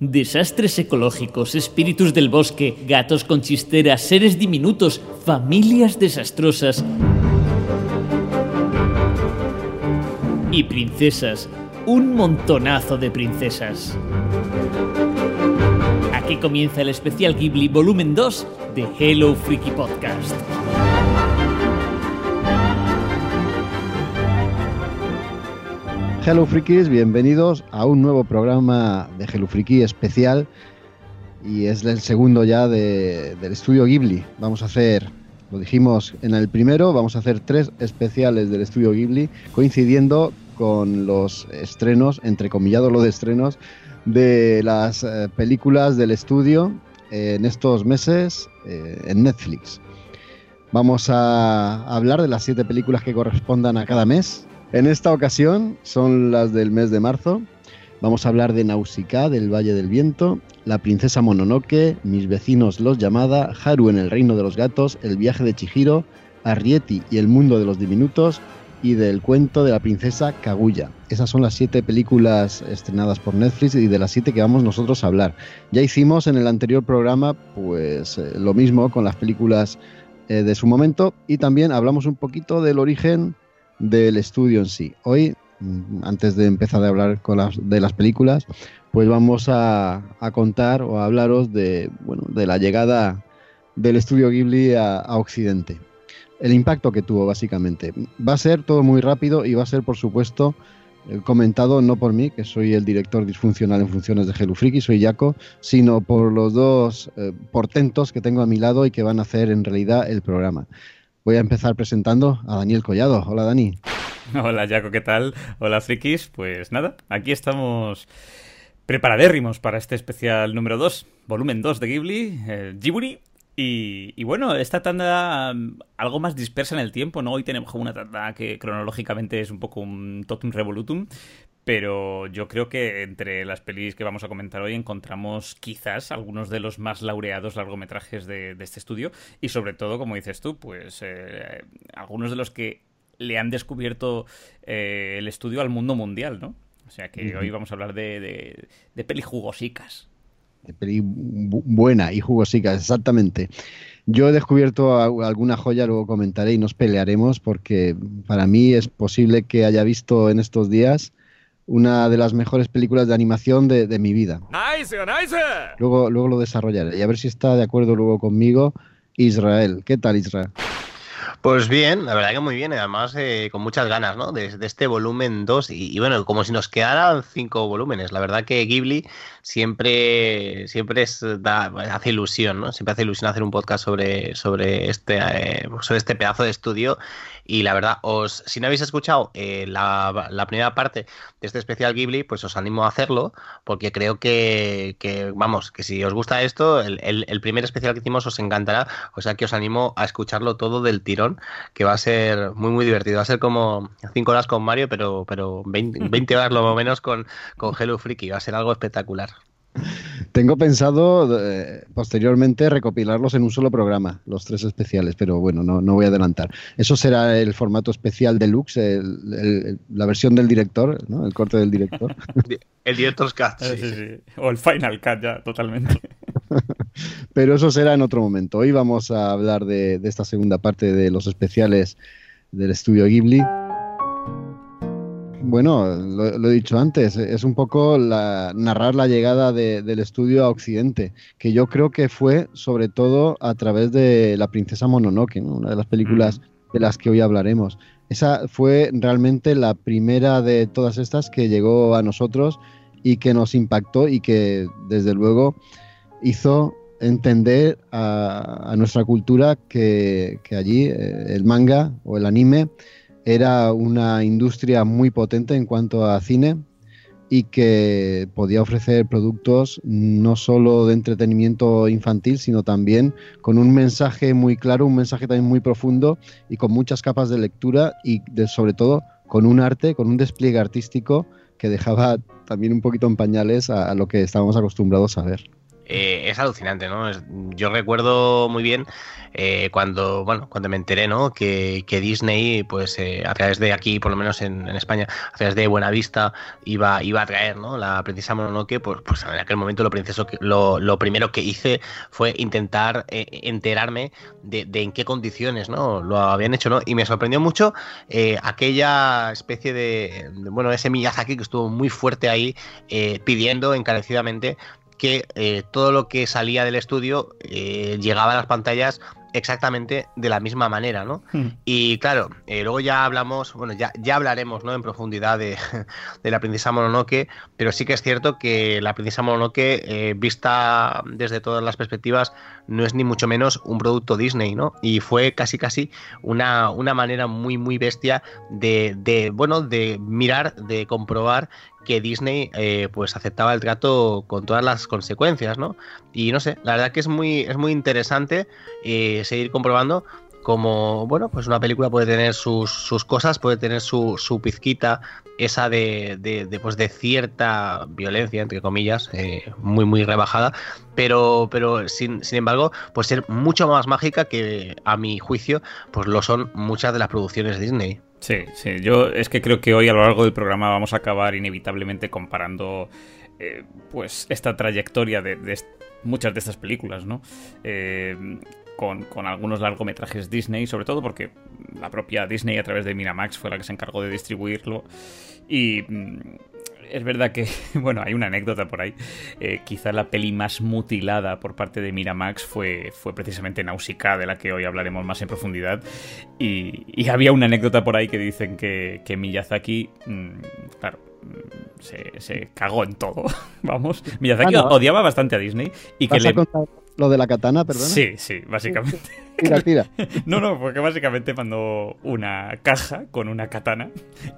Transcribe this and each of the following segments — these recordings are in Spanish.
Desastres ecológicos, espíritus del bosque, gatos con chisteras, seres diminutos, familias desastrosas y princesas. Un montonazo de princesas. Aquí comienza el especial Ghibli Volumen 2 de Hello Freaky Podcast. Hello Frikis, bienvenidos a un nuevo programa de Hello Friki especial y es el segundo ya de- del estudio Ghibli. Vamos a hacer, lo dijimos en el primero, vamos a hacer tres especiales del estudio Ghibli coincidiendo con los estrenos, entrecomillado lo de estrenos, de las eh, películas del estudio eh, en estos meses eh, en Netflix. Vamos a hablar de las siete películas que correspondan a cada mes. En esta ocasión son las del mes de marzo. Vamos a hablar de Nausicaa del Valle del Viento, La Princesa Mononoke, Mis vecinos los Llamada, Haru en el Reino de los Gatos, El viaje de Chihiro, Arrietty y el mundo de los diminutos y del cuento de la princesa Kaguya. Esas son las siete películas estrenadas por Netflix y de las siete que vamos nosotros a hablar. Ya hicimos en el anterior programa pues eh, lo mismo con las películas eh, de su momento y también hablamos un poquito del origen del estudio en sí. Hoy, mm, antes de empezar a hablar con las, de las películas, pues vamos a, contar o a hablaros de, bueno, de la llegada del estudio Ghibli a, Occidente. El impacto que tuvo, básicamente. Va a ser todo muy rápido y va a ser, por supuesto, eh, comentado no por mí, que soy el director disfuncional en funciones de Freaky, soy Jaco, sino por los dos eh, portentos que tengo a mi lado y que van a hacer en realidad el programa. Voy a empezar presentando a Daniel Collado. Hola Dani. Hola Jaco, ¿qué tal? Hola frikis, pues nada, aquí estamos preparadérrimos para este especial número 2, volumen 2 de Ghibli, eh, Ghibli. Y, bueno, esta tanda um, algo más dispersa en el tiempo, ¿no? Hoy tenemos una tanda que cronológicamente es un poco un totum revolutum, pero yo creo que entre las pelis que vamos a comentar hoy encontramos quizás algunos de los más laureados largometrajes de, de este estudio y sobre todo, como dices tú, pues eh, algunos de los que le han descubierto eh, el estudio al mundo mundial, ¿no? O sea que hoy vamos a hablar de, de, de pelis jugosicas. De peli bu- buena y jugosica, exactamente. Yo he descubierto alguna joya, luego comentaré y nos pelearemos porque para mí es posible que haya visto en estos días una de las mejores películas de animación de, de mi vida. Luego, luego lo desarrollaré y a ver si está de acuerdo luego conmigo Israel. ¿Qué tal Israel? Pues bien, la verdad que muy bien, además eh, con muchas ganas, ¿no? De, de este volumen 2 y, y bueno, como si nos quedaran cinco volúmenes. La verdad que Ghibli siempre, siempre es, da, hace ilusión, ¿no? Siempre hace ilusión hacer un podcast sobre, sobre, este, eh, sobre este pedazo de estudio y la verdad, os, si no habéis escuchado eh, la, la primera parte de este especial Ghibli, pues os animo a hacerlo porque creo que, que, vamos, que si os gusta esto, el, el, el primer especial que hicimos os encantará, o sea que os animo a escucharlo todo del tirón, que va a ser muy, muy divertido. Va a ser como 5 horas con Mario, pero, pero 20, 20 horas lo menos con, con Hello Freaky. Va a ser algo espectacular. Tengo pensado eh, posteriormente recopilarlos en un solo programa, los tres especiales, pero bueno, no, no voy a adelantar. Eso será el formato especial deluxe, el- el- la versión del director, ¿no? el corte del director. El Director's Cut. Eh, sí. sí, sí. O el Final Cut ya, totalmente. Pero eso será en otro momento. Hoy vamos a hablar de, de esta segunda parte de los especiales del estudio Ghibli. Bueno, lo, he dicho antes, es un poco la- narrar la llegada de- del estudio a Occidente, que yo creo que fue sobre todo a través de La Princesa Mononoke, ¿no? una de las películas de las que hoy hablaremos. Esa fue realmente la primera de todas estas que llegó a nosotros y que nos impactó y que desde luego hizo entender a, a nuestra cultura que, que allí eh, el manga o el anime era una industria muy potente en cuanto a cine y que podía ofrecer productos no solo de entretenimiento infantil, sino también con un mensaje muy claro, un mensaje también muy profundo y con muchas capas de lectura y sobre todo con un arte, con un despliegue artístico que dejaba también un poquito en pañales a, a lo que estábamos acostumbrados a ver. Eh, es alucinante, ¿no? yo recuerdo muy bien eh, cuando, bueno, cuando me enteré, ¿no? Que, Disney, pues eh, a través de aquí, por lo menos en, España, a través de Buenavista, iba, iba a traer, ¿no? La princesa Mononoke, pues, pues en aquel momento lo, princeso, lo, primero que hice fue intentar enterarme de, en qué condiciones, ¿no? Lo habían hecho, ¿no? Y me sorprendió mucho aquella especie de, de, bueno, ese Miyazaki que estuvo muy fuerte ahí pidiendo encarecidamente que eh, todo lo que salía del estudio eh, llegaba a las pantallas exactamente de la misma manera, ¿no? Hmm. Y claro, eh, luego ya hablamos, bueno, ya, ya hablaremos, ¿no? En profundidad de, la princesa Mononoke, pero sí que es cierto que la princesa Mononoke, vista desde todas las perspectivas, no es ni mucho menos un producto Disney, ¿no? Y fue casi casi una, una manera muy, muy bestia de, de, bueno, de mirar, de comprobar que Disney eh, pues aceptaba el trato con todas las consecuencias, ¿no? Y no sé, la verdad que es muy, es muy interesante eh, seguir comprobando como, bueno, pues una película puede tener sus, sus cosas, puede tener su, su pizquita, esa de, de, pues de cierta violencia, entre comillas, eh, muy, muy rebajada, pero, pero sin, sin embargo, pues ser mucho más mágica que, a mi juicio, pues lo son muchas de las producciones de Disney. Sí, sí, yo es que creo que hoy a lo largo del programa vamos a acabar inevitablemente comparando eh, pues esta trayectoria de, muchas de estas películas, ¿no? Eh, con, con, algunos largometrajes Disney, sobre todo porque la propia Disney a través de Miramax fue la que se encargó de distribuirlo y mm, es verdad que, bueno, hay una anécdota por ahí. Eh, quizá la peli más mutilada por parte de Miramax fue, fue precisamente Nausicaa, de la que hoy hablaremos más en profundidad. Y, había una anécdota por ahí que dicen que, que Miyazaki, mm, claro, mm, se, cagó en todo. Vamos. Miyazaki ah, odiaba bastante a Disney y que le... Lo de la katana, perdón. Sí, sí, básicamente. Tira, tira. No, no, porque básicamente mandó una caja con una katana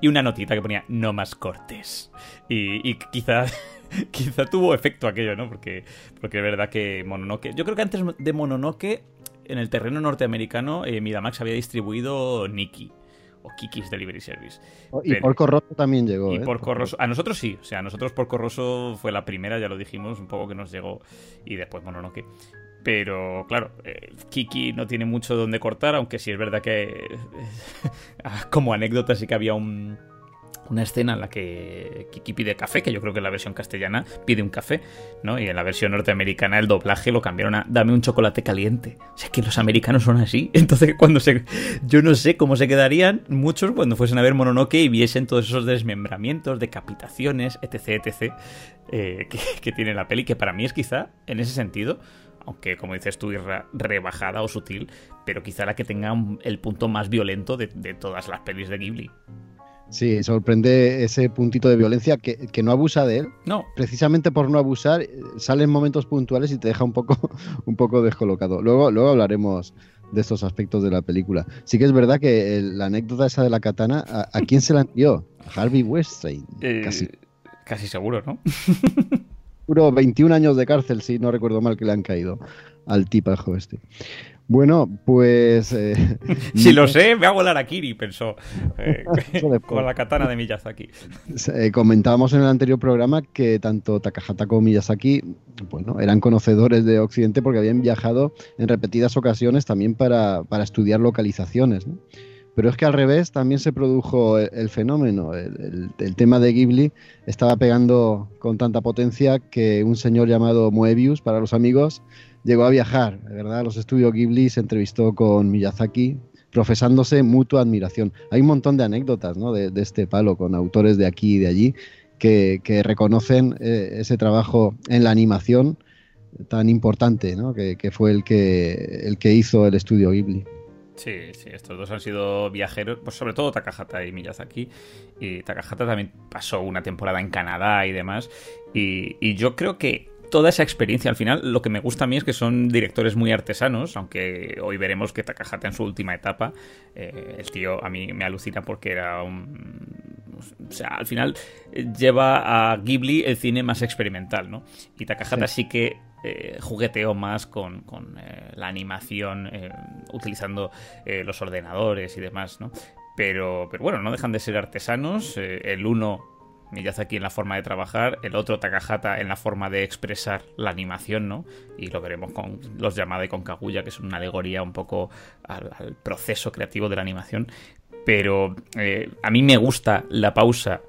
y una notita que ponía no más cortes. Y, quizá, quizá tuvo efecto aquello, ¿no? Porque, porque es verdad que Mononoke. Yo creo que antes de Mononoke, en el terreno norteamericano, eh, Miramax había distribuido Nikki o Kiki's Delivery Service. Y Porco Rosso también llegó. Y ¿eh? Porco Rosso. A nosotros sí, o sea, a nosotros Porco Rosso fue la primera, ya lo dijimos, un poco que nos llegó y después Mononoke. Pero claro, eh, Kiki no tiene mucho donde cortar, aunque sí es verdad que como anécdota sí que había un, una escena en la que Kiki pide café, que yo creo que en la versión castellana pide un café, ¿no? Y en la versión norteamericana el doblaje lo cambiaron a dame un chocolate caliente. O sea, que los americanos son así. Entonces, cuando se... Yo no sé cómo se quedarían muchos cuando fuesen a ver Mononoke y viesen todos esos desmembramientos, decapitaciones, etc., etc., eh, que, tiene la peli, que para mí es quizá, en ese sentido, aunque como dices tú, rebajada o sutil, pero quizá la que tenga el punto más violento de, de todas las pelis de Ghibli. Sí, sorprende ese puntito de violencia que, no abusa de él. No. Precisamente por no abusar, eh, sale en momentos puntuales y te deja un poco, un poco descolocado. Luego, luego hablaremos de estos aspectos de la película. Sí que es verdad que la anécdota esa de la katana, ¿a, quién se la envió? A Harvey Weinstein. Eh, casi. Casi seguro, ¿no? Seguro 21 años de cárcel, si no recuerdo mal que le han caído al tipajo este. Bueno, pues. Eh, si lo sé, me hago el Arakiri, pensó. Eh, con la katana de Miyazaki. Eh, comentábamos en el anterior programa que tanto Takahata como Miyazaki bueno, eran conocedores de Occidente porque habían viajado en repetidas ocasiones también para, estudiar localizaciones. Pero es que al revés también se produjo el, fenómeno. El, el, tema de Ghibli estaba pegando con tanta potencia que un señor llamado Moebius, para los amigos, llegó a viajar, ¿verdad? A los estudios Ghibli se entrevistó con Miyazaki, profesándose mutua admiración. Hay un montón de anécdotas ¿no? de, este palo con autores de aquí y de allí que, reconocen eh, ese trabajo en la animación tan importante ¿no? que, fue el que, el que hizo el estudio Ghibli. Sí, sí, estos dos han sido viajeros, pues sobre todo Takahata y Miyazaki. Y Takahata también pasó una temporada en Canadá y demás. y yo creo que toda esa experiencia. Al final, lo que me gusta a mí es que son directores muy artesanos, aunque hoy veremos que Takahata en su última etapa, eh, el tío a mí me alucina porque era un... O sea, al final eh, lleva a Ghibli el cine más experimental, ¿no? Y Takahata sí, que eh, jugueteó más con, la animación, utilizando los ordenadores y demás, ¿no? Pero, pero bueno, no dejan de ser artesanos. el uno Miyazaki en la forma de trabajar, el otro Takahata en la forma de expresar la animación, ¿no? Y lo veremos con los Yamada y con Kaguya, que es una alegoría un poco al, proceso creativo de la animación. Pero eh, a mí me gusta la pausa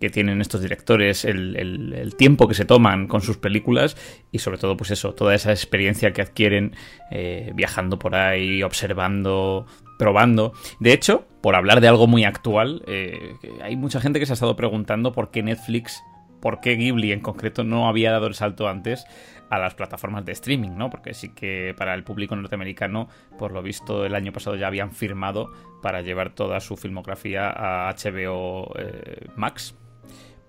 que tienen estos directores, el, tiempo que se toman con sus películas y sobre todo pues eso, toda esa experiencia que adquieren eh, viajando por ahí, observando, probando. De hecho, por hablar de algo muy actual, eh, hay mucha gente que se ha estado preguntando por qué Netflix, por qué Ghibli en concreto no había dado el salto antes a las plataformas de streaming, ¿no? Porque sí que para el público norteamericano, por lo visto, el año pasado ya habían firmado para llevar toda su filmografía a HBO eh, Max.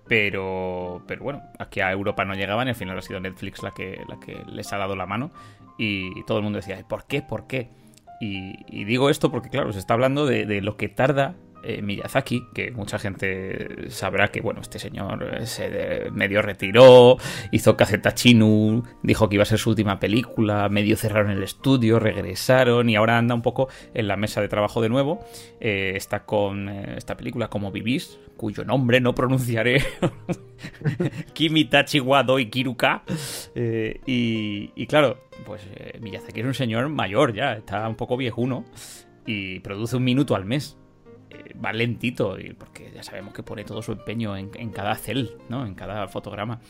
Pero, pero bueno, aquí a Europa no llegaban y al final ha sido Netflix la que, la que les ha dado la mano. Y todo el mundo decía, ¿por qué? ¿Por qué? Y, digo esto porque, claro, se está hablando de lo que tarda eh, Miyazaki, que mucha gente sabrá que, bueno, este señor se medio retiró, hizo Chinu, dijo que iba a ser su última película, medio cerraron el estudio, regresaron y ahora anda un poco en la mesa de trabajo de nuevo. Eh, está con eh, esta película como Vivís, cuyo nombre no pronunciaré. Kimitachi Wado y Kiruka. Y, y, claro, pues Miyazaki es un señor mayor ya, está un poco viejuno y produce un minuto al mes va lentito, porque ya sabemos que pone todo su empeño en, cada cel, ¿no? En cada fotograma.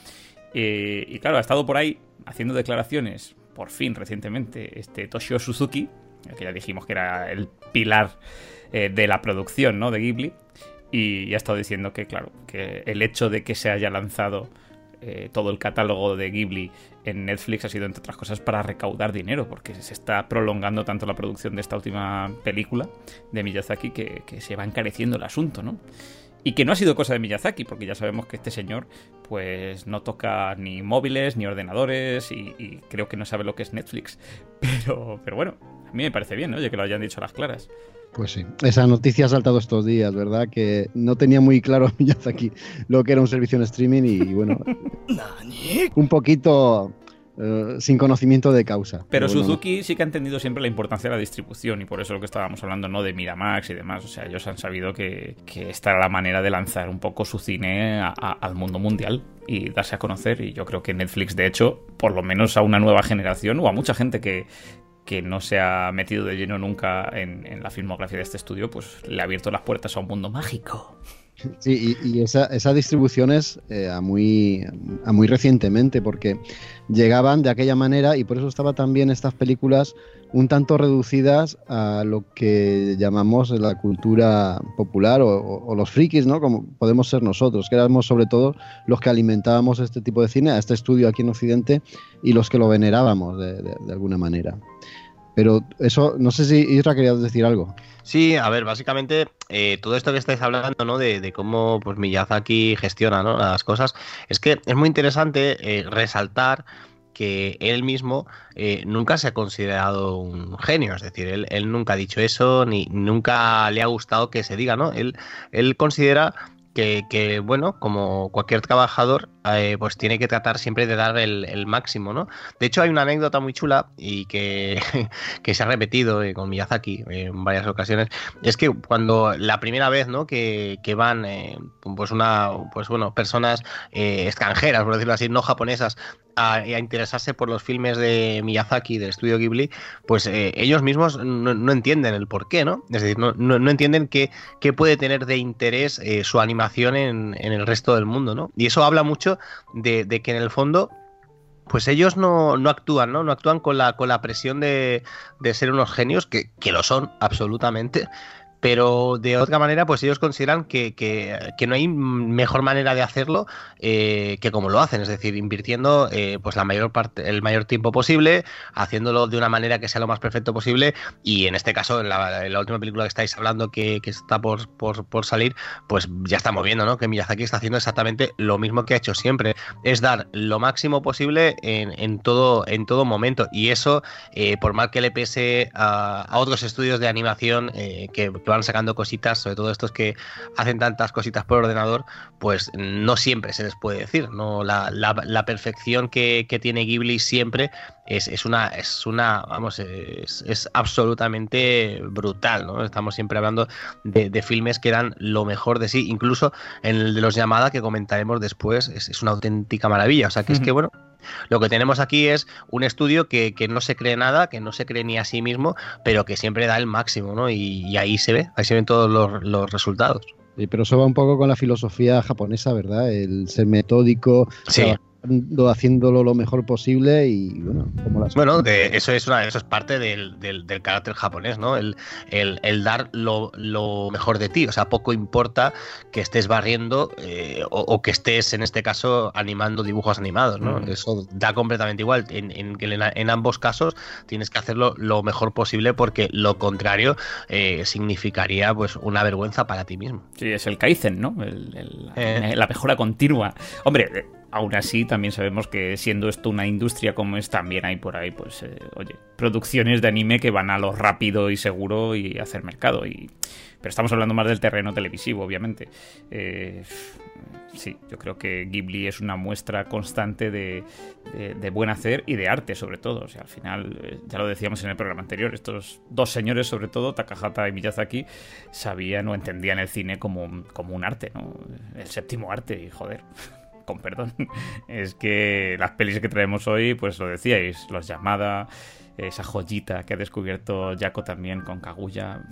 Eh, y claro, ha estado por ahí haciendo declaraciones, por fin, recientemente, este Toshio Suzuki, que ya dijimos que era el pilar eh, de la producción, ¿no? De Ghibli. Y ha estado diciendo que, claro, que el hecho de que se haya lanzado eh, todo el catálogo de Ghibli en Netflix ha sido, entre otras cosas, para recaudar dinero, porque se está prolongando tanto la producción de esta última película de Miyazaki que, se va encareciendo el asunto, ¿no? Y que no ha sido cosa de Miyazaki, porque ya sabemos que este señor pues no toca ni móviles ni ordenadores y, creo que no sabe lo que es Netflix. Pero, pero bueno, a mí me parece bien, oye, que lo hayan dicho a las claras. Pues sí, esa noticia ha saltado estos días, ¿verdad? Que no tenía muy claro Miyazaki lo que era un servicio en streaming y bueno, un poquito eh, sin conocimiento de causa. Pero, Suzuki sí que ha entendido siempre la importancia de la distribución y por eso lo que estábamos hablando, ¿no? De Miramax y demás. O sea, ellos han sabido que, esta era la manera de lanzar un poco su cine al mundo mundial y darse a conocer. Y yo creo que Netflix, de hecho, por lo menos a una nueva generación o a mucha gente que, que no se ha metido de lleno nunca en, la filmografía de este estudio, pues le ha abierto las puertas a un mundo mágico. Sí, y, esa, esa, distribución es eh, a, muy, recientemente, porque llegaban de aquella manera y por eso estaban también estas películas un tanto reducidas a lo que llamamos la cultura popular o, los frikis, ¿no? Como podemos ser nosotros, que éramos sobre todo los que alimentábamos este tipo de cine, a este estudio aquí en Occidente y los que lo venerábamos de alguna manera. Pero eso, no sé si Isra quería decir algo. Sí, a ver, básicamente eh, todo esto que estáis hablando, ¿no? De, cómo pues Miyazaki gestiona ¿no? las cosas, es que es muy interesante eh, resaltar que él mismo eh, nunca se ha considerado un genio, es decir, él, nunca ha dicho eso, ni nunca le ha gustado que se diga, ¿no? Él considera que, bueno, como cualquier trabajador, eh, pues tiene que tratar siempre de dar el, máximo, ¿no? De hecho, hay una anécdota muy chula y que, se ha repetido eh, con Miyazaki en varias ocasiones. Es que cuando la primera vez, ¿no? Que, van, eh, pues una, pues bueno, personas extranjeras, por decirlo así, no japonesas, a, interesarse por los filmes de Miyazaki, del estudio Ghibli, pues eh, ellos mismos no, entienden el por qué, ¿no? Es decir, no, no, entienden qué, qué, puede tener de interés eh, su animación en, en, el resto del mundo, ¿no? Y eso habla mucho de, de que en el fondo pues ellos no, no, actúan, ¿no? No actúan con la, con la presión de, de ser unos genios, que, que, lo son absolutamente, pero de otra manera, pues ellos consideran que, que, no hay mejor manera de hacerlo eh, que como lo hacen, es decir, invirtiendo eh, pues la mayor parte, el mayor tiempo posible, haciéndolo de una manera que sea lo más perfecto posible, y en este caso, en la, última película que estáis hablando que, que está por, por, por, salir, pues ya estamos viendo, ¿no? Que Miyazaki está haciendo exactamente lo mismo que ha hecho siempre, es dar lo máximo posible en, en todo, en todo momento, y eso, eh, por mal que le pese a, a, otros estudios de animación que van sacando cositas, sobre todo estos que hacen tantas cositas por ordenador, pues no siempre se les puede decir, ¿no? La, la, perfección que, que, tiene Ghibli siempre es, es, una, es una, vamos, es, es, absolutamente brutal, ¿no? Estamos siempre hablando de, de, filmes que dan lo mejor de sí, incluso en el de los llamadas que comentaremos después, es, es una auténtica maravilla, o sea que es que, bueno, lo que tenemos aquí es un estudio que, no se cree nada, que no se cree ni a sí mismo, pero que siempre da el máximo, ¿no? Y, ahí se ve, ahí se ven todos los, resultados. Sí, pero eso va un poco con la filosofía japonesa, ¿verdad? El ser metódico, sí haciéndolo lo mejor posible y bueno, como las Bueno, eso es una, eso es parte del, del, carácter japonés, ¿no? El, el, dar lo, lo, mejor de ti. O sea, poco importa que estés barriendo eh, o, que estés, en este caso, animando dibujos animados, ¿no? Mm. Eso da completamente igual. En, en, en, ambos casos tienes que hacerlo lo mejor posible porque lo contrario eh, significaría pues una vergüenza para ti mismo. Sí, es el Kaizen, ¿no? Eh. La mejora continua. Hombre, Aún así, también sabemos que siendo esto una industria como es, también hay por ahí, pues, eh, oye, producciones de anime que van a lo rápido y seguro y hacer mercado. Y... Pero estamos hablando más del terreno televisivo, obviamente. Eh, sí, yo creo que Ghibli es una muestra constante de, buen hacer y de arte, sobre todo. O sea, al final, eh, ya lo decíamos en el programa anterior, estos dos señores, sobre todo, Takahata y Miyazaki, sabían o entendían el cine como, como un arte, ¿no? El séptimo arte, y joder con perdón, es que las pelis que traemos hoy, pues lo decíais, Los Llamada, esa joyita que ha descubierto Jaco también con Kaguya,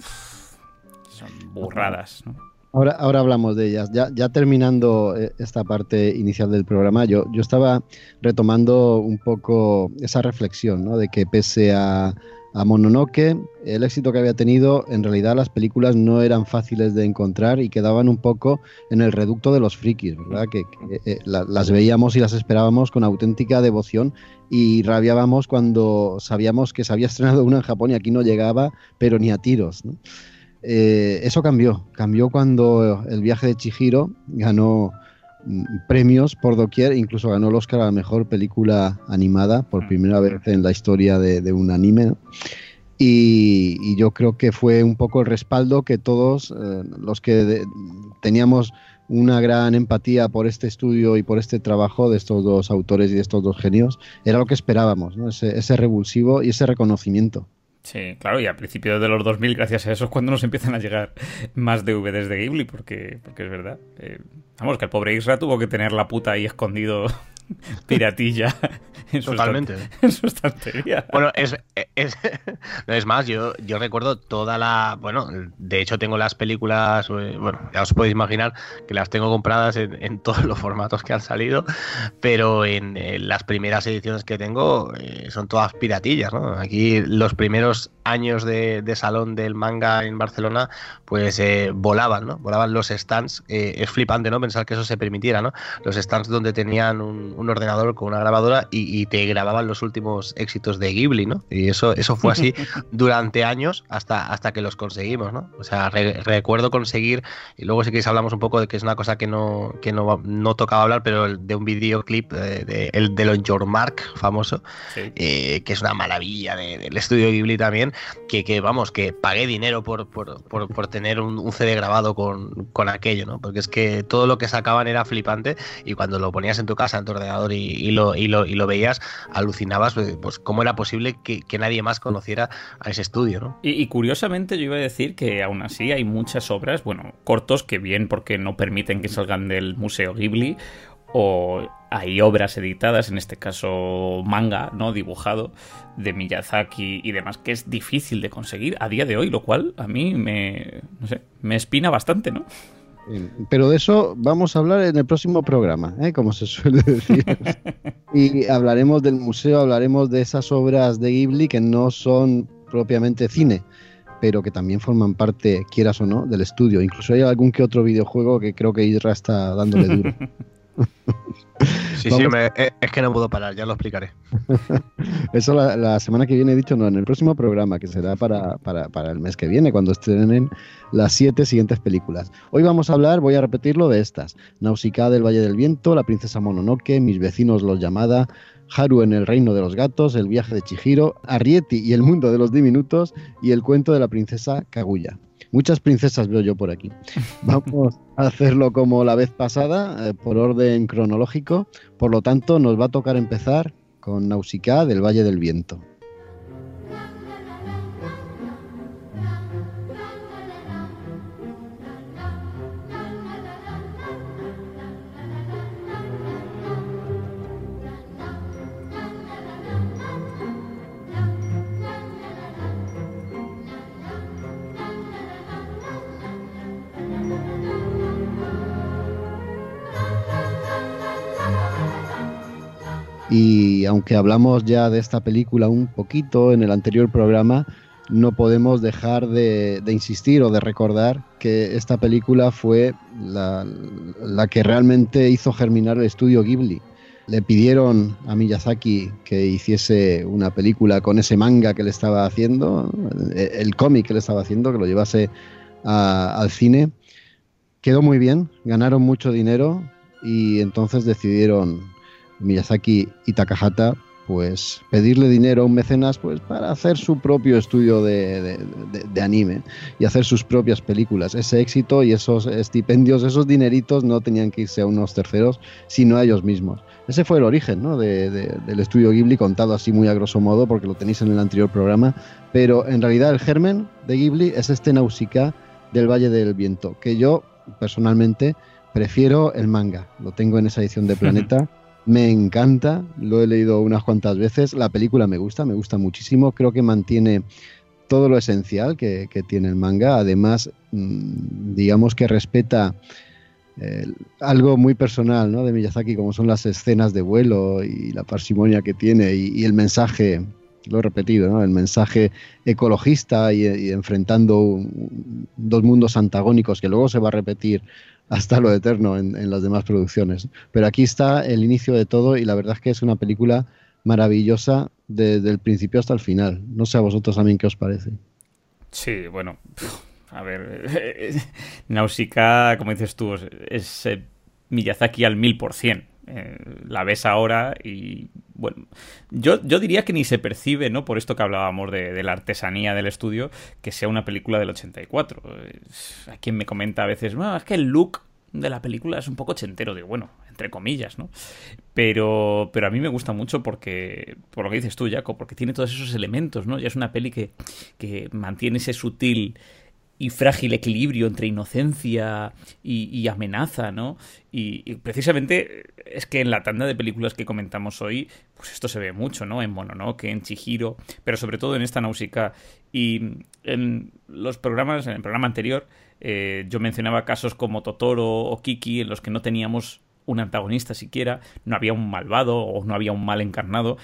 son burradas, Ahora, ahora hablamos de ellas. Ya, ya terminando eh, esta parte inicial del programa, yo, yo estaba retomando un poco esa reflexión, ¿no? De que pese a, a Mononoke, el éxito que había tenido, en realidad las películas no eran fáciles de encontrar y quedaban un poco en el reducto de los frikis, ¿verdad? Que, eh, las veíamos y las esperábamos con auténtica devoción y rabiábamos cuando sabíamos que se había estrenado una en Japón y aquí no llegaba, pero ni a tiros. Eh, eso cambió, cambió cuando el viaje de Chihiro ganó premios por doquier, incluso ganó el Oscar a la mejor película animada por mm. primera vez en la historia de, un anime. Y, yo creo que fue un poco el respaldo que todos eh, los que teníamos una gran empatía por este estudio y por este trabajo de estos dos autores y de estos dos genios, era lo que esperábamos, ese, ese revulsivo y ese reconocimiento. Sí, claro, y a principios de los 2000, gracias a eso, es cuando nos empiezan a llegar más DVDs de Ghibli, porque, porque es verdad. Eh, vamos, que el pobre Isra tuvo que tener la puta ahí escondido piratilla en Totalmente. su estantería. Bueno, es, es, es más, yo, yo recuerdo toda la. Bueno, de hecho, tengo las películas. Eh, bueno, ya os podéis imaginar que las tengo compradas en, todos los formatos que han salido, pero en, las primeras ediciones que tengo eh, son todas piratillas, ¿no? Aquí los primeros años de, salón del manga en Barcelona, pues eh, volaban, ¿no? Volaban los stands. es flipante, ¿no? Pensar que eso se permitiera, ¿no? Los stands donde tenían un, un ordenador con una grabadora y, te grababan los últimos éxitos de Ghibli, ¿no? Y eso, eso fue así durante años hasta, hasta que los conseguimos, ¿no? O sea, recuerdo conseguir, y luego si queréis hablamos un poco de que es una cosa que no, que no, no tocaba hablar, pero de un videoclip de, de, el de los Your Mark famoso, eh, que es una maravilla del estudio Ghibli también, que, que, vamos, que pagué dinero por, por, por, tener un, un, CD grabado con, con aquello, ¿no? Porque es que todo lo que sacaban era flipante y cuando lo ponías en tu casa, en tu y, lo, y, lo, y lo veías, alucinabas pues, pues cómo era posible que, nadie más conociera a ese estudio. ¿no? Y, curiosamente yo iba a decir que aún así hay muchas obras, bueno, cortos que bien porque no permiten que salgan del Museo Ghibli o hay obras editadas, en este caso manga, ¿no? Dibujado de Miyazaki y demás, que es difícil de conseguir a día de hoy, lo cual a mí me, me espina bastante, ¿no? Pero de eso vamos a hablar en el próximo programa, ¿eh? como se suele decir. y hablaremos del museo, hablaremos de esas obras de Ghibli que no son propiamente cine, pero que también forman parte, quieras o no, del estudio. Incluso hay algún que otro videojuego que creo que Isra está dándole duro. Sí, sí, eh, es que no puedo parar, ya lo explicaré. Eso la, semana que viene he dicho, no, en el próximo programa, que será para, para, el mes que viene, cuando estrenen las siete siguientes películas. Hoy vamos a hablar, voy a repetirlo, de estas. Nausicaa del Valle del Viento, La Princesa Mononoke, Mis vecinos los llamada, Haru en el reino de los gatos, El viaje de Chihiro, Arrietty y el mundo de los diminutos y El cuento de la princesa Kaguya. Muchas princesas veo yo por aquí. Vamos a hacerlo como la vez pasada, eh, por orden cronológico. Por lo tanto, nos va a tocar empezar con Nausicaa del Valle del Viento. Y aunque hablamos ya de esta película un poquito en el anterior programa, no podemos dejar de, insistir o de recordar que esta película fue la, que realmente hizo germinar el estudio Ghibli. Le pidieron a Miyazaki que hiciese una película con ese manga que le estaba haciendo, el, cómic que le estaba haciendo, que lo llevase al cine. Quedó muy bien, ganaron mucho dinero y entonces decidieron Miyazaki y Takahata pues pedirle dinero a un mecenas pues para hacer su propio estudio de, anime y hacer sus propias películas. Ese éxito y esos estipendios, esos dineritos no tenían que irse a unos terceros, sino a ellos mismos. Ese fue el origen ¿no? del estudio Ghibli, contado así muy a grosso modo, porque lo tenéis en el anterior programa, pero en realidad el germen de Ghibli es este Nausicaa del Valle del Viento, que yo personalmente prefiero el manga, lo tengo en esa edición de Planeta. Me encanta, lo he leído unas cuantas veces. La película me gusta, me gusta muchísimo. Creo que mantiene todo lo esencial que, tiene el manga. Además, mm, digamos que respeta eh, algo muy personal ¿no? de Miyazaki, como son las escenas de vuelo y la parsimonia que tiene y, el mensaje, lo he repetido, ¿no? el mensaje ecologista y, enfrentando dos mundos antagónicos que luego se va a repetir hasta lo eterno en, las demás producciones. Pero aquí está el inicio de todo y la verdad es que es una película maravillosa desde el principio hasta el final. No sé a vosotros también qué os parece. Sí, bueno, a ver, Nausicaa, como dices tú, es eh, Miyazaki al mil por cien. Eh, la ves ahora y bueno, yo, yo diría que ni se percibe, ¿no? Por esto que hablábamos de, la artesanía del estudio, que sea una película del 84. Hay quien me comenta a veces, es que el look de la película es un poco ochentero, de bueno, entre comillas, ¿no? Pero, pero a mí me gusta mucho porque, por lo que dices tú, Jaco, porque tiene todos esos elementos, ¿no? Ya es una peli que, que mantiene ese sutil y frágil equilibrio entre inocencia y, amenaza, ¿no? Y, precisamente es que en la tanda de películas que comentamos hoy, pues esto se ve mucho, ¿no? En Mononoke, en Chihiro, pero sobre todo en esta Nausicaa. Y en los programas, en el programa anterior, eh, yo mencionaba casos como Totoro o Kiki, en los que no teníamos un antagonista siquiera, no había un malvado o no había un mal encarnado,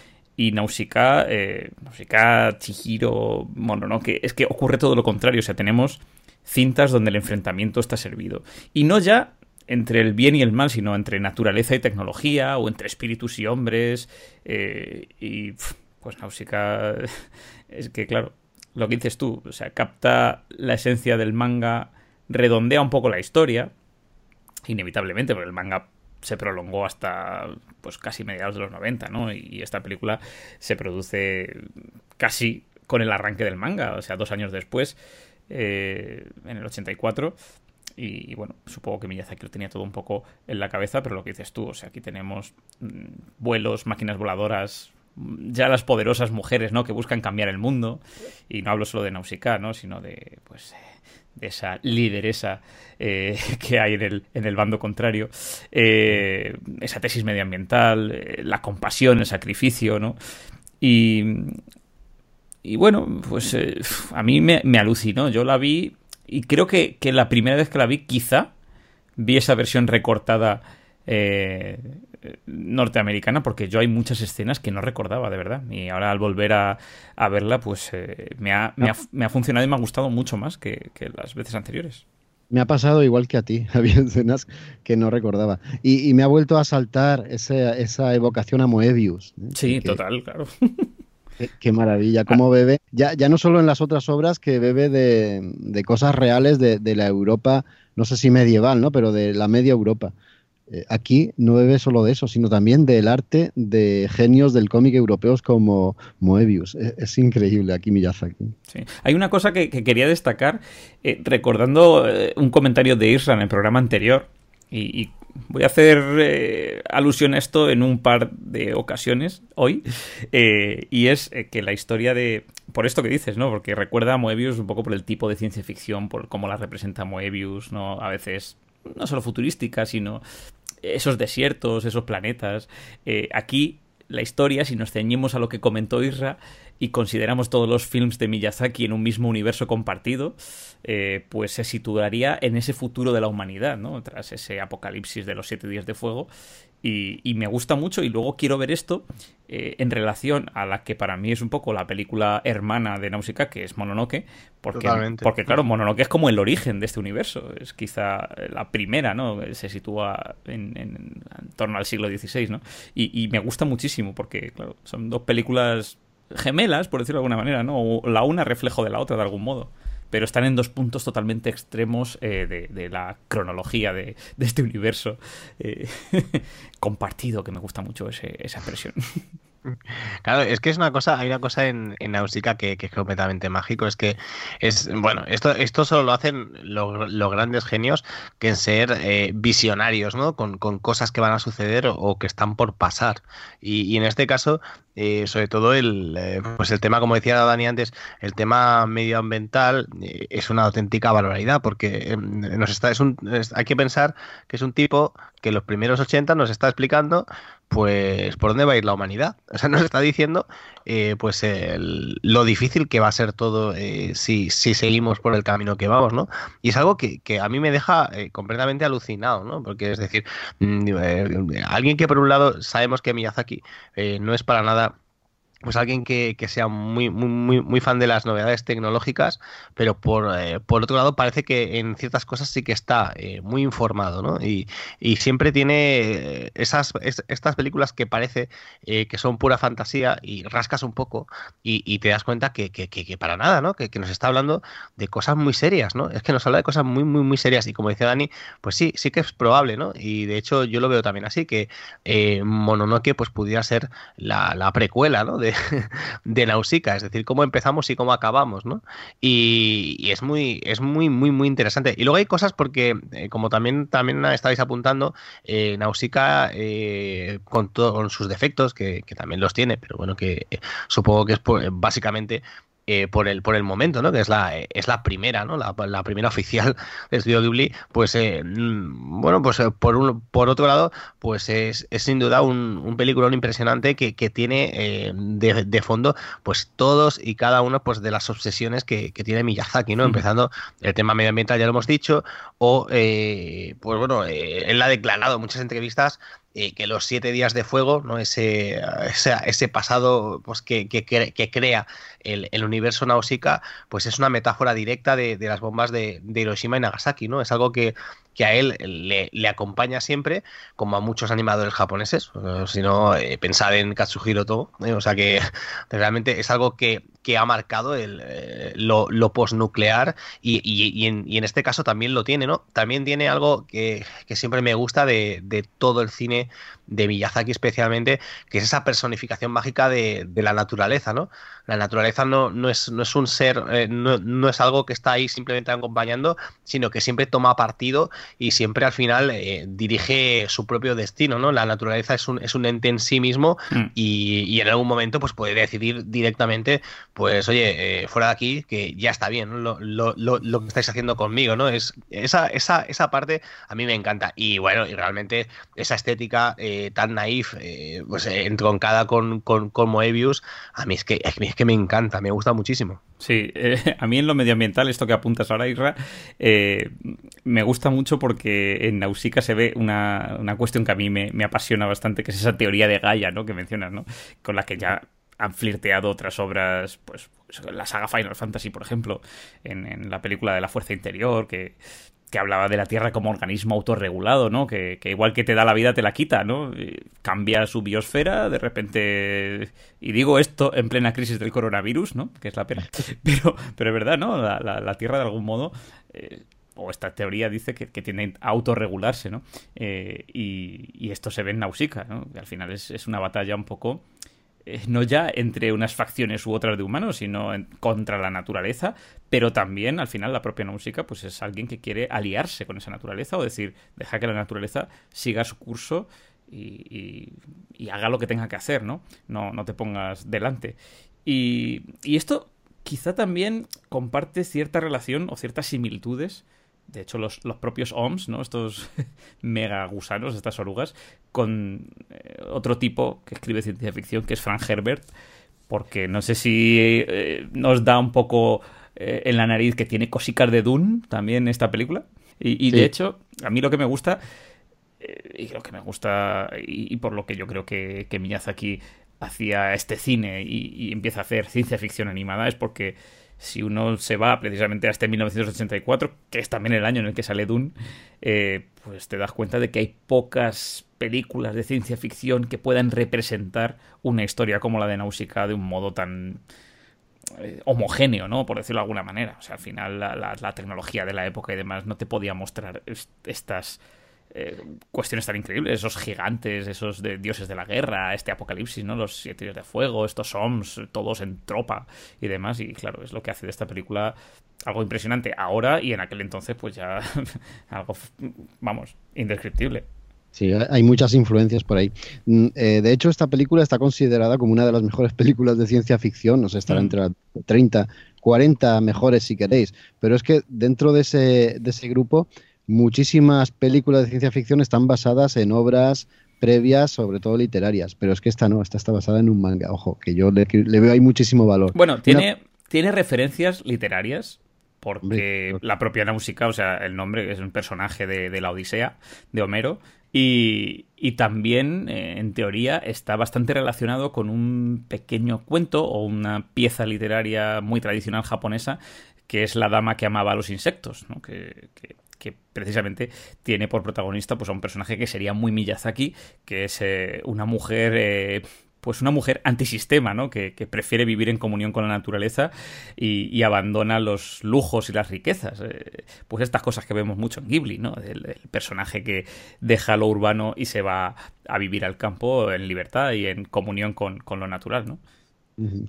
y Nausicaa, eh, Nausicaa, Chihiro, bueno, no, que es que ocurre todo lo contrario, o sea, tenemos cintas donde el enfrentamiento está servido. Y no ya entre el bien y el mal, sino entre naturaleza y tecnología, o entre espíritus y hombres, eh, y pues Nausicaa, es que claro, lo que dices tú, o sea, capta la esencia del manga, redondea un poco la historia, inevitablemente, porque el manga se prolongó hasta pues casi mediados de los 90, ¿no? Y esta película se produce casi con el arranque del manga, o sea, dos años después, eh, en el 84. Y, bueno, supongo que Miyazaki lo tenía todo un poco en la cabeza, pero lo que dices tú, o sea, aquí tenemos mm, vuelos, máquinas voladoras, ya las poderosas mujeres, ¿no? Que buscan cambiar el mundo. Y no hablo solo de Nausicaa, ¿no? Sino de, pues, de esa lideresa eh, que hay en el, en el bando contrario, eh, esa tesis medioambiental, eh, la compasión, el sacrificio, ¿no? Y, y bueno, pues a mí me, me, alucinó, yo la vi y creo que, que, la primera vez que la vi quizá vi esa versión recortada norteamericana porque yo hay muchas escenas que no recordaba de verdad y ahora al volver a, verla pues eh, me, ha, me, ha, funcionado y me ha gustado mucho más que, las veces anteriores. Me ha pasado igual que a ti, había escenas que no recordaba. Y, me ha vuelto a saltar esa, esa evocación a Moebius. ¿eh? Sí, total, claro. Qué, maravilla, cómo bebe, ya, ya no solo en las otras obras que bebe de, cosas reales de, de, la Europa, no sé si medieval, ¿no? pero de la media Europa. Eh, aquí no bebe solo de eso, sino también del arte de genios del cómic europeos como Moebius. Es, increíble aquí Miyazaki. Sí. Hay una cosa que, quería destacar, eh, recordando eh, un comentario de Isra en el programa anterior, y, voy a hacer alusión a esto en un par de ocasiones hoy, y es que la historia de... Por esto que dices, ¿no? Porque recuerda a Moebius un poco por el tipo de ciencia ficción, por cómo la representa Moebius, ¿no? A veces no solo futurística, sino esos desiertos, esos planetas. Eh, aquí la historia, si nos ceñimos a lo que comentó Isra y consideramos todos los films de Miyazaki en un mismo universo compartido, eh, pues se situaría en ese futuro de la humanidad, ¿no? Tras ese apocalipsis de los siete días de fuego. Y, me gusta mucho y luego quiero ver esto eh, en relación a la que para mí es un poco la película hermana de Nausicaa, que es Mononoke, porque, porque claro, Mononoke es como el origen de este universo, es quizá la primera, ¿no? Se sitúa en, torno al siglo XVI, ¿no? Y, me gusta muchísimo porque, claro, son dos películas gemelas, por decirlo de alguna manera, ¿no? la una reflejo de la otra de algún modo pero están en dos puntos totalmente extremos eh, de, la cronología de, este universo eh, compartido, que me gusta mucho esa expresión. Claro, es que es una cosa, hay una cosa en, en que, es completamente mágico, es que es, bueno, esto, esto solo lo hacen los grandes genios que en ser eh, visionarios, ¿no? Con, cosas que van a suceder o, que están por pasar. Y, en este caso, eh, sobre todo el, eh, pues el tema, como decía Dani antes, el tema medioambiental es una auténtica barbaridad, porque nos está, es hay que pensar que es un tipo que los primeros 80 nos está explicando pues por dónde va a ir la humanidad. O sea, nos está diciendo eh, pues lo difícil que va a ser todo eh, si, si, seguimos por el camino que vamos, ¿no? Y es algo que, a mí me deja eh, completamente alucinado, ¿no? Porque es decir, mm, alguien que por un lado sabemos que Miyazaki no es para nada pues alguien que, sea muy, muy, muy, fan de las novedades tecnológicas, pero por, eh, por otro lado parece que en ciertas cosas sí que está eh, muy informado, ¿no? Y, siempre tiene eh, esas, estas películas que parece que son pura fantasía y rascas un poco y, te das cuenta que, para nada, ¿no? Que, nos está hablando de cosas muy serias, ¿no? Es que nos habla de cosas muy, muy, muy serias y como decía Dani, pues sí, sí que es probable, ¿no? Y de hecho yo lo veo también así, que Mononoke pues pudiera ser la, la precuela, ¿no? De, de, Nausicaa, es decir, cómo empezamos y cómo acabamos, ¿no? Y, es muy, es muy, muy, muy interesante. Y luego hay cosas porque, eh, como también, también estáis apuntando, eh, Nausicaa, eh, con, sus defectos, que, también los tiene, pero bueno, que supongo que es básicamente eh, por, el, por el momento, ¿no? que es la, es la primera, ¿no? la, la primera oficial de Estudio Ghibli, pues eh, mm, bueno, pues eh, por, un, por otro lado, pues es, es sin duda un, un peliculón impresionante que, que tiene de, de, fondo pues todos y cada uno pues de las obsesiones que, que tiene Miyazaki, ¿no? Empezando el tema medioambiental, ya lo hemos dicho, o pues bueno, él ha declarado en muchas entrevistas eh, que los siete días de fuego, ¿no? ese, ese, pasado pues, que, que, que crea el, el, universo Nausicaa, pues es una metáfora directa de, de las bombas de, de, Hiroshima y Nagasaki, ¿no? Es algo que, que a él le, acompaña siempre, como a muchos animadores japoneses. si no, eh, pensad en Katsuhiro Toho. ¿eh? O sea que realmente es algo que, que ha marcado el, eh, lo, lo postnuclear y, y, en, y, en, este caso también lo tiene, ¿no? También tiene algo que, que siempre me gusta de, de, todo el cine de Miyazaki especialmente, que es esa personificación mágica de, de la naturaleza, ¿no? La naturaleza no, no, es, no es un ser, eh, no, no, es algo que está ahí simplemente acompañando, sino que siempre toma partido y siempre al final eh, dirige su propio destino, ¿no? La naturaleza es un, es un ente en sí mismo mm. y, y, en algún momento pues puede decidir directamente, pues oye, eh, fuera de aquí, que ya está bien, lo, lo, lo, lo, que estáis haciendo conmigo, ¿no? Es, esa, esa, esa parte a mí me encanta y bueno, y realmente esa estética tan naif, pues entroncada con, con, con Moebius, a mí es que, a mí es que me encanta, me gusta muchísimo. Sí, eh, a mí en lo medioambiental, esto que apuntas ahora, Isra, eh, me gusta mucho porque en Nausicaa se ve una, una cuestión que a mí me, me, apasiona bastante, que es esa teoría de Gaia, ¿no? Que mencionas, ¿no? Con la que ya han flirteado otras obras, pues, la saga Final Fantasy, por ejemplo, en, en la película de la Fuerza Interior, que que hablaba de la Tierra como organismo autorregulado, ¿no? Que, igual que te da la vida, te la quita, ¿no? Cambia su biosfera, de repente... Y digo esto en plena crisis del coronavirus, ¿no? Que es la pena. Pero, pero es verdad, ¿no? La, Tierra, de algún modo... Eh, o esta teoría dice que, que tiende a autorregularse, ¿no? Eh, y, esto se ve en Nausicaa, ¿no? Que al final es, es una batalla un poco no ya entre unas facciones u otras de humanos, sino contra la naturaleza, pero también al final la propia música pues es alguien que quiere aliarse con esa naturaleza o decir, deja que la naturaleza siga su curso y, haga lo que tenga que hacer, ¿no? No, no te pongas delante. Y, y esto quizá también comparte cierta relación o ciertas similitudes de hecho, los, propios OMS, ¿no? Estos mega gusanos, estas orugas, con eh, otro tipo que escribe ciencia ficción, que es Frank Herbert, porque no sé si eh, nos da un poco eh, en la nariz que tiene cositas de Dune también esta película. Y, de hecho, a mí lo que me gusta, y lo que me gusta, y, por lo que yo creo que, que Miyazaki hacía este cine y empieza a hacer ciencia ficción animada, es porque si uno se va precisamente este 1984, que es también el año en el que sale Dune, eh, pues te das cuenta de que hay pocas películas de ciencia ficción que puedan representar una historia como la de Nausicaa de un modo tan eh, homogéneo, ¿no? Por decirlo de alguna manera. O sea, al final la, la, tecnología de la época y demás no te podía mostrar estas eh, cuestiones tan increíbles, esos gigantes, esos de dioses de la guerra, este apocalipsis, ¿no? Los siete de fuego, estos Oms, todos en tropa y demás. Y claro, es lo que hace de esta película algo impresionante ahora y en aquel entonces, pues ya algo, vamos, indescriptible. Sí, hay muchas influencias por ahí. Mm, eh, de hecho, esta película está considerada como una de las mejores películas de ciencia ficción, no sé, estará mm. entre las 30, 40 mejores si queréis, pero es que dentro de ese, de ese grupo muchísimas películas de ciencia ficción están basadas en obras previas, sobre todo literarias, pero es que esta no, esta está basada en un manga, ojo, que yo le, veo ahí muchísimo valor. Bueno, tiene, tiene referencias literarias, porque la propia música, o sea, el nombre es un personaje de, la Odisea, de Homero, y, también, eh, en teoría, está bastante relacionado con un pequeño cuento o una pieza literaria muy tradicional japonesa, que es La dama que amaba a los insectos, ¿no? que, que precisamente tiene por protagonista pues, a un personaje que sería muy Miyazaki, que es eh, una mujer... Eh, pues una mujer antisistema, ¿no? Que, prefiere vivir en comunión con la naturaleza y, abandona los lujos y las riquezas. Eh, pues estas cosas que vemos mucho en Ghibli, ¿no? El, personaje que deja lo urbano y se va a vivir al campo en libertad y en comunión con, lo natural, ¿no?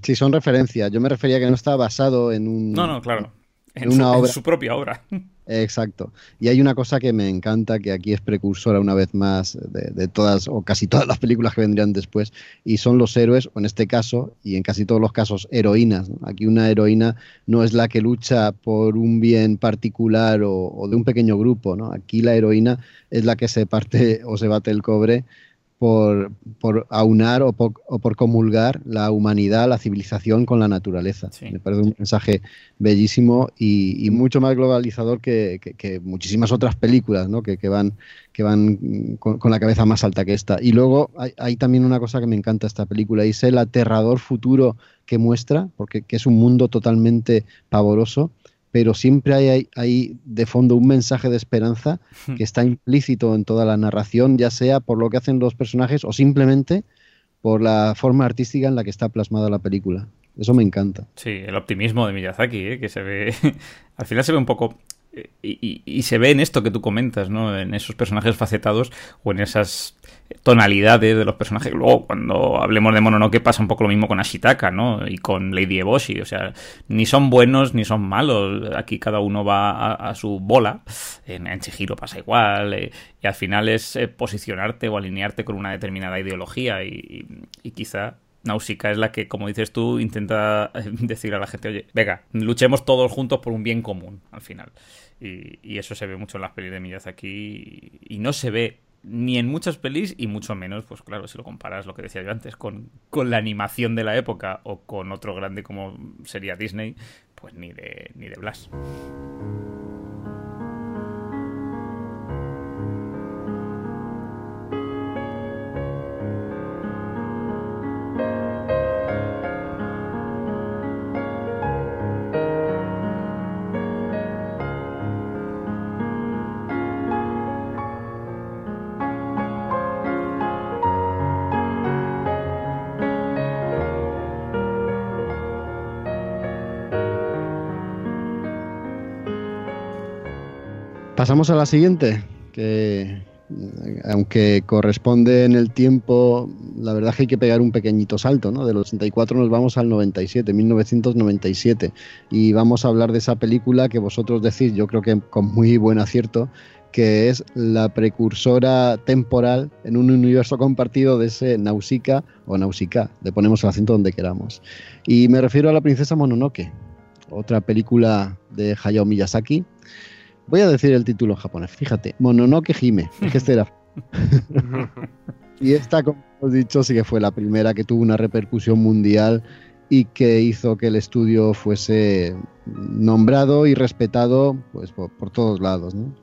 Sí, son referencias. Yo me refería que no está basado en un... No, no, claro. En, una obra. en su propia obra. Exacto. Y hay una cosa que me encanta, que aquí es precursora una vez más de, todas o casi todas las películas que vendrían después, y son los héroes, o en este caso, y en casi todos los casos, heroínas. Aquí una heroína no es la que lucha por un bien particular o, de un pequeño grupo, ¿no? Aquí la heroína es la que se parte o se bate el cobre por, por aunar o por, o por, comulgar la humanidad, la civilización con la naturaleza. Me parece un mensaje bellísimo y, mucho más globalizador que, muchísimas otras películas ¿no? que, van, que van con, la cabeza más alta que esta. Y luego hay, hay, también una cosa que me encanta esta película y es el aterrador futuro que muestra, porque que es un mundo totalmente pavoroso pero siempre hay, hay, de fondo un mensaje de esperanza hmm. que está implícito en toda la narración, ya sea por lo que hacen los personajes o simplemente por la forma artística en la que está plasmada la película. Eso me encanta. Sí, el optimismo de Miyazaki, ¿eh? que se ve. Al final se ve un poco y, se ve en esto que tú comentas, ¿no? En esos personajes facetados o en esas tonalidades de los personajes. Luego, cuando hablemos de Mononoke pasa un poco lo mismo con Ashitaka, ¿no? Y con Lady Eboshi. O sea, ni son buenos ni son malos. Aquí cada uno va a, su bola. En, en, Chihiro pasa igual. Eh, y al final es eh, posicionarte o alinearte con una determinada ideología. Y quizá Nausicaa es la que, como dices tú, intenta decir a la gente, oye, venga, luchemos todos juntos por un bien común, al final. Y, eso se ve mucho en las pelis de Miyazaki y, y no se ve ni en muchas pelis y mucho menos, pues claro, si lo comparas lo que decía yo antes con, con la animación de la época o con otro grande como sería Disney, pues ni de, ni de Blas. Pasamos a la siguiente, que aunque corresponde en el tiempo, la verdad es que hay que pegar un pequeñito salto, ¿no? Del 84 nos vamos al 97, 1997, y vamos a hablar de esa película que vosotros decís, yo creo que con muy buen acierto, que es la precursora temporal en un universo compartido de ese Nausicaa o Nausicaa, le ponemos el acento donde queramos. Y me refiero a la princesa Mononoke, otra película de Hayao Miyazaki, Voy a decir el título en japonés, fíjate, Mononoke Hime, es que este era. y esta, como hemos dicho, sí que fue la primera que tuvo una repercusión mundial y que hizo que el estudio fuese nombrado y respetado pues, por, todos lados. ¿no?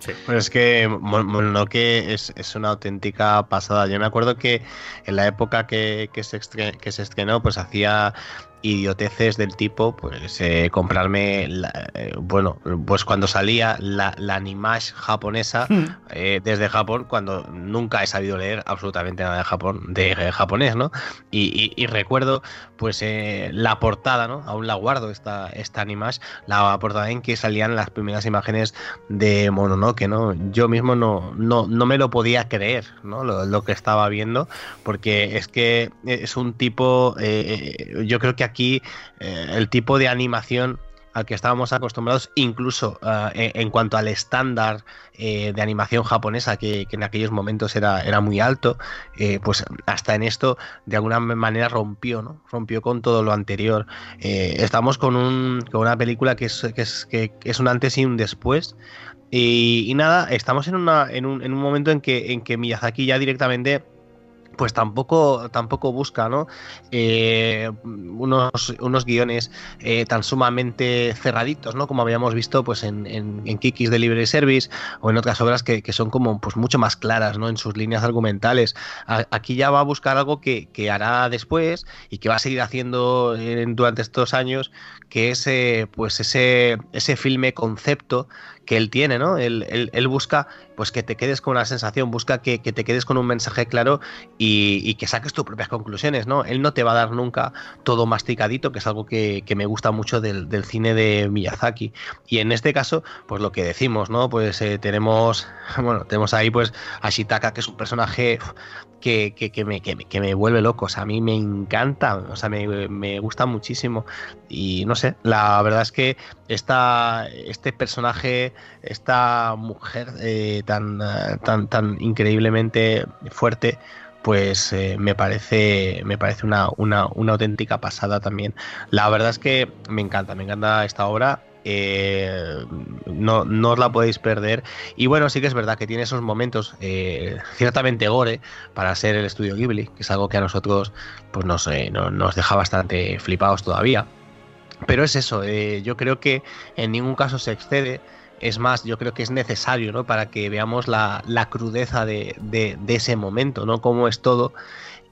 Sí, pues es que Mononoke es, es, una auténtica pasada. Yo me acuerdo que en la época que, que, se, que se estrenó, pues hacía idioteces del tipo, pues eh, comprarme, eh, bueno, pues cuando salía la, la Animash japonesa hmm. eh, desde Japón, cuando nunca he sabido leer absolutamente nada de Japón, de japonés, ¿no? Y, recuerdo, pues la portada, ¿no? Aún la guardo esta, esta Animash, la portada en que salían las primeras imágenes de Mononoke, ¿no? Yo mismo no, no, no me lo podía creer, ¿no? Lo, lo que estaba viendo, porque es que es un tipo, yo creo que aquí eh, el tipo de animación al que estábamos acostumbrados, incluso eh, en cuanto al estándar eh, de animación japonesa, que, en aquellos momentos era, era muy alto, pues hasta en esto de alguna manera rompió, ¿no? Rompió con todo lo anterior. estamos con, un, con, una película que es, que, es, que es un antes y un después. Y, nada, estamos en, una, en, un, en un momento en que, en que Miyazaki ya directamente pues tampoco, tampoco busca. Eh, unos, unos, guiones eh, tan sumamente cerraditos, ¿no? como habíamos visto pues, en, en, Kikis de Libre Service o en otras obras que, son como pues, mucho más claras ¿no? en sus líneas argumentales. aquí ya va a buscar algo que, hará después y que va a seguir haciendo durante estos años, que es eh, pues ese, ese filme concepto que él tiene, ¿no? Él, él, busca pues que te quedes con una sensación, busca que, te quedes con un mensaje claro y, que saques tus propias conclusiones, ¿no? Él no te va a dar nunca todo masticadito, que es algo que, me gusta mucho del, cine de Miyazaki. Y en este caso, pues lo que decimos, ¿no? Pues eh, tenemos, bueno, tenemos ahí pues a Shitaka, que es un personaje que, que, me, que, me, vuelve loco. O sea, a mí me encanta, o sea, me, me, gusta muchísimo. Y no sé, la verdad es que esta, este personaje, esta mujer eh, tan, tan, tan increíblemente fuerte, pues eh, me parece me parece una, una, una, auténtica pasada también. La verdad es que me encanta, me encanta esta obra eh, no, no, os la podéis perder. Y bueno, sí que es verdad que tiene esos momentos eh, ciertamente gore para ser el estudio Ghibli, que es algo que a nosotros pues nos, nos deja bastante flipados todavía. Pero es eso, eh, yo creo que en ningún caso se excede. Es más, yo creo que es necesario, ¿no? Para que veamos la, crudeza de, de, de, ese momento, ¿no? Cómo es todo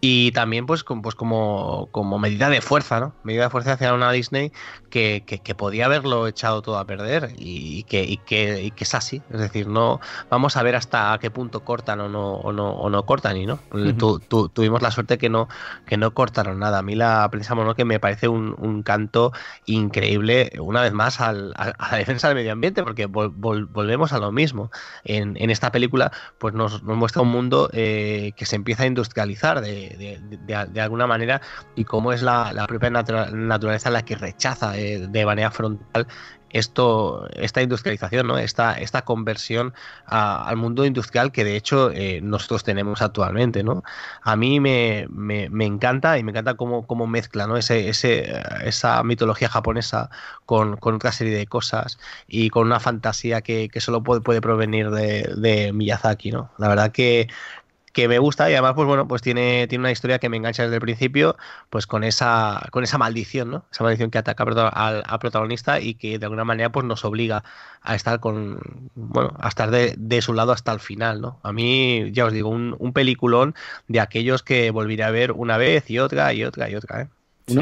y también pues, pues como, como, medida de fuerza, ¿no? Medida de fuerza hacia una Disney que, que, podía haberlo echado todo a perder y que, y que, y que, es así. Es decir, no vamos a ver hasta qué punto cortan o no, o no, o no cortan y no. tuvimos la suerte que no, que no cortaron nada. A mí la princesa que me parece un, un, canto increíble, una vez más, al, a, la defensa del medio ambiente, porque volvemos a lo mismo. En, en, esta película pues nos, nos muestra un mundo eh, que se empieza a industrializar de de, alguna manera y cómo es la, propia naturaleza la que rechaza eh, de manera frontal esto, esta industrialización, ¿no? esta, esta conversión al mundo industrial que de hecho eh, nosotros tenemos actualmente. ¿no? A mí me, encanta y me encanta cómo, cómo mezcla ¿no? ese, ese, esa mitología japonesa con, otra serie de cosas y con una fantasía que, solo puede, puede provenir de, de Miyazaki. ¿no? La verdad que que me gusta y además pues bueno pues tiene, tiene una historia que me engancha desde el principio pues con esa con esa maldición no esa maldición que ataca al, protagonista y que de alguna manera pues nos obliga a estar con bueno a estar de, su lado hasta el final no a mí ya os digo un, un, peliculón de aquellos que volveré a ver una vez y otra y otra y otra ¿eh?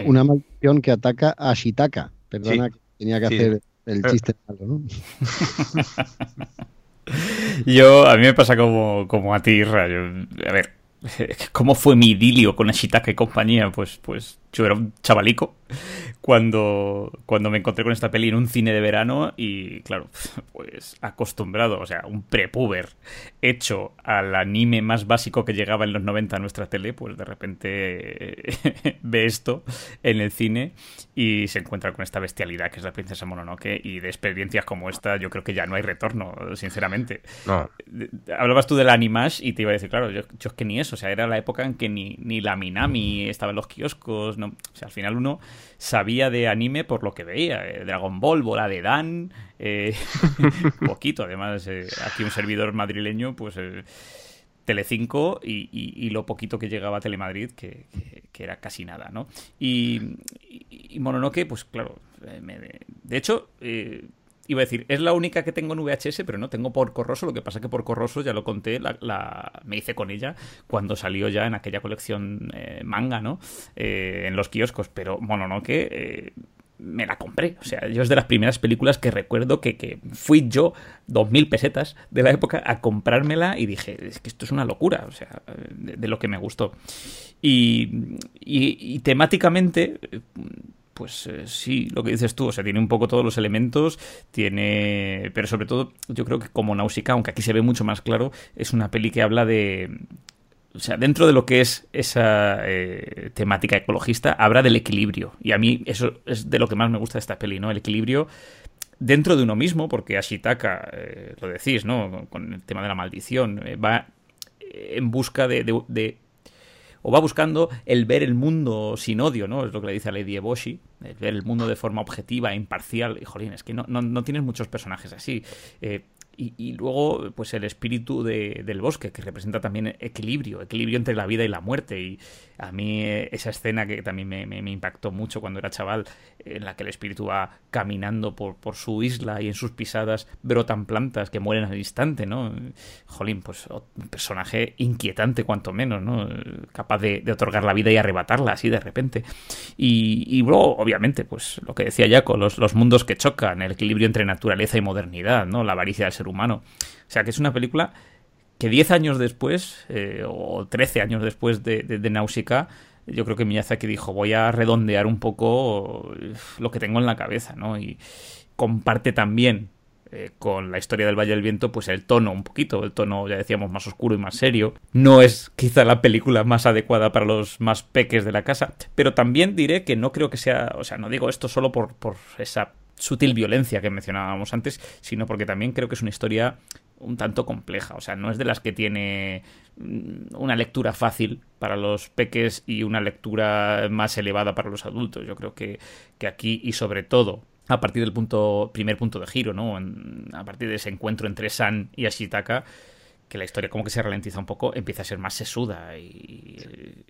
una, maldición que ataca a Shitaka. Perdona que tenía que hacer el chiste malo, ¿no? Yo, a mí me pasa como, como a ti, Rayo. A ver, ¿cómo fue mi idilio con Ashitaka y compañía? Pues, pues yo era un chavalico cuando, cuando me encontré con esta peli en un cine de verano y, claro, pues acostumbrado, o sea, un prepuber hecho al anime más básico que llegaba en los 90 a nuestra tele, pues de repente ve esto en el cine y se encuentra con esta bestialidad que es la princesa Mononoke y de experiencias como esta yo creo que ya no hay retorno, sinceramente. No. Hablabas tú del Animash y te iba a decir, claro, yo, yo es que ni eso, o sea, era la época en que ni, ni la Minami estaba en los kioscos, no, al final uno sabía de anime por lo que veía, eh, Dragon Ball, Bola de Dan, eh, poquito, además, eh, aquí un servidor madrileño, pues... Telecinco y, y, lo poquito que llegaba a Telemadrid, que, que, era casi nada, ¿no? Y, y, Mononoke, pues claro, de hecho, iba a decir, es la única que tengo en VHS, pero no tengo por Corroso. Lo que pasa que por Corroso, ya lo conté, la, me hice con ella cuando salió ya en aquella colección eh, manga, ¿no? Eh, en los kioscos. Pero Mononoke, eh, me la compré. O sea, yo es de las primeras películas que recuerdo que, que fui yo, dos mil pesetas de la época, a comprármela y dije, es que esto es una locura, o sea, de, lo que me gustó. Y, y temáticamente pues eh, sí, lo que dices tú, o sea, tiene un poco todos los elementos, tiene, pero sobre todo yo creo que como Nausicaa, aunque aquí se ve mucho más claro, es una peli que habla de, o sea, dentro de lo que es esa eh, temática ecologista, habla del equilibrio. Y a mí eso es de lo que más me gusta de esta peli, ¿no? El equilibrio dentro de uno mismo, porque Ashitaka, eh, lo decís, ¿no? Con el tema de la maldición, eh, va en busca de, o va buscando el ver el mundo sin odio, ¿no? Es lo que le dice a Lady Eboshi, el ver el mundo de forma objetiva, imparcial. Y, jolín, es que no, no, no tienes muchos personajes así. Eh, y, luego, pues el espíritu de, del bosque, que representa también equilibrio, equilibrio entre la vida y la muerte. Y a mí esa escena que también me, impactó mucho cuando era chaval, en la que el espíritu va caminando por, por, su isla y en sus pisadas brotan plantas que mueren al instante, ¿no? Jolín, pues un personaje inquietante cuanto menos, ¿no? Capaz de, de otorgar la vida y arrebatarla así de repente. Y, y, luego, obviamente, pues lo que decía Jaco, los, los mundos que chocan, el equilibrio entre naturaleza y modernidad, ¿no? La avaricia del ser humano. O sea, que es una película que 10 años después, eh, o 13 años después de, de, yo creo que Miyazaki dijo, voy a redondear un poco lo que tengo en la cabeza, ¿no? Y comparte también eh, con la historia del Valle del Viento, pues el tono un poquito, el tono, ya decíamos, más oscuro y más serio. No es quizá la película más adecuada para los más peques de la casa, pero también diré que no creo que sea, o sea, no digo esto solo por, por esa sutil violencia que mencionábamos antes, sino porque también creo que es una historia un tanto compleja, o sea, no es de las que tiene una lectura fácil para los peques y una lectura más elevada para los adultos. Yo creo que, que aquí y sobre todo a partir del punto primer punto de giro, ¿no? a partir de ese encuentro entre San y Ashitaka, que la historia como que se ralentiza un poco, empieza a ser más sesuda y,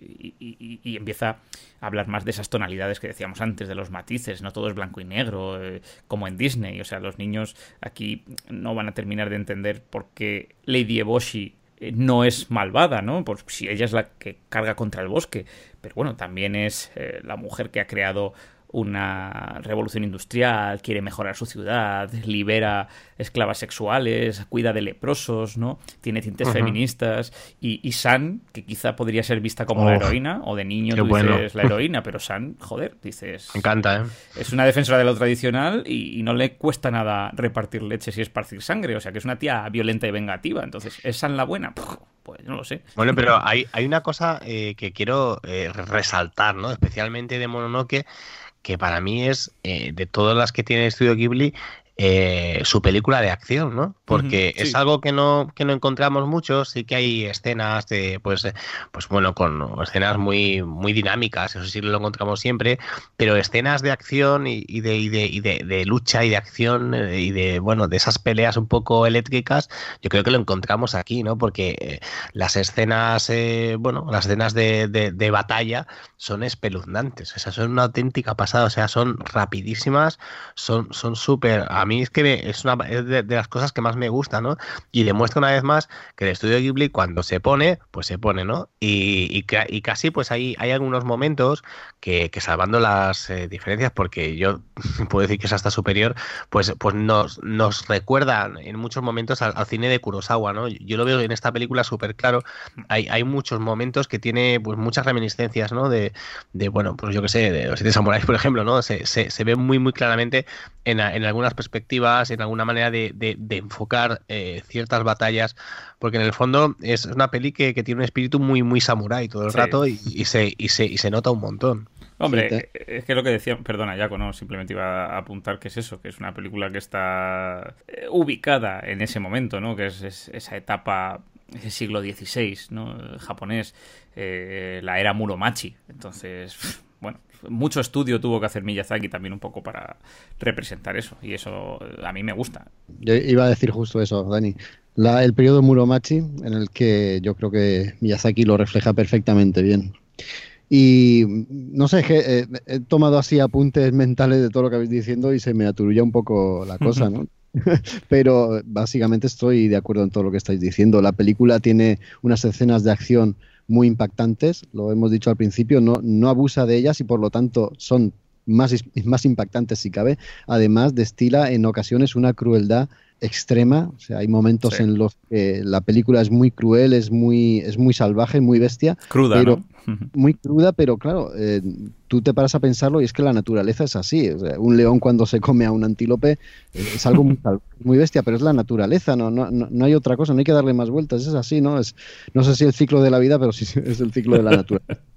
y, empieza a hablar más de esas tonalidades que decíamos antes, de los matices, no todo es blanco y negro, eh, como en Disney. O sea, los niños aquí no van a terminar de entender por qué Lady Eboshi eh, no es malvada, ¿no? Pues si ella es la que carga contra el bosque, pero bueno, también es eh, la mujer que ha creado una revolución industrial, quiere mejorar su ciudad, libera esclavas sexuales, cuida de leprosos, ¿no? Tiene tintes uh -huh. feministas. Y, y, San, que quizá podría ser vista como oh, la heroína, o de niño tú bueno. dices la heroína, pero San, joder, dices. Me encanta, ¿eh? Es una defensora de lo tradicional y, y, no le cuesta nada repartir leches y esparcir sangre. O sea, que es una tía violenta y vengativa. Entonces, ¿es San la buena? Pues no lo sé. Bueno, pero hay, hay una cosa eh, que quiero eh, resaltar, ¿no? Especialmente de Mononoke que para mí es, eh, de todas las que tiene el estudio Ghibli, eh, su película de acción, ¿no? Porque uh -huh, sí. es algo que no, que no encontramos mucho, sí que hay escenas de, pues, pues bueno, con escenas muy, muy dinámicas, eso sí lo encontramos siempre, pero escenas de acción y, y, de, y, de, y de, de, lucha y de acción eh, y de, bueno, de esas peleas un poco eléctricas, yo creo que lo encontramos aquí, ¿no? Porque eh, las escenas, eh, bueno, las escenas de, de, batalla son espeluznantes, o sea, son una auténtica pasada, o sea, son rapidísimas, son súper, son mí es que es una de, las cosas que más me gusta, ¿no? Y demuestra una vez más que el estudio Ghibli cuando se pone, pues se pone, ¿no? Y, y, casi pues hay, hay algunos momentos que, salvando las eh, diferencias, porque yo puedo decir que es hasta superior, pues, pues nos, nos recuerdan en muchos momentos al, cine de Kurosawa, ¿no? Yo lo veo en esta película súper claro. Hay, hay muchos momentos que tiene pues muchas reminiscencias, ¿no? De, de bueno, pues yo que sé, de los siete samuráis, por ejemplo, ¿no? Se, se, se ve muy, muy claramente en, en, algunas perspectivas, en alguna manera de, de, enfocar eh, ciertas batallas, porque en el fondo es una peli que, que tiene un espíritu muy, muy samurái todo el rato y, y, se, y, se, y se nota un montón. Hombre, es que lo que decía, perdona, Jaco, no, simplemente iba a apuntar que es eso, que es una película que está eh, ubicada en ese momento, ¿no? Que es, esa etapa, ese siglo XVI, ¿no? japonés, eh, la era Muromachi. Entonces, bueno, mucho estudio tuvo que hacer Miyazaki también un poco para representar eso, y eso a mí me gusta. Yo iba a decir justo eso, Dani. el periodo Muromachi, en el que yo creo que Miyazaki lo refleja perfectamente bien. Y no sé, que, eh, he tomado así apuntes mentales de todo lo que habéis diciendo y se me aturulla un poco la cosa, ¿no? Pero básicamente estoy de acuerdo en todo lo que estáis diciendo. La película tiene unas escenas de acción muy impactantes, lo hemos dicho al principio, no, no abusa de ellas y por lo tanto son más, más impactantes si cabe. Además, destila en ocasiones una crueldad extrema. O sea, hay momentos en los que la película es muy cruel, es muy, es muy salvaje, muy bestia. Cruda, pero, Muy cruda, pero claro, eh, tú te paras a pensarlo y es que la naturaleza es así. un león cuando se come a un antílope es algo muy, muy bestia, pero es la naturaleza, no, no, no, hay otra cosa, no hay que darle más vueltas, es así, ¿no? Es, no sé si el ciclo de la vida, pero sí es el ciclo de la naturaleza.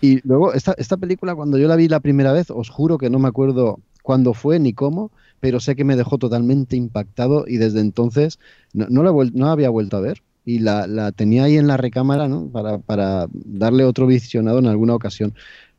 Y luego, esta, esta película, cuando yo la vi la primera vez, os juro que no me acuerdo cuándo fue ni cómo, pero sé que me dejó totalmente impactado y desde entonces no, la, no había vuelto a ver y la, la tenía ahí en la recámara ¿no? para, para, darle otro visionado en alguna ocasión.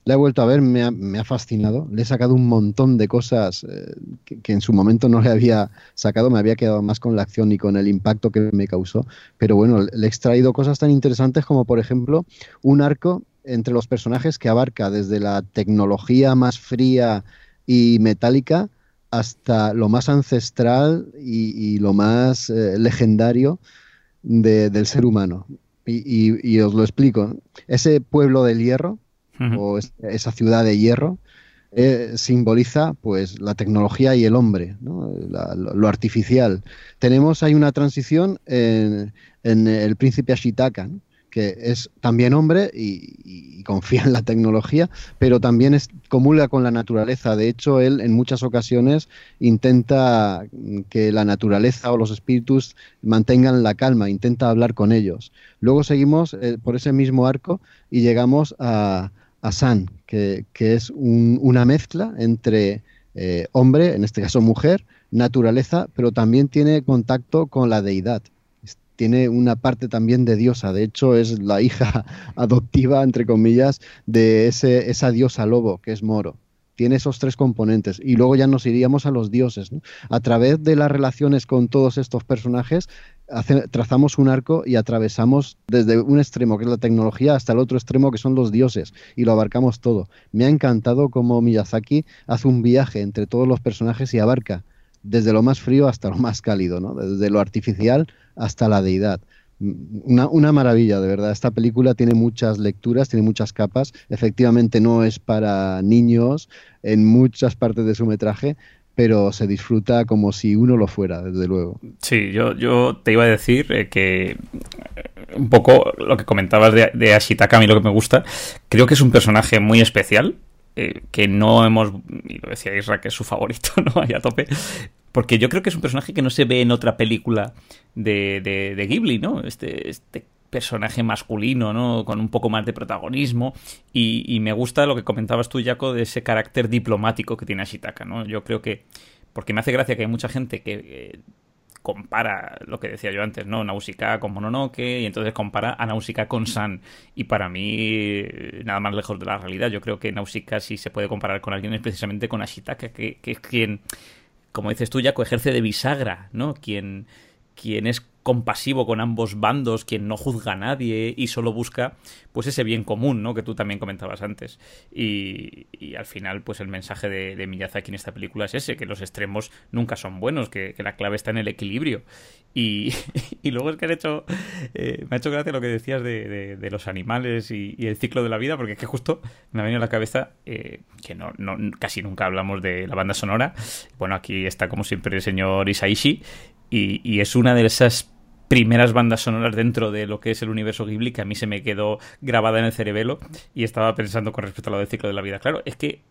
La he vuelto a ver, me ha, me ha fascinado, le he sacado un montón de cosas eh, que, que, en su momento no le había sacado, me había quedado más con la acción y con el impacto que me causó, pero bueno, le he extraído cosas tan interesantes como por ejemplo un arco entre los personajes que abarca desde la tecnología más fría y metálica hasta lo más ancestral y, lo más eh, legendario del ser humano. Y, os lo explico. Ese pueblo del hierro, o esa ciudad de hierro, eh, simboliza pues la tecnología y el hombre, lo, artificial. Tenemos ahí una transición en, el príncipe Ashitaka, que es también hombre y, confía en la tecnología, pero también es, comulga con la naturaleza. De hecho, él en muchas ocasiones intenta que la naturaleza o los espíritus mantengan la calma, intenta hablar con ellos. Luego seguimos eh, por ese mismo arco y llegamos a, San, que, es una mezcla entre eh, hombre, en este caso mujer, naturaleza, pero también tiene contacto con la deidad tiene una parte también de diosa. De hecho, es la hija adoptiva, entre comillas, de ese, esa diosa lobo, que es Moro. Tiene esos tres componentes. Y luego ya nos iríamos a los dioses. A través de las relaciones con todos estos personajes, trazamos un arco y atravesamos desde un extremo, que es la tecnología, hasta el otro extremo, que son los dioses. Y lo abarcamos todo. Me ha encantado cómo Miyazaki hace un viaje entre todos los personajes y abarca desde lo más frío hasta lo más cálido, ¿no? desde lo artificial hasta la deidad. Una, maravilla, de verdad. Esta película tiene muchas lecturas, tiene muchas capas. Efectivamente no es para niños en muchas partes de su metraje, pero se disfruta como si uno lo fuera, desde luego. Sí, yo, yo te iba a decir eh, que eh, un poco lo que comentabas de, de Ashitaka, a mí lo que me gusta, creo que es un personaje muy especial, eh, que no hemos, y lo decía Isra, que es su favorito, ¿no? Ahí a tope. Porque yo creo que es un personaje que no se ve en otra película de, de, Ghibli, ¿no? Este, este personaje masculino, ¿no? Con un poco más de protagonismo. Y, y, me gusta lo que comentabas tú, Jaco, de ese carácter diplomático que tiene Ashitaka, ¿no? Yo creo que. Porque me hace gracia que hay mucha gente que eh, compara lo que decía yo antes, ¿no? Nausicaa con Mononoke y entonces compara a Nausicaa con San y para mí nada más lejos de la realidad. Yo creo que Nausicaa si se puede comparar con alguien es precisamente con Ashitaka, que, que es quien, como dices tú, ya ejerce de bisagra, ¿no? Quien, quien es compasivo con ambos bandos, quien no juzga a nadie y solo busca pues ese bien común, ¿no? Que tú también comentabas antes. Y, al final, pues el mensaje de, de, Miyazaki en esta película es ese, que los extremos nunca son buenos, que, la clave está en el equilibrio. Y, luego es que han hecho, eh, me ha hecho gracia lo que decías de, los animales y, el ciclo de la vida, porque es que justo me ha venido a la cabeza eh, que no, no, casi nunca hablamos de la banda sonora. Bueno, aquí está como siempre el señor Isaishi y, es una de esas primeras bandas sonoras dentro de lo que es el universo Ghibli que a mí se me quedó grabada en el cerebelo y estaba pensando con respecto a lo del ciclo de la vida. Claro, es que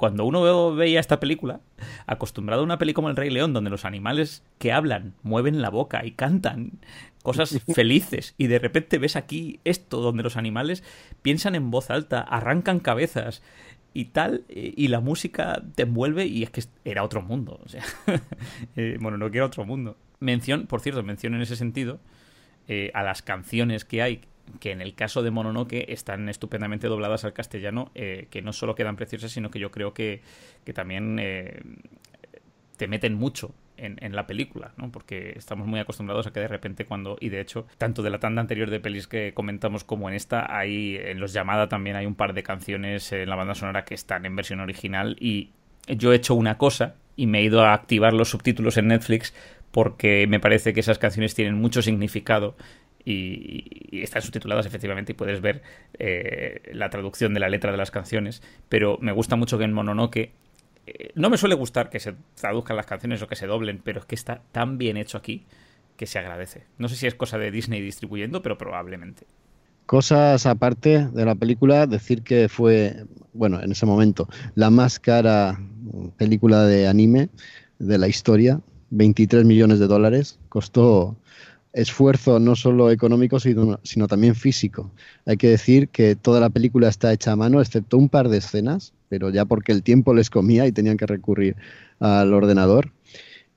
cuando uno veía esta película, acostumbrado a una película como El Rey León, donde los animales que hablan mueven la boca y cantan cosas felices, y de repente ves aquí esto, donde los animales piensan en voz alta, arrancan cabezas y tal, y la música te envuelve y es que era otro mundo. O sea, eh, bueno, no quiero otro mundo. Mención, por cierto, mención en ese sentido eh, a las canciones que hay, que en el caso de Mononoke están estupendamente dobladas al castellano, eh, que no solo quedan preciosas, sino que yo creo que, que también eh, te meten mucho en, la película, ¿no? Porque estamos muy acostumbrados a que de repente cuando, y de hecho, tanto de la tanda anterior de pelis que comentamos como en esta, hay, en los llamadas también hay un par de canciones en la banda sonora que están en versión original y yo he hecho una cosa y me he ido a activar los subtítulos en Netflix porque me parece que esas canciones tienen mucho significado y, están subtituladas efectivamente y puedes ver eh, la traducción de la letra de las canciones, pero me gusta mucho que en Mononoke eh, no me suele gustar que se traduzcan las canciones o que se doblen, pero es que está tan bien hecho aquí que se agradece. No sé si es cosa de Disney distribuyendo, pero probablemente. Cosas aparte de la película, decir que fue, bueno, en ese momento, la más cara película de anime de la historia, 23 millones de dólares, costó esfuerzo no solo económico, sino, sino, también físico. Hay que decir que toda la película está hecha a mano, excepto un par de escenas, pero ya porque el tiempo les comía y tenían que recurrir al ordenador.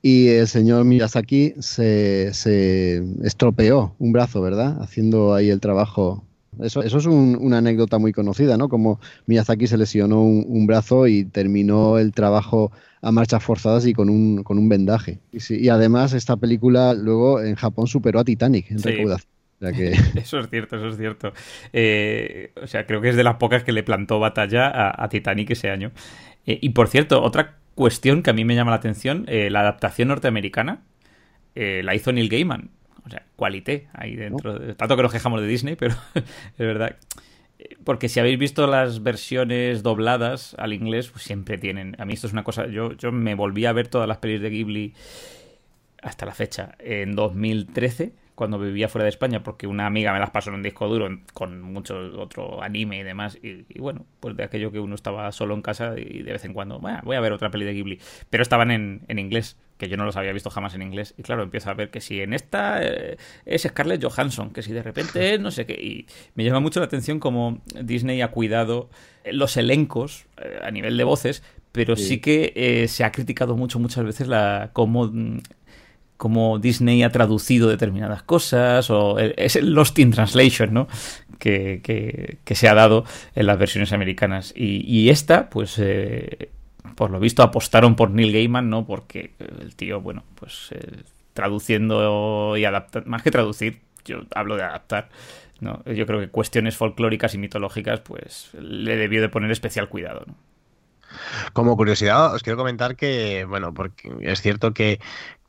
Y el señor Miyazaki se, se estropeó un brazo, ¿verdad? Haciendo ahí el trabajo eso, eso es una anécdota muy conocida, ¿no? Como Miyazaki se lesionó un, brazo y terminó el trabajo a marchas forzadas y con un, con un vendaje. Y, además esta película luego en Japón superó a Titanic en recaudación. Eso es cierto, eso es cierto. Eh, o sea, creo que es de las pocas que le plantó batalla a, Titanic ese año. Eh, y por cierto, otra cuestión que a mí me llama la atención, eh, la adaptación norteamericana la hizo Neil Gaiman. O sea, cualité ahí dentro. Tanto que nos quejamos de Disney, pero es verdad. Porque si habéis visto las versiones dobladas al inglés, pues siempre tienen. A mí esto es una cosa. Yo, yo me volví a ver todas las pelis de Ghibli hasta la fecha, en 2013 cuando vivía fuera de España, porque una amiga me las pasó en un disco duro con mucho otro anime y demás. Y, bueno, pues de aquello que uno estaba solo en casa y de vez en cuando, bueno, voy a ver otra peli de Ghibli. Pero estaban en, en inglés, que yo no los había visto jamás en inglés. Y claro, empiezo a ver que si en esta eh, es Scarlett Johansson, que si de repente es no sé qué. Y me llama mucho la atención como Disney ha cuidado los elencos eh, a nivel de voces, pero sí, que eh, se ha criticado mucho muchas veces la cómo mm, cómo Disney ha traducido determinadas cosas, o es el Lost in Translation, ¿no? Que, que, se ha dado en las versiones americanas. Y, esta, pues, eh, por lo visto apostaron por Neil Gaiman, ¿no? Porque el tío, bueno, pues eh, traduciendo y adaptando, más que traducir, yo hablo de adaptar, ¿no? Yo creo que cuestiones folclóricas y mitológicas, pues, le debió de poner especial cuidado, ¿no? Como curiosidad, os quiero comentar que, bueno, porque es cierto que,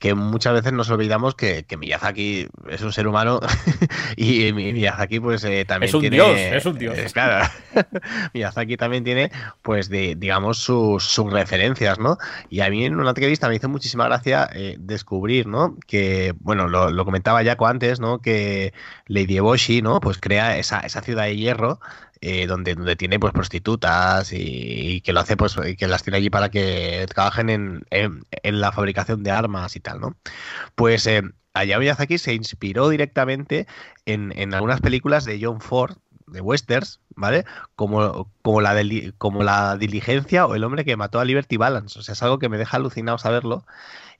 que muchas veces nos olvidamos que, Miyazaki es un ser humano y Miyazaki pues eh, también es un tiene... Dios, es un dios. claro, Miyazaki también tiene pues de, digamos sus, referencias, ¿no? Y a mí en una entrevista me hizo muchísima gracia eh, descubrir, ¿no? Que, bueno, lo, comentaba Jaco antes, ¿no? Que Lady Eboshi, ¿no? Pues crea esa, esa ciudad de hierro eh, donde, donde tiene pues prostitutas y, que lo hace pues que las tiene allí para que trabajen en, en, la fabricación de armas y tal, ¿no? Pues eh, Hayao Miyazaki se inspiró directamente en, en algunas películas de John Ford, de westerns, ¿vale? Como, como, la como la diligencia o el hombre que mató a Liberty Balance. O sea, es algo que me deja alucinado saberlo.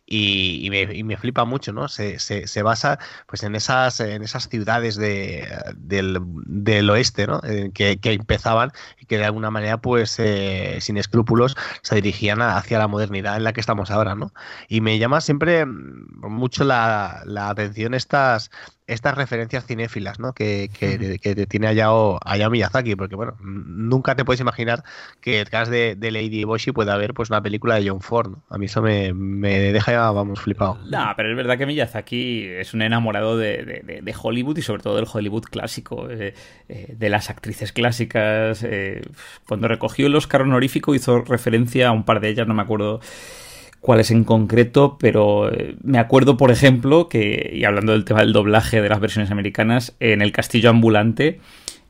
Y, me, flipa mucho, ¿no? Se, se, basa pues en esas, en esas ciudades de, del, oeste, ¿no? Eh, que, empezaban y que de alguna manera, pues eh, sin escrúpulos, se dirigían hacia la modernidad en la que estamos ahora, ¿no? Y me llama siempre mucho la, la atención estas, estas referencias cinéfilas ¿no? que, que, tiene Hayao, Miyazaki, porque bueno, nunca te puedes imaginar que detrás de, de Lady Boshi pueda haber pues una película de John Ford. A mí eso me, deja ya, vamos, flipado. No, pero es verdad que Miyazaki es un enamorado de, Hollywood y sobre todo del Hollywood clásico, eh, eh, de las actrices clásicas. Eh, cuando recogió el Oscar honorífico hizo referencia a un par de ellas, no me acuerdo cuáles en concreto, pero eh, me acuerdo, por ejemplo, que, y hablando del tema del doblaje de las versiones americanas, en El Castillo Ambulante,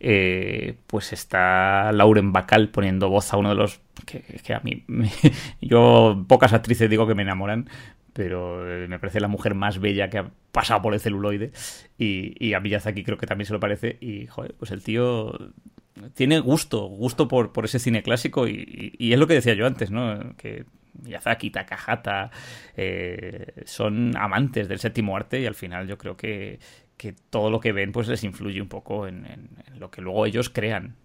eh, pues está Lauren Bacall poniendo voz a uno de los que, a mí, yo pocas actrices digo que me enamoran, pero eh, me parece la mujer más bella que ha pasado por el celuloide y, y a Miyazaki creo que también se lo parece y, joder, pues el tío tiene gusto, gusto por, por ese cine clásico y, y, es lo que decía yo antes, ¿no? Que Miyazaki, Takahata, eh, son amantes del séptimo arte y al final yo creo que, todo lo que ven pues les influye un poco en, lo que luego ellos crean.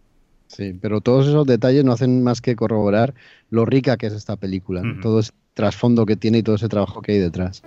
Sí, pero todos esos detalles no hacen más que corroborar lo rica que es esta película, todo ese trasfondo que tiene y todo ese trabajo que hay detrás.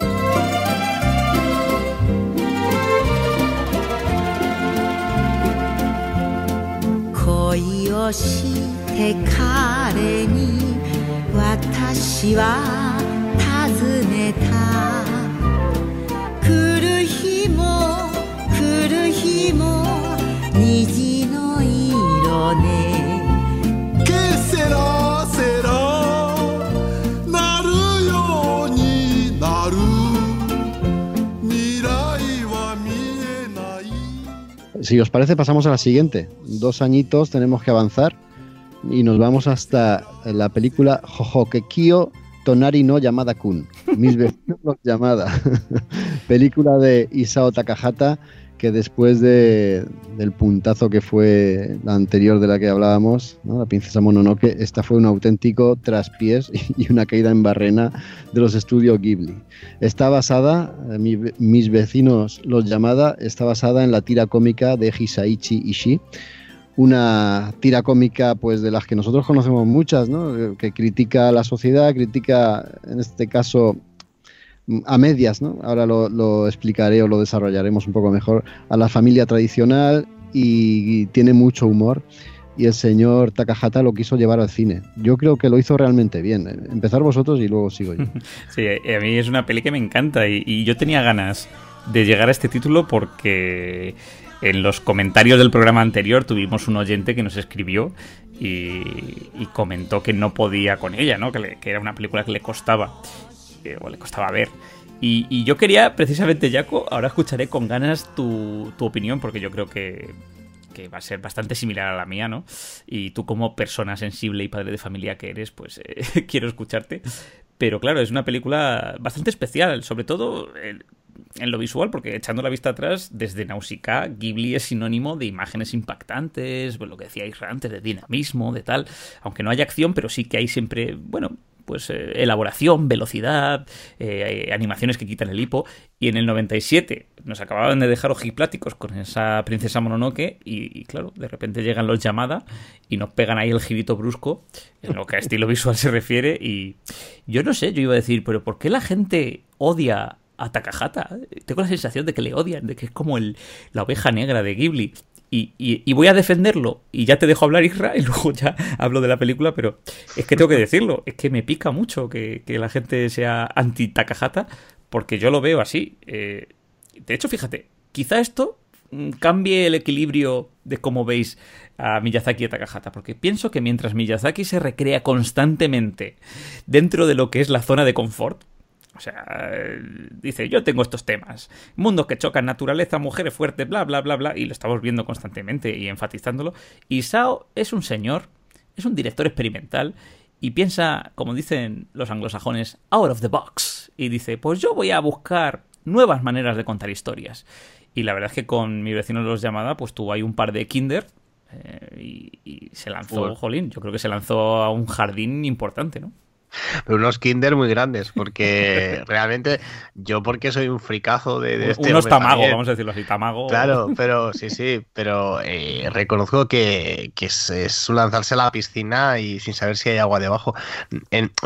Si os parece, pasamos a la siguiente. Dos añitos tenemos que avanzar y nos vamos hasta la película Jojokekio Tonari no Yamada Kun. Mis vecinos llamada. película de Isao Takahata que después de, del puntazo que fue la anterior de la que hablábamos, la princesa Mononoke, esta fue un auténtico traspiés y una caída en barrena de los estudios Ghibli. Está basada, eh, mis vecinos los llamada, está basada en la tira cómica de Hisaichi Ishii, una tira cómica pues de las que nosotros conocemos muchas, ¿no? que critica a la sociedad, critica en este caso a medias, ¿no? ahora lo, explicaré o lo desarrollaremos un poco mejor, a la familia tradicional y, tiene mucho humor y el señor Takahata lo quiso llevar al cine. Yo creo que lo hizo realmente bien. Empezar vosotros y luego sigo yo. Sí, a mí es una peli que me encanta y yo tenía ganas de llegar a este título porque en los comentarios del programa anterior tuvimos un oyente que nos escribió y, comentó que no podía con ella, ¿no? Que, era una película que le costaba, o le costaba ver. Y, yo quería, precisamente, Jaco, ahora escucharé con ganas tu, opinión, porque yo creo que, va a ser bastante similar a la mía, ¿no? Y tú como persona sensible y padre de familia que eres, pues eh, quiero escucharte. Pero claro, es una película bastante especial, sobre todo en lo visual, porque echando la vista atrás, desde Nausicaa, Ghibli es sinónimo de imágenes impactantes, pues lo que decía antes, de dinamismo, de tal, aunque no haya acción, pero sí que hay siempre, bueno, pues eh, elaboración, velocidad, eh, animaciones que quitan el hipo. Y en el 97 nos acababan de dejar ojipláticos con esa princesa Mononoke y, claro, de repente llegan los llamadas y nos pegan ahí el girito brusco en lo que a estilo visual se refiere. Y yo no sé, yo iba a decir, pero ¿por qué la gente odia a Takahata. Tengo la sensación de que le odian, de que es como el, la oveja negra de Ghibli. Y, voy a defenderlo. Y ya te dejo hablar, Isra, y luego ya hablo de la película, pero es que tengo que decirlo. Es que me pica mucho que, la gente sea anti-Takahata, porque yo lo veo así. Eh, de hecho, fíjate, quizá esto mm, cambie el equilibrio de cómo veis a Miyazaki y a Takahata, porque pienso que mientras Miyazaki se recrea constantemente dentro de lo que es la zona de confort, o sea, dice, yo tengo estos temas. Mundos que chocan, naturaleza, mujeres fuertes, bla, bla, bla, bla. Y lo estamos viendo constantemente y enfatizándolo. Y Sao es un señor, es un director experimental y piensa, como dicen los anglosajones, out of the box. Y dice, pues yo voy a buscar nuevas maneras de contar historias. Y la verdad es que con mi vecino de los llamada, pues tuvo ahí un par de kinder eh, y, se lanzó, jolín, yo creo que se lanzó a un jardín importante, ¿no? Pero unos Kinder muy grandes, porque realmente yo porque soy un fricazo de, este Unos tamago, vamos a decirlo así, tamago. Claro, pero sí, sí, pero eh, reconozco que, es, un lanzarse a la piscina y sin saber si hay agua debajo.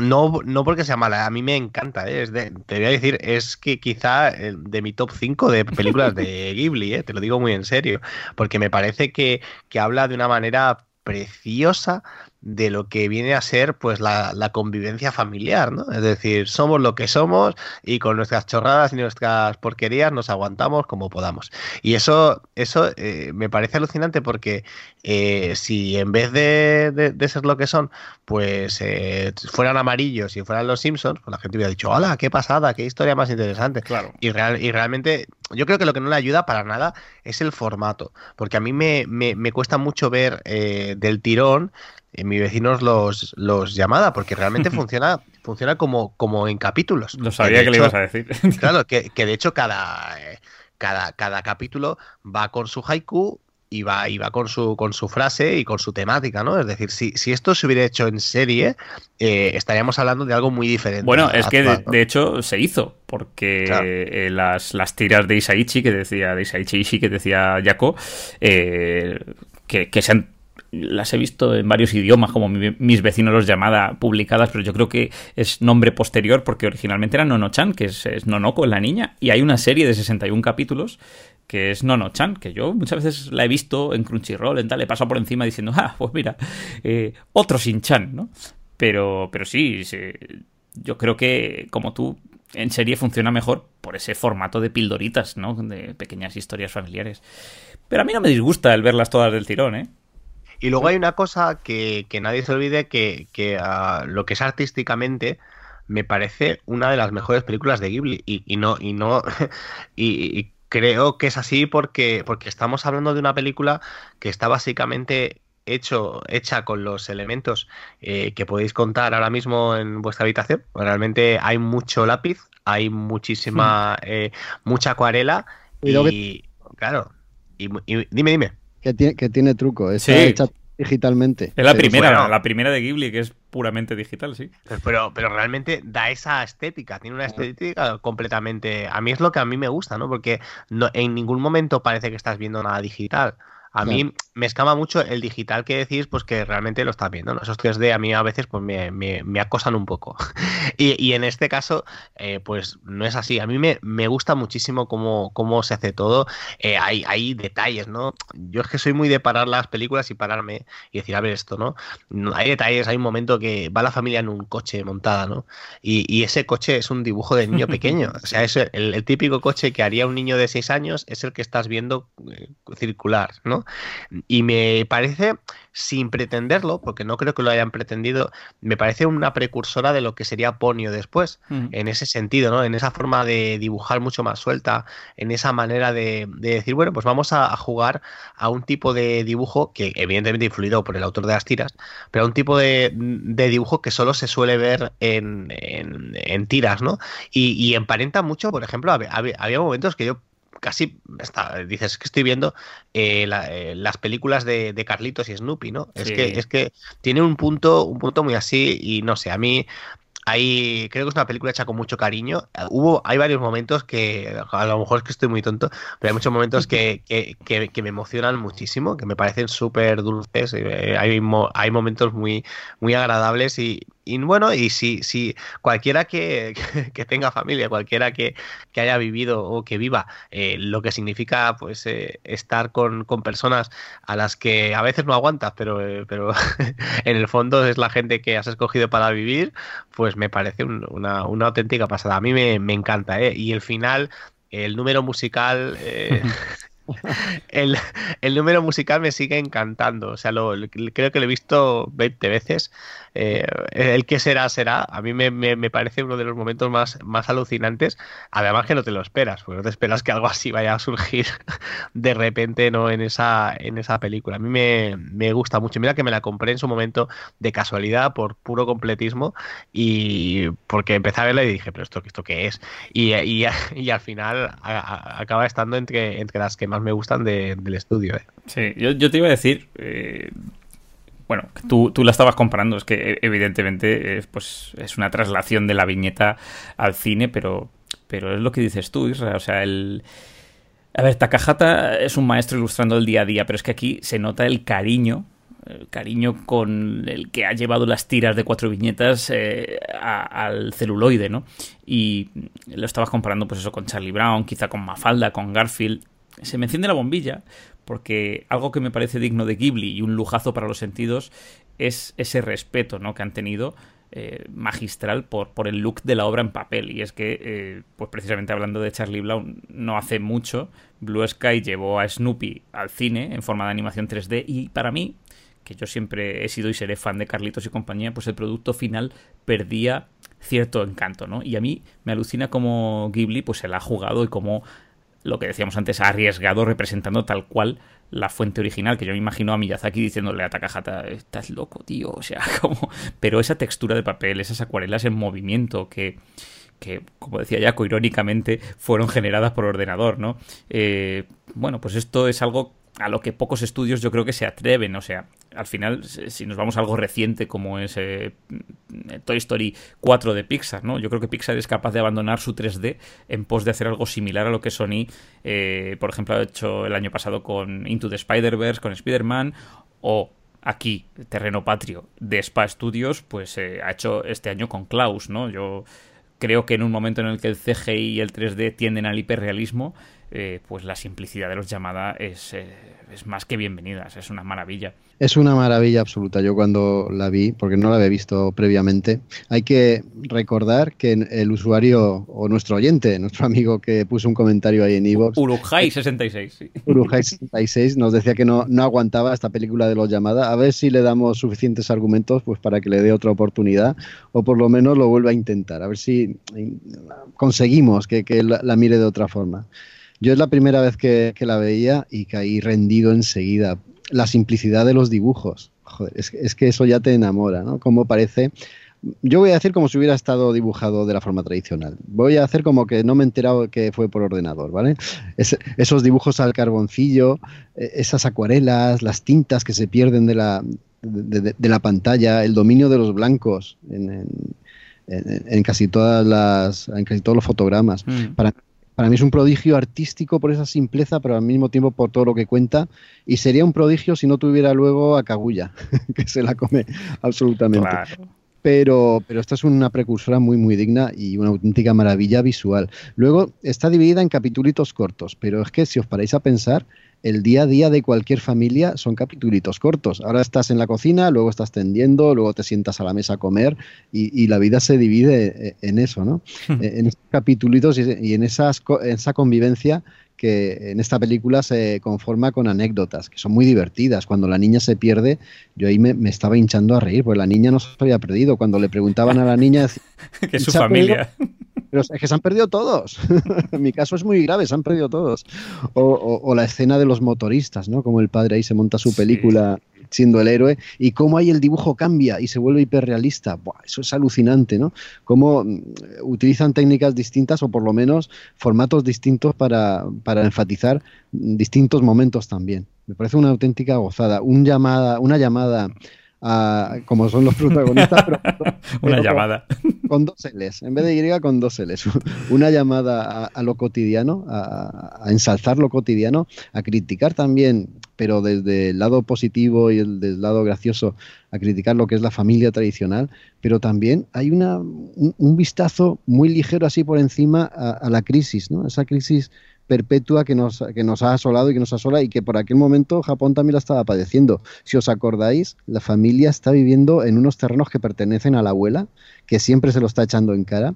no, no porque sea mala, a mí me encanta, ¿eh? te voy a decir, es que quizá de mi top 5 de películas de Ghibli, ¿eh? te lo digo muy en serio, porque me parece que, que habla de una manera preciosa de lo que viene a ser pues la, convivencia familiar, ¿no? Es decir, somos lo que somos y con nuestras chorradas y nuestras porquerías nos aguantamos como podamos. Y eso, eso eh, me parece alucinante porque eh, si en vez de, ser lo que son, pues eh, fueran amarillos y fueran los Simpsons, pues la gente hubiera dicho, hola, qué pasada, qué historia más interesante. Claro. Y, real, y realmente yo creo que lo que no le ayuda para nada es el formato, porque a mí me, me cuesta mucho ver del tirón en mis vecinos los, los llamada, porque realmente funciona, funciona como, como en capítulos. Lo sabía que, le ibas a decir. Claro, que, de hecho cada, cada, cada capítulo va con su haiku y va, y va con su con su frase y con su temática, ¿no? Es decir, si, si esto se hubiera hecho en serie, eh, estaríamos hablando de algo muy diferente. Bueno, es que de, hecho se hizo, porque eh, las, las tiras de Isaichi que decía, de Isaichi que decía Yako, eh, que, que se han las he visto en varios idiomas, como mis vecinos los llamada, publicadas, pero yo creo que es nombre posterior porque originalmente era Nono-chan, que es, Nonoko, la niña, y hay una serie de 61 capítulos que es Nono-chan, que yo muchas veces la he visto en Crunchyroll, en tal, he pasado por encima diciendo, ah, pues mira, eh, otro Sin-chan, ¿no? Pero, pero sí, yo creo que, como tú, en serie funciona mejor por ese formato de pildoritas, ¿no? De pequeñas historias familiares. Pero a mí no me disgusta el verlas todas del tirón, ¿eh? Y luego hay una cosa que, nadie se olvide que, ah, lo que es artísticamente me parece una de las mejores películas de Ghibli. Y, no y no y, creo que es así porque porque estamos hablando de una película que está básicamente hecho hecha con los elementos eh, que podéis contar ahora mismo en vuestra habitación. Realmente hay mucho lápiz hay muchísima eh, mucha acuarela y, claro y dime dime que tiene, truco, está hecha digitalmente. Es la primera, la primera de Ghibli que es puramente digital, sí. Pero, pero realmente da esa estética, tiene una estética completamente... A mí es lo que a mí me gusta, ¿no? Porque no, en ningún momento parece que estás viendo nada digital. A mí me escama mucho el digital que decís, pues que realmente lo estás viendo. ¿no? Esos 3D a mí a veces pues me, me, acosan un poco. y, y, en este caso, eh, pues no es así. A mí me, me gusta muchísimo cómo, cómo se hace todo. Eh, hay, hay detalles, ¿no? Yo es que soy muy de parar las películas y pararme y decir, a ver esto, ¿no? Hay detalles, hay un momento que va la familia en un coche montada, ¿no? Y, y ese coche es un dibujo de niño pequeño. o sea, es el, el, típico coche que haría un niño de 6 años, es el que estás viendo eh, circular, ¿no? Y me parece, sin pretenderlo, porque no creo que lo hayan pretendido, me parece una precursora de lo que sería Ponio después, en ese sentido, ¿no? En esa forma de dibujar mucho más suelta, en esa manera de, decir, bueno, pues vamos a, jugar a un tipo de dibujo que evidentemente influido por el autor de las tiras, pero a un tipo de, dibujo que solo se suele ver en, tiras, ¿no? Y, emparenta mucho, por ejemplo, había momentos que yo casi dices que estoy viendo eh, eh, las películas de, Carlitos y Snoopy, ¿no? Es que es que tiene un punto un punto muy así y no sé, a mí hay, creo que es una película hecha con mucho cariño. Hubo, hay varios momentos que, a lo mejor es que estoy muy tonto, pero hay muchos momentos que, que, me emocionan muchísimo, que me parecen súper dulces. Eh, hay, hay momentos muy, muy agradables y, y bueno, y si, si cualquiera que, tenga familia, cualquiera que, haya vivido o que viva eh, lo que significa pues eh, estar con, personas a las que a veces no aguantas, pero, eh, pero en el fondo es la gente que has escogido para vivir, pues me parece una, auténtica pasada. A mí me, me encanta, Y el final, el número musical... el, número musical me sigue encantando. O sea, lo, creo que lo he visto 20 veces. Eh, el que será, será. A mí me, me, parece uno de los momentos más, más alucinantes. Además que no te lo esperas, porque no te esperas que algo así vaya a surgir de repente no en esa, en esa película. A mí me, me gusta mucho. Mira que me la compré en su momento de casualidad, por puro completismo, y porque empecé a verla y dije, pero esto, esto qué es. Y, y, y al final acaba estando entre, entre las que más me gustan del estudio. ¿eh? Sí, yo, yo, te iba a decir, eh, bueno, tú, tú la estabas comparando, es que e, evidentemente es, pues, es una traslación de la viñeta al cine, pero, pero es lo que dices tú, Israel. O sea, el. A ver, Takahata es un maestro ilustrando el día a día, pero es que aquí se nota el cariño, el cariño con el que ha llevado las tiras de cuatro viñetas eh, al celuloide, ¿no? Y lo estabas comparando, pues eso, con Charlie Brown, quizá con Mafalda, con Garfield. Se me enciende la bombilla porque algo que me parece digno de Ghibli y un lujazo para los sentidos es ese respeto, ¿no? Que han tenido eh, magistral por, por, el look de la obra en papel. Y es que, eh, pues precisamente hablando de Charlie Brown, no hace mucho, Blue Sky llevó a Snoopy al cine en forma de animación 3D y para mí, que yo siempre he sido y seré fan de Carlitos y compañía, pues el producto final perdía cierto encanto, ¿no? Y a mí me alucina cómo Ghibli pues se la ha jugado y cómo lo que decíamos antes, arriesgado representando tal cual la fuente original, que yo me imagino a Miyazaki diciéndole a Takahata, estás loco, tío, o sea, como... Pero esa textura de papel, esas acuarelas en movimiento que que, como decía Jaco, irónicamente fueron generadas por ordenador, ¿no? Eh, bueno, pues esto es algo a lo que pocos estudios yo creo que se atreven. O sea, al final, si nos vamos a algo reciente como es eh, Toy Story 4 de Pixar, ¿no? Yo creo que Pixar es capaz de abandonar su 3D en pos de hacer algo similar a lo que Sony, eh, por ejemplo, ha hecho el año pasado con Into the Spider-Verse, con Spider-Man, o aquí, Terreno Patrio, de Spa Studios, pues eh, ha hecho este año con Klaus, ¿no? Yo creo que en un momento en el que el CGI y el 3D tienden al hiperrealismo, eh, pues la simplicidad de los llamadas es, eh, es, más que bienvenida, es una maravilla. Es una maravilla absoluta. Yo cuando la vi, porque no la había visto previamente, hay que recordar que el usuario o nuestro oyente, nuestro amigo que puso un comentario ahí en Evox, Urujai66, sí. Urujai66 nos decía que no, no aguantaba esta película de los llamadas. A ver si le damos suficientes argumentos pues para que le dé otra oportunidad o por lo menos lo vuelva a intentar. A ver si conseguimos que, que la mire de otra forma. Yo es la primera vez que, la veía y caí rendido enseguida. La simplicidad de los dibujos. Joder, es, que eso ya te enamora, ¿no? Como parece. Yo voy a hacer como si hubiera estado dibujado de la forma tradicional. Voy a hacer como que no me he enterado que fue por ordenador, ¿vale? esos dibujos al carboncillo, e, esas acuarelas, las tintas que se pierden de la, de, la pantalla, el dominio de los blancos en, casi todas las, en casi todos los fotogramas. Mm. Para para mí es un prodigio artístico por esa simpleza, pero al mismo tiempo por todo lo que cuenta. Y sería un prodigio si no tuviera luego a Kaguya, que se la come absolutamente. Pero, pero esta es una precursora muy, muy digna y una auténtica maravilla visual. Luego está dividida en capítulos cortos, pero es que si os paráis a pensar, el día a día de cualquier familia son capítulos cortos. Ahora estás en la cocina, luego estás tendiendo, luego te sientas a la mesa a comer y, la vida se divide eh, en eso, ¿no? Hmm. Eh, en estos capítulos y en esas, esa convivencia que en esta película se conforma con anécdotas que son muy divertidas. Cuando la niña se pierde, yo ahí me, estaba hinchando a reír, porque la niña no se había perdido. Cuando le preguntaban a la niña... que es su familia. Pero es que se han perdido todos. en mi caso es muy grave, se han perdido todos. O, la escena de los motoristas, ¿no? Como el padre ahí se monta su película siendo el héroe y cómo ahí el dibujo cambia y se vuelve hiperrealista. eso es alucinante, ¿no? Cómo mm, utilizan técnicas distintas o por lo menos formatos distintos para, para enfatizar distintos momentos también. Me parece una auténtica gozada. Un llamada, una llamada como son los protagonistas, pero, una llamada. Con, dos L's, en vez de Y con dos L's. Una llamada a, lo cotidiano, a, ensalzar lo cotidiano, a criticar también, pero desde el lado positivo y el, del lado gracioso, a criticar lo que es la familia tradicional, pero también hay una, un, vistazo muy ligero así por encima a, a la crisis, ¿no? Esa crisis perpetua que nos, que nos ha asolado y que nos asola y que por aquel momento Japón también la estaba padeciendo. Si os acordáis, la familia está viviendo en unos terrenos que pertenecen a la abuela, que siempre se lo está echando en cara,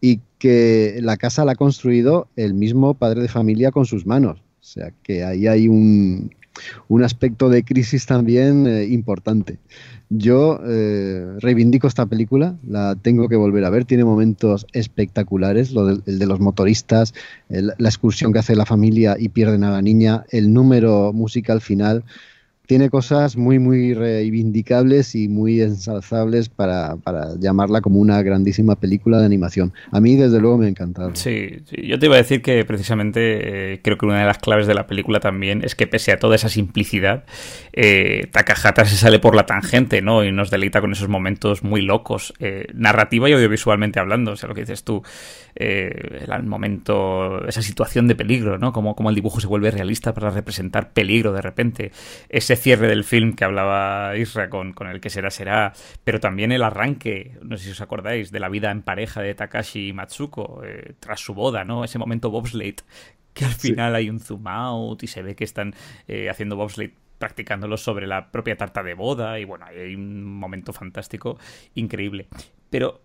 y que la casa la ha construido el mismo padre de familia con sus manos. O sea que ahí hay un, un aspecto de crisis también eh, importante. Yo eh, reivindico esta película, la tengo que volver a ver, tiene momentos espectaculares, lo el de los motoristas, la excursión que hace la familia y pierden a la niña, el número musical final. Tiene cosas muy, muy reivindicables y muy ensalzables para, para, llamarla como una grandísima película de animación. A mí, desde luego, me ha encantado. Sí, yo te iba a decir que precisamente eh, creo que una de las claves de la película también es que pese a toda esa simplicidad, eh, Takahata se sale por la tangente, ¿no? Y nos deleita con esos momentos muy locos, eh, narrativa y audiovisualmente hablando, o sea, lo que dices tú, eh, el momento, esa situación de peligro, ¿no? Como, como el dibujo se vuelve realista para representar peligro de repente, ese cierre del film que hablaba Isra con, con el que será será, pero también el arranque, no sé si os acordáis, de la vida en pareja de Takashi y Matsuko eh, tras su boda, ¿no? Ese momento bobsleigh que al final hay un zoom out y se ve que están eh, haciendo bobsleigh practicándolo sobre la propia tarta de boda y bueno, hay un momento fantástico, increíble. Pero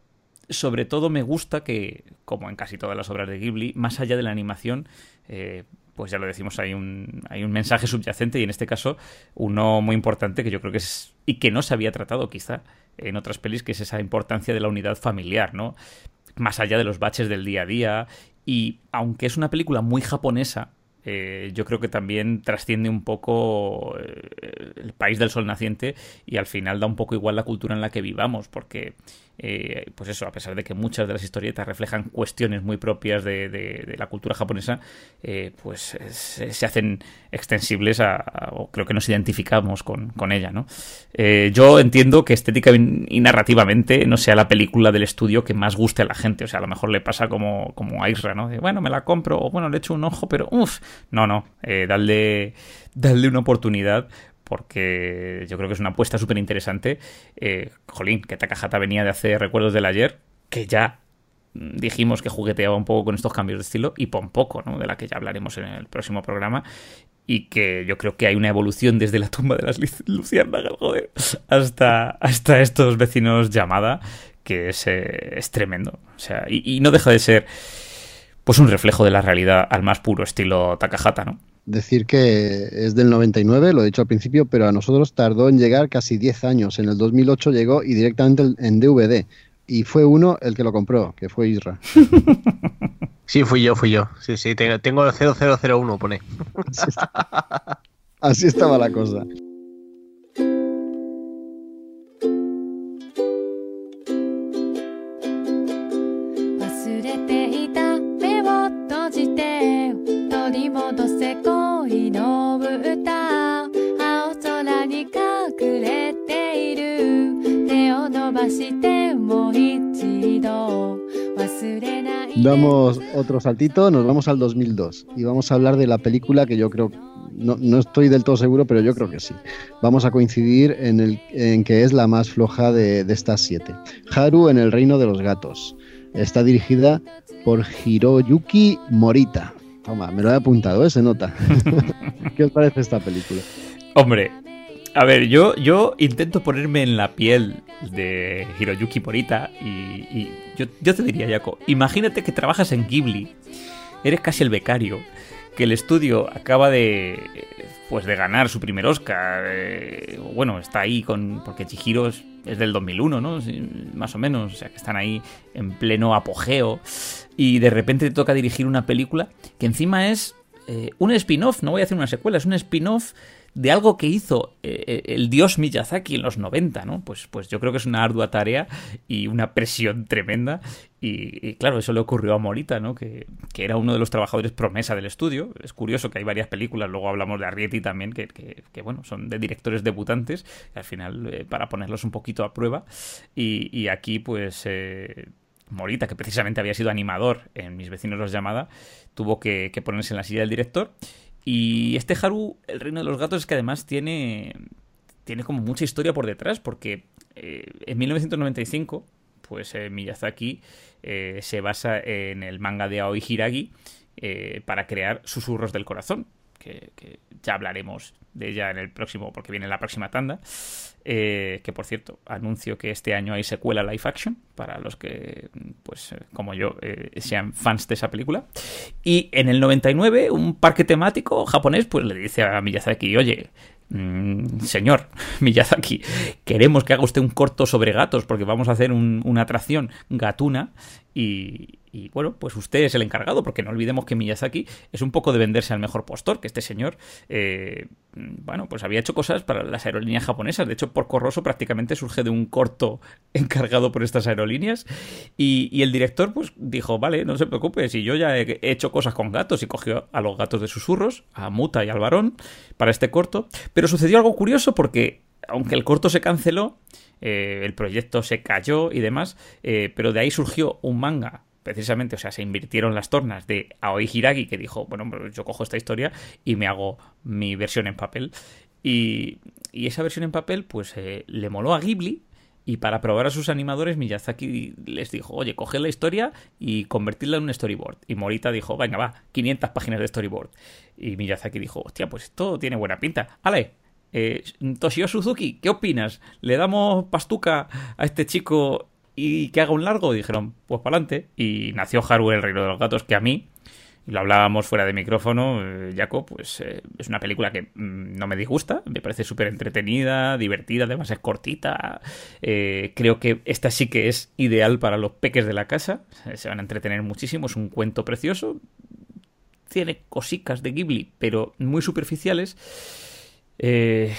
sobre todo me gusta que, como en casi todas las obras de Ghibli, más allá de la animación, eh, pues ya lo decimos, hay un, hay un mensaje subyacente y en este caso uno muy importante que yo creo que es y que no se había tratado quizá en otras pelis, que es esa importancia de la unidad familiar, ¿no? Más allá de los baches del día a día y aunque es una película muy japonesa, eh, yo creo que también trasciende un poco eh, el país del sol naciente y al final da un poco igual la cultura en la que vivamos, porque eh, pues eso, a pesar de que muchas de las historietas reflejan cuestiones muy propias de, la cultura japonesa, eh, pues se, hacen extensibles a, o creo que nos identificamos con, ella, ¿no? Eh, yo entiendo que estética y narrativamente no sea la película del estudio que más guste a la gente, o sea, a lo mejor le pasa como, como a Isra, ¿no? bueno, me la compro, o bueno, le echo un ojo, pero uff, no, no, dale, dale una oportunidad porque yo creo que es una apuesta súper interesante. Eh, jolín, que Takahata venía de hacer Recuerdos del Ayer, que ya dijimos que jugueteaba un poco con estos cambios de estilo, y poco, ¿no? de la que ya hablaremos en el próximo programa, y que yo creo que hay una evolución desde la tumba de las luciérnagas, hasta, hasta estos vecinos llamada, que es, eh, es tremendo. O sea, y, y no deja de ser pues un reflejo de la realidad al más puro estilo Takahata, ¿no? Decir que es del 99, lo he dicho al principio, pero a nosotros tardó en llegar casi 10 años. En el 2008 llegó y directamente en DVD. Y fue uno el que lo compró, que fue Isra. Sí, fui yo, fui yo. Sí, sí, tengo, tengo 0001, pone. Así estaba la cosa. Damos otro saltito, nos vamos al 2002 y vamos a hablar de la película que yo creo, no, no estoy del todo seguro, pero yo creo que sí. Vamos a coincidir en, el, en que es la más floja de, estas siete. Haru en el reino de los gatos. Está dirigida por Hiroyuki Morita. Toma, me lo he apuntado, ¿eh? se nota. ¿Qué os parece esta película? Hombre, a ver, yo, yo intento ponerme en la piel de Hiroyuki Morita y, yo, yo, te diría, Yako, imagínate que trabajas en Ghibli, eres casi el becario, que el estudio acaba de pues de ganar su primer Oscar, eh, bueno, está ahí con porque Chihiro es, del 2001, ¿no? Más o menos, o sea, que están ahí en pleno apogeo y de repente te toca dirigir una película que encima es eh, un spin-off, no voy a hacer una secuela, es un spin-off de algo que hizo eh, eh, el dios Miyazaki en los 90, ¿no? Pues, pues yo creo que es una ardua tarea y una presión tremenda. Y, claro, eso le ocurrió a Morita, ¿no? Que, era uno de los trabajadores promesa del estudio. Es curioso que hay varias películas, luego hablamos de Arrietty también, que, que, bueno, son de directores debutantes, al final, eh, para ponerlos un poquito a prueba. Y, aquí, pues... Morita, que precisamente había sido animador en Mis vecinos los llamada, tuvo que, que, ponerse en la silla del director y este Haru, el reino de los gatos, es que además tiene, tiene como mucha historia por detrás, porque eh, en 1995, pues eh, Miyazaki eh, se basa en el manga de Aoi Hiragi para crear Susurros del Corazón, que, ya hablaremos de ella en el próximo, porque viene en la próxima tanda. que por cierto, anuncio que este año hay secuela live action para los que, pues como yo, sean fans de esa película. Y en el 99, un parque temático japonés, pues le dice a Miyazaki, oye, mm, señor Miyazaki, queremos que haga usted un corto sobre gatos porque vamos a hacer una atracción gatuna y, Y bueno, pues usted es el encargado, porque no olvidemos que Miyazaki es un poco de venderse al mejor postor, que este señor, eh, bueno, pues había hecho cosas para las aerolíneas japonesas. De hecho, Porco Rosso prácticamente surge de un corto encargado por estas aerolíneas. Y, el director, pues dijo, vale, no se preocupe, si yo ya he hecho cosas con gatos y cogió a los gatos de susurros, a Muta y al varón, para este corto. Pero sucedió algo curioso porque, aunque el corto se canceló, eh, el proyecto se cayó y demás, eh, pero de ahí surgió un manga precisamente, o sea, se invirtieron las tornas de Aoi Hiragi, que dijo, bueno, yo cojo esta historia y me hago mi versión en papel. Y, esa versión en papel, pues eh, le moló a Ghibli. Y para probar a sus animadores, Miyazaki les dijo, oye, coge la historia y convertirla en un storyboard. Y Morita dijo, venga, va, 500 páginas de storyboard. Y Miyazaki dijo, hostia, pues esto tiene buena pinta. Ale, eh, Toshio Suzuki, ¿qué opinas? ¿Le damos pastuca a este chico y que haga un largo. dijeron, pues para adelante. Y nació Haru el reino de los gatos, que a mí, lo hablábamos fuera de micrófono, eh, Jaco, pues eh, es una película que mm, no me disgusta, me parece súper entretenida, divertida, además es cortita. Eh, creo que esta sí que es ideal para los peques de la casa, se van a entretener muchísimo, es un cuento precioso. Tiene cositas de Ghibli, pero muy superficiales. Eh,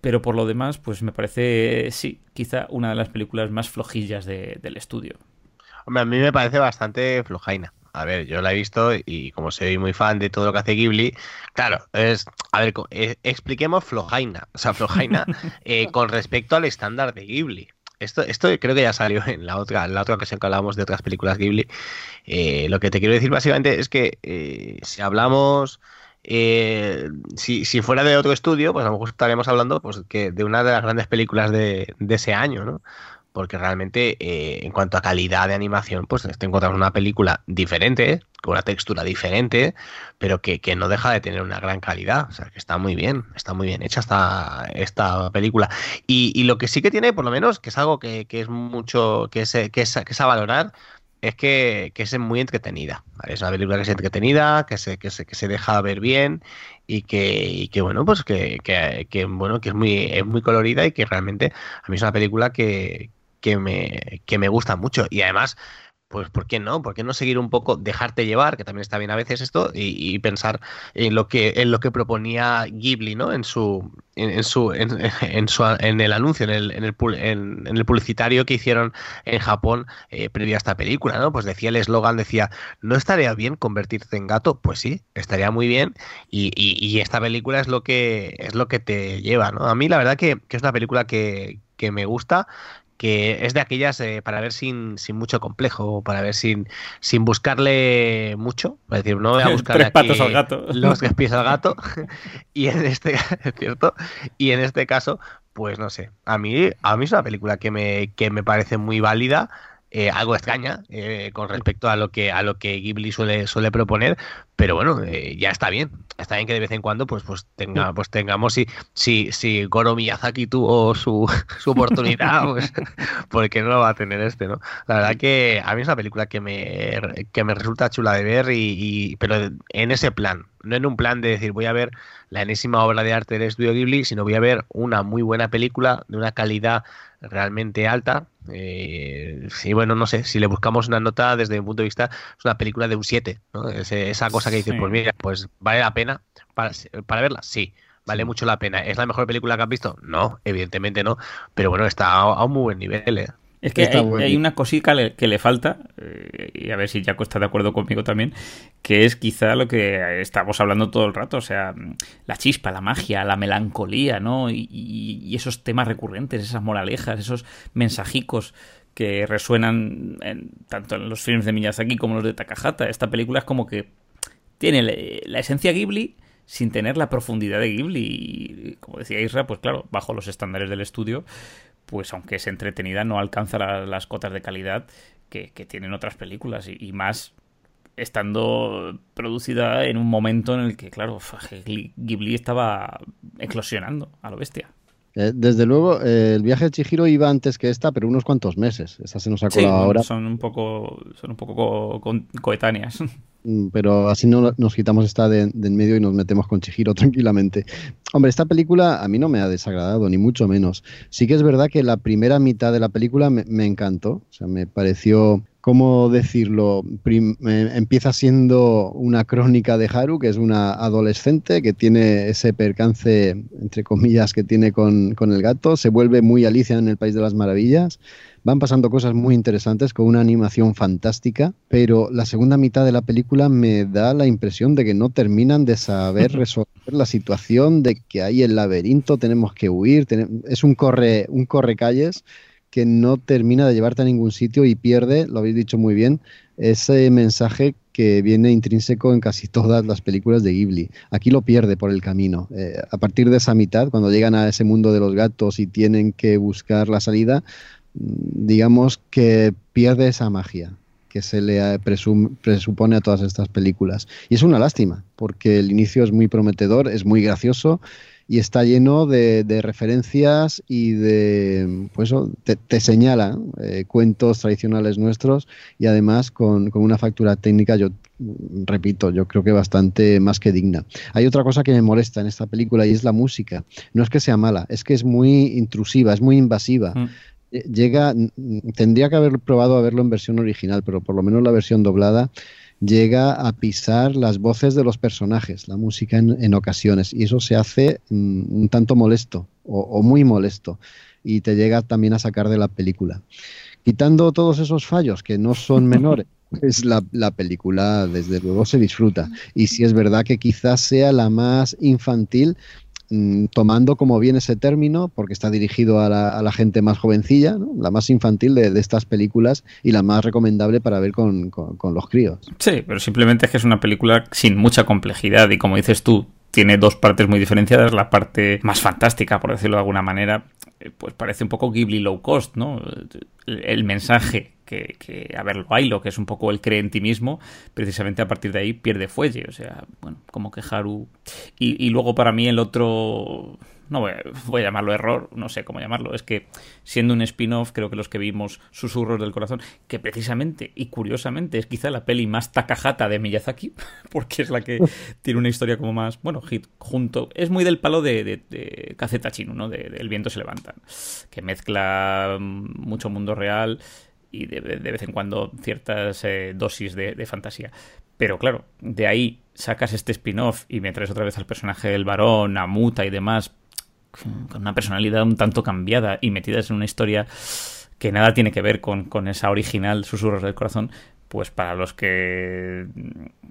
pero por lo demás, pues me parece, sí, quizá una de las películas más flojillas del estudio. Hombre, a mí me parece bastante flojaina. A ver, yo la he visto y como soy muy fan de todo lo que hace Ghibli, claro, es, a ver, eh, expliquemos flojaina, o sea, flojaina eh, con respecto al estándar de Ghibli. Esto, esto creo que ya salió en la otra, en la otra ocasión que hablábamos de otras películas Ghibli. Eh, lo que te quiero decir básicamente es que si hablamos eh, si, fuera de otro estudio, pues a lo mejor estaríamos hablando pues, de una de las grandes películas de, ese año, ¿no? Porque realmente, eh, en cuanto a calidad de animación, pues te encontramos una película diferente, con una textura diferente, pero que, no deja de tener una gran calidad. O sea, que está muy bien, está muy bien hecha esta, esta película. Y, lo que sí que tiene, por lo menos, que es algo que, es mucho, que es, que es, que es a valorar, es que, es muy entretenida. Es una película que es entretenida, que se, que se, que se deja ver bien y que, que bueno, pues que, que, bueno, que es muy, es muy colorida y que realmente a mí es una película que, que, me, que me gusta mucho. Y además, pues ¿por qué no? ¿Por qué no seguir un poco, dejarte llevar, que también está bien a veces esto, y, pensar en lo que en lo que proponía Ghibli, ¿no? En su en, su en, su en el anuncio, en el en el, en, el publicitario que hicieron en Japón eh, previo a esta película, ¿no? Pues decía el eslogan, decía, ¿no estaría bien convertirte en gato? Pues sí, estaría muy bien, y, y, esta película es lo que es lo que te lleva, ¿no? A mí la verdad que, que es una película que, que me gusta que es de aquellas eh, para ver sin, sin, mucho complejo, para ver sin, sin buscarle mucho. Es decir, no voy a buscar Tres patos al gato. los que pies al gato. y en este es cierto. Y en este caso, pues no sé. A mí, a mí es una película que me, que me parece muy válida. Eh, algo extraña eh, con respecto a lo que a lo que Ghibli suele, suele proponer, pero bueno, eh, ya está bien. Está bien que de vez en cuando pues, pues, tenga, pues tengamos, si, si, si Goro Miyazaki tuvo su, su oportunidad, pues porque no lo va a tener este, ¿no? La verdad que a mí es una película que me, que me resulta chula de ver, y, pero en ese plan, no en un plan de decir voy a ver la enésima obra de arte del estudio Ghibli, sino voy a ver una muy buena película de una calidad realmente alta. Eh, y bueno, no sé, si le buscamos una nota desde mi punto de vista, es una película de un 7. esa cosa que dices, pues mira, pues vale la pena para, para verla, sí. Vale mucho la pena. ¿Es la mejor película que has visto? No, evidentemente no. Pero bueno, está a, un muy buen nivel. ¿eh? Es que hay, una cosita que le falta, eh, y a ver si Jaco está de acuerdo conmigo también, que es quizá lo que estamos hablando todo el rato, o sea, la chispa, la magia, la melancolía, ¿no? Y, esos temas recurrentes, esas moralejas, esos mensajicos que resuenan tanto en los films de Miyazaki como los de Takahata. Esta película es como que tiene la esencia Ghibli sin tener la profundidad de Ghibli. Y, como decía Isra, pues claro, bajo los estándares del estudio, pues aunque es entretenida, no alcanza las cotas de calidad que, tienen otras películas y, más estando producida en un momento en el que, claro, Ghibli estaba eclosionando a lo bestia. Eh, desde luego, eh, el viaje de Chihiro iba antes que esta, pero unos cuantos meses. Esta se nos ha colado ahora. Son un poco, son un poco coetáneas. Mm, pero así no nos quitamos esta de, en medio y nos metemos con Chihiro tranquilamente. Hombre, esta película a mí no me ha desagradado, ni mucho menos. Sí que es verdad que la primera mitad de la película me, encantó. O sea, me pareció ¿cómo decirlo? Eh, empieza siendo una crónica de Haru, que es una adolescente que tiene ese percance, entre comillas, que tiene con, con el gato, se vuelve muy Alicia en el País de las Maravillas. Van pasando cosas muy interesantes con una animación fantástica, pero la segunda mitad de la película me da la impresión de que no terminan de saber resolver la situación, de que hay el laberinto, tenemos que huir, es un corre, un corre calles que no termina de llevarte a ningún sitio y pierde, lo habéis dicho muy bien, ese mensaje que viene intrínseco en casi todas las películas de Ghibli. Aquí lo pierde por el camino. Eh, a partir de esa mitad, cuando llegan a ese mundo de los gatos y tienen que buscar la salida, digamos que pierde esa magia que se le presupone a todas estas películas. Y es una lástima, porque el inicio es muy prometedor, es muy gracioso y está lleno de, referencias y de, pues te, señala eh, cuentos tradicionales nuestros y además con, una factura técnica, yo repito, yo creo que bastante más que digna. Hay otra cosa que me molesta en esta película y es la música. No es que sea mala, es que es muy intrusiva, es muy invasiva. Mm. Eh, llega, tendría que haber probado a verlo en versión original, pero por lo menos la versión doblada llega a pisar las voces de los personajes, la música en, ocasiones, y eso se hace mm, un tanto molesto o, muy molesto, y te llega también a sacar de la película. Quitando todos esos fallos, que no son menores, pues la, la, película desde luego se disfruta. Y si es verdad que quizás sea la más infantil, Mm, tomando como bien ese término, porque está dirigido a la, gente más jovencilla, la más infantil de, estas películas y la más recomendable para ver con, con, los críos. Sí, pero simplemente es que es una película sin mucha complejidad y como dices tú, tiene dos partes muy diferenciadas. La parte más fantástica, por decirlo de alguna manera, eh, pues parece un poco Ghibli low cost, ¿no? El mensaje que, que, a ver, lo que es un poco el cree en ti mismo, precisamente a partir de ahí pierde fuelle. O sea, bueno, como que Haru. Y, y luego para mí el otro. No voy a, voy a, llamarlo error, no sé cómo llamarlo. Es que siendo un spin-off, creo que los que vimos Susurros del Corazón, que precisamente y curiosamente es quizá la peli más takahata de Miyazaki, porque es la que tiene una historia como más, bueno, hit junto. Es muy del palo de, de, de Chino, ¿no? De, El viento se levanta, que mezcla mucho mundo real y de, vez en cuando ciertas eh, dosis de, fantasía. Pero claro, de ahí sacas este spin-off y me traes otra vez al personaje del varón, a Muta y demás, con una personalidad un tanto cambiada y metidas en una historia que nada tiene que ver con, con esa original Susurros del Corazón, pues para los que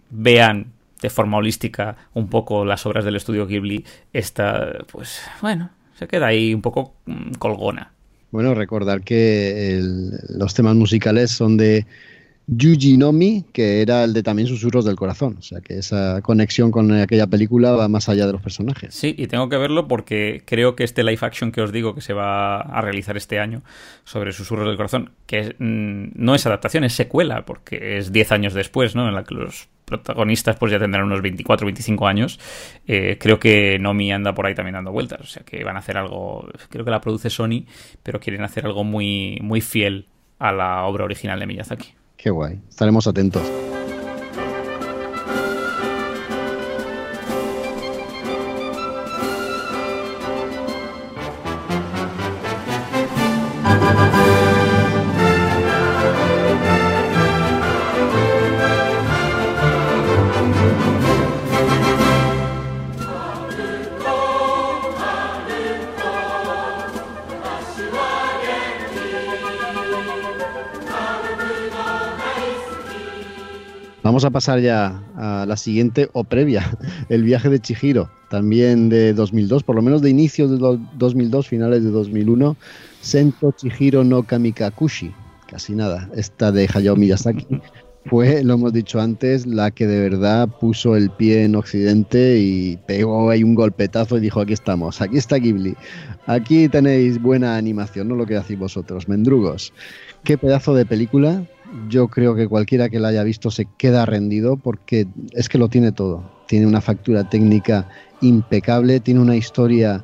vean de forma holística un poco las obras del estudio Ghibli, esta, pues bueno, se queda ahí un poco mm, colgona. Bueno, recordar que los temas musicales son de Yuji Nomi, que era el de también Susurros del Corazón. O sea que esa conexión con aquella película va más allá de los personajes. Sí, y tengo que verlo porque creo que este live action que os digo que se va a realizar este año sobre Susurros del Corazón, que mm, no es adaptación, es secuela, porque es 10 años después, ¿no? En la que los protagonistas pues ya tendrán unos 24 25 años. Eh, creo que Nomi anda por ahí también dando vueltas. O sea que van a hacer algo. Creo que la produce Sony, pero quieren hacer algo muy, muy fiel a la obra original de Miyazaki. Qué guay. Estaremos atentos. Pasar ya a la siguiente o previa, el viaje de Chihiro, también de 2002, por lo menos de inicio de 2002, finales de 2001, Sento Chihiro no Kamikakushi, casi nada, esta de Hayao Miyazaki, fue, lo hemos dicho antes, la que de verdad puso el pie en Occidente y pegó ahí un golpetazo y dijo, aquí estamos, aquí está Ghibli, aquí tenéis buena animación, no lo que hacéis vosotros, mendrugos. Qué pedazo de película, yo creo que cualquiera que la haya visto se queda rendido porque es que lo tiene todo. Tiene una factura técnica impecable, tiene una historia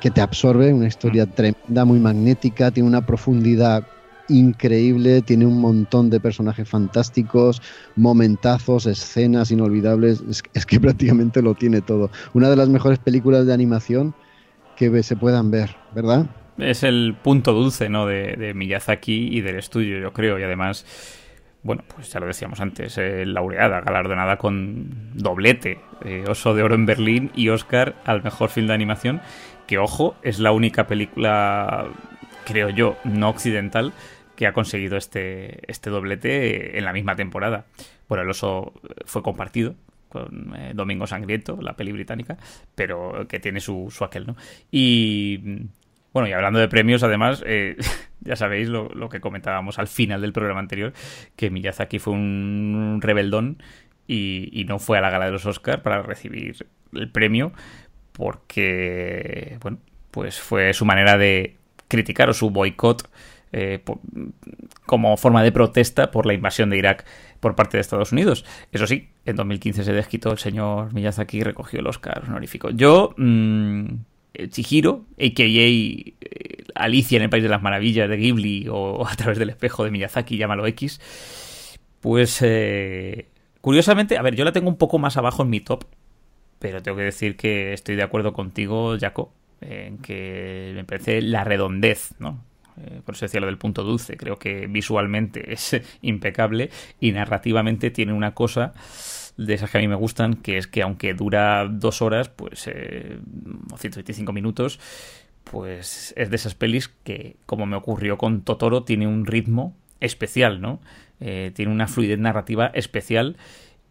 que te absorbe, una historia tremenda, muy magnética, tiene una profundidad increíble, tiene un montón de personajes fantásticos, momentazos, escenas inolvidables, es, es, que prácticamente lo tiene todo. Una de las mejores películas de animación que se puedan ver, ¿verdad? Es el punto dulce, ¿no? De, de Miyazaki y del estudio, yo creo. Y además, bueno, pues ya lo decíamos antes, eh, laureada, galardonada con doblete, eh, Oso de Oro en Berlín y Oscar al mejor film de animación, que ojo, es la única película, creo yo, no occidental que ha conseguido este, este doblete en la misma temporada. Bueno, el Oso fue compartido con eh, Domingo Sangriento, la peli británica, pero que tiene su, su aquel, ¿no? Y bueno, y hablando de premios, además, eh, ya sabéis lo, que comentábamos al final del programa anterior, que Miyazaki fue un rebeldón y, no fue a la gala de los Oscars para recibir el premio porque, bueno, pues fue su manera de criticar o su boicot eh, como forma de protesta por la invasión de Irak por parte de Estados Unidos. Eso sí, en 2015 se desquitó el señor Miyazaki y recogió el Oscar honorífico. Yo... Eh, Chihiro, a.k.a. Eh, Alicia en el País de las Maravillas de Ghibli o a través del espejo de Miyazaki, llámalo X, pues eh, curiosamente, a ver, yo la tengo un poco más abajo en mi top, pero tengo que decir que estoy de acuerdo contigo, Jaco, en que me parece la redondez, ¿no? por eso decía lo del punto dulce, creo que visualmente es impecable y narrativamente tiene una cosa de esas que a mí me gustan, que es que aunque dura dos horas, pues, eh, o 125 minutos, pues es de esas pelis que, como me ocurrió con Totoro, tiene un ritmo especial, ¿no? Eh, tiene una fluidez narrativa especial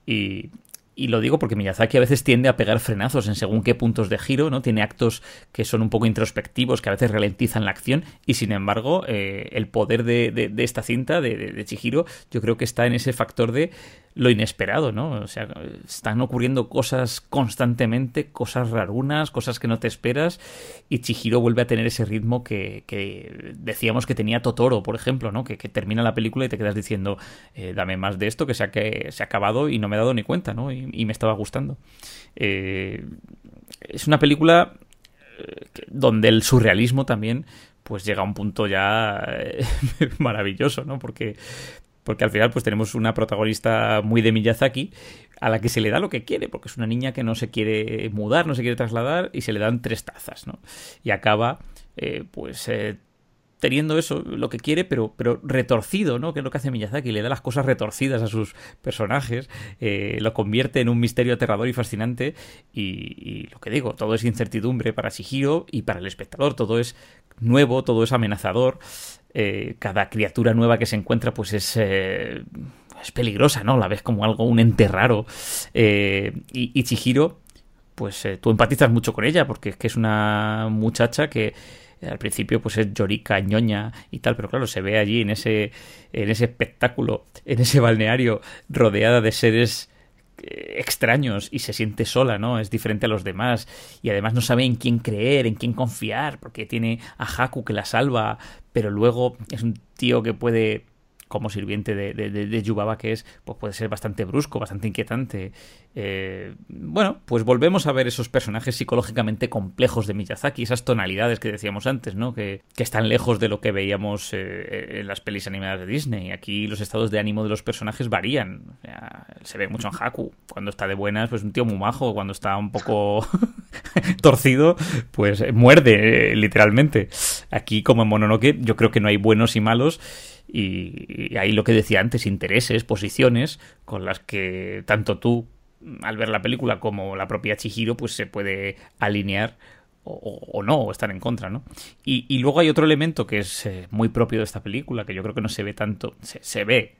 y, y lo digo porque Miyazaki a veces tiende a pegar frenazos en según qué puntos de giro, ¿no? Tiene actos que son un poco introspectivos, que a veces ralentizan la acción, y sin embargo, eh, el poder de, de, esta cinta, de, de, Chihiro, yo creo que está en ese factor de lo inesperado, ¿no? O sea, están ocurriendo cosas constantemente, cosas rarunas, cosas que no te esperas, y Chihiro vuelve a tener ese ritmo que, que decíamos que tenía Totoro, por ejemplo, ¿no? Que, que termina la película y te quedas diciendo, eh, dame más de esto, que se, ha, que se ha acabado y no me he dado ni cuenta, ¿no? Y, me estaba gustando. Eh, es una película eh, donde el surrealismo también pues llega a un punto ya maravilloso, ¿no? Porque porque al final pues tenemos una protagonista muy de Miyazaki a la que se le da lo que quiere, porque es una niña que no se quiere mudar, no se quiere trasladar y se le dan tres tazas, ¿no? Y acaba eh, pues eh, teniendo eso, lo que quiere, pero, pero retorcido, ¿no? Que es lo que hace Miyazaki, le da las cosas retorcidas a sus personajes, eh, lo convierte en un misterio aterrador y fascinante y, y, lo que digo, todo es incertidumbre para Shihiro y para el espectador, todo es nuevo, todo es amenazador eh, cada criatura nueva que se encuentra pues es, eh, es peligrosa, ¿no? La ves como algo, un ente raro. Eh, y, Chihiro, pues tú empatizas mucho con ella porque es que es una muchacha que al principio pues es llorica, ñoña y tal, pero claro, se ve allí en ese, en ese espectáculo, en ese balneario rodeada de seres extraños y se siente sola, ¿no? Es diferente a los demás y además no sabe en quién creer, en quién confiar, porque tiene a Haku que la salva, pero luego es un tío que puede como sirviente de, de, de, Yubaba que es, pues puede ser bastante brusco, bastante inquietante. Eh, bueno, pues volvemos a ver esos personajes psicológicamente complejos de Miyazaki, esas tonalidades que decíamos antes, ¿no? Que, que están lejos de lo que veíamos eh, en las pelis animadas de Disney. Aquí los estados de ánimo de los personajes varían. Se ve mucho en Haku. Cuando está de buenas, pues un tío muy majo. Cuando está un poco torcido, pues muerde, eh, literalmente. Aquí, como en Mononoke, yo creo que no hay buenos y malos y, ahí lo que decía antes, intereses, posiciones con las que tanto tú al ver la película como la propia Chihiro pues se puede alinear o, no, o estar en contra, ¿no? Y, luego hay otro elemento que es eh, muy propio de esta película, que yo creo que no se ve tanto, se ve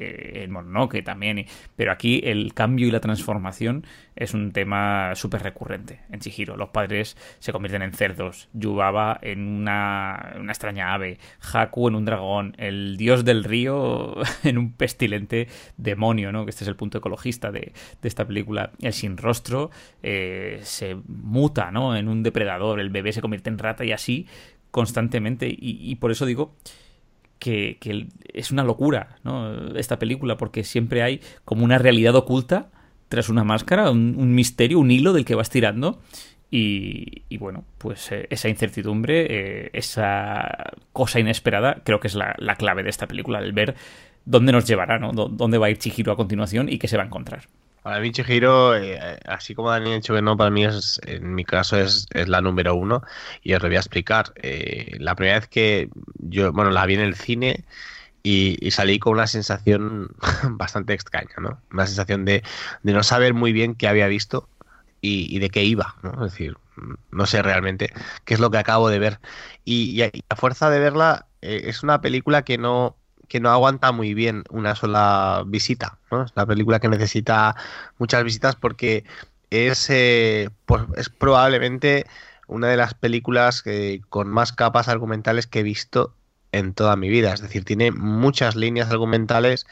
eh, el Mononoke también. pero aquí el cambio y la transformación es un tema súper recurrente en Chihiro. Los padres se convierten en cerdos, Yubaba en una, una, extraña ave, Haku en un dragón, el dios del río en un pestilente demonio, ¿no? Que este es el punto ecologista de, de esta película. El sin rostro eh, se muta, ¿no? En un depredador, el bebé se convierte en rata y así constantemente. y, y por eso digo que, es una locura, ¿no? Esta película, porque siempre hay como una realidad oculta tras una máscara, un, misterio, un hilo del que vas tirando. Y, bueno, pues eh, esa incertidumbre, eh, esa cosa inesperada, creo que es la, clave de esta película, el ver dónde nos llevará, ¿no? dónde va a ir Chihiro a continuación y qué se va a encontrar. Para mí Chihiro, eh, así como Daniel ha dicho que no, para mí es, en mi caso es, la número uno y os lo voy a explicar. Eh, la primera vez que yo, bueno, la vi en el cine y, salí con una sensación bastante extraña, ¿no? Una sensación de, no saber muy bien qué había visto y, de qué iba, ¿no? Es decir, no sé realmente qué es lo que acabo de ver. Y, a fuerza de verla, eh, es una película que no, que no aguanta muy bien una sola visita. ¿no? Es una película que necesita muchas visitas porque es, eh, pues, es probablemente una de las películas con más capas argumentales que he visto en toda mi vida. Es decir, tiene muchas líneas argumentales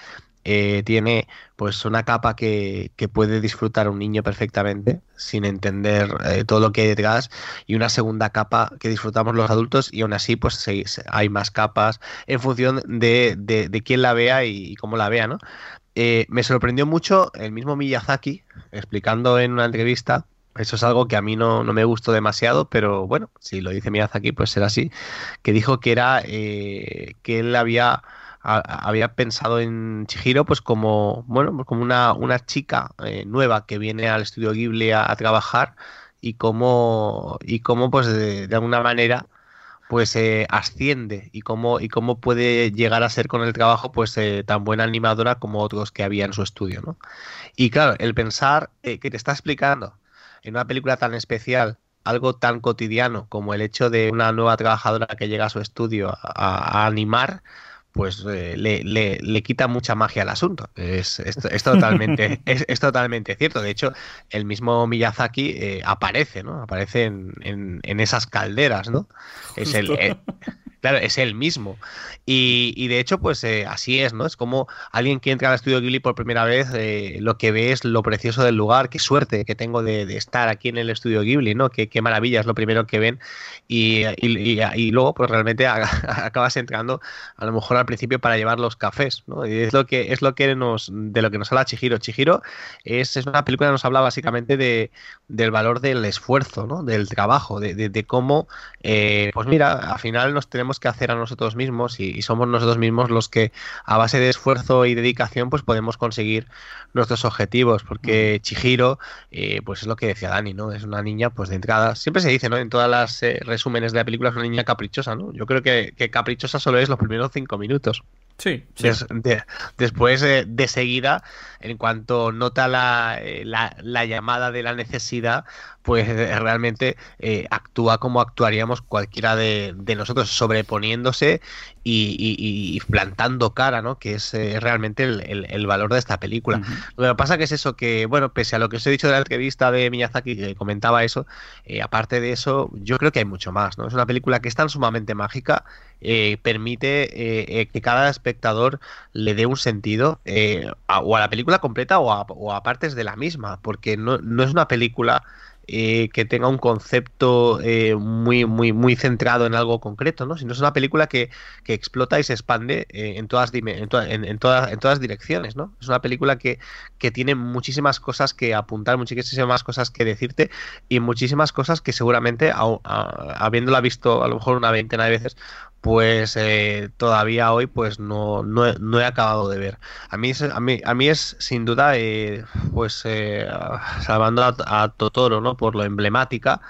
eh, tiene pues una capa que, puede disfrutar un niño perfectamente sin entender eh, todo lo que hay detrás y una segunda capa que disfrutamos los adultos y aún así pues hay más capas en función de, de, quién la vea y, cómo la vea, ¿no? Eh, me sorprendió mucho el mismo Miyazaki explicando en una entrevista eso es algo que a mí no, me gustó demasiado, pero bueno, si lo dice Miyazaki, pues será así. Que dijo que era que él había había pensado en Chihiro pues como, bueno, pues como una, una chica eh, nueva que viene al estudio Ghibli a, trabajar y cómo, y cómo pues de, alguna manera pues eh, asciende y cómo, y cómo puede llegar a ser con el trabajo pues eh, tan buena animadora como otros que había en su estudio, ¿no? Y claro, el pensar que te está explicando en una película tan especial algo tan cotidiano como el hecho de una nueva trabajadora que llega a su estudio a animar, pues eh, le, le, quita mucha magia al asunto. Es, es, totalmente, es, totalmente cierto. De hecho, el mismo Miyazaki eh, aparece, ¿no? Aparece en, en, esas calderas, ¿no? Es el, Claro, es él mismo. Y, de hecho, pues eh, así es, ¿no? Es como alguien que entra al estudio Ghibli por primera vez, eh, lo que ve es lo precioso del lugar, qué suerte que tengo de, estar aquí en el estudio Ghibli, ¿no? Qué, qué, maravilla es lo primero que ven. Y, y, luego, pues realmente acabas entrando a lo mejor al principio para llevar los cafés, ¿no? Y es lo que, es lo que nos, de lo que nos habla Chihiro. Chihiro es, es una película que nos habla básicamente de, del valor del esfuerzo, ¿no? Del trabajo, de, de, cómo, eh, pues mira, al final nos tenemos que hacer a nosotros mismos y, somos nosotros mismos los que a base de esfuerzo y dedicación pues podemos conseguir nuestros objetivos porque Chihiro eh, pues es lo que decía Dani no es una niña pues de entrada siempre se dice no en todas las eh, resúmenes de la película es una niña caprichosa no yo creo que, que caprichosa solo es los primeros cinco minutos Sí, después de seguida, en cuanto nota la, eh, la, la, llamada de la necesidad, pues eh, realmente eh, actúa como actuaríamos cualquiera de, nosotros, sobreponiéndose y, plantando cara, ¿no? Que es realmente el, valor de esta película. Lo que pasa que es eso, que, bueno, pese a lo que os he dicho de la entrevista de Miyazaki, que comentaba eso, aparte de eso, yo creo que hay mucho más, ¿no? Es una película que es tan sumamente mágica eh, permite eh, eh, que cada espectador le dé un sentido o a la película completa o a, partes de la misma, porque no, no es una película que tenga un concepto muy, muy, muy centrado en algo concreto, ¿no? sino es una película que, explota y se expande en, todas, en, en, todas, en todas direcciones. ¿no? Es una película que, que tiene muchísimas cosas que apuntar, muchísimas cosas que decirte y muchísimas cosas que seguramente, habiéndola visto a lo mejor una veintena de veces, pues eh, todavía hoy pues no, no, he acabado de ver. A mí es, a mí, a mí es sin duda, eh, pues eh, salvando a, Totoro, ¿no? Por lo emblemática,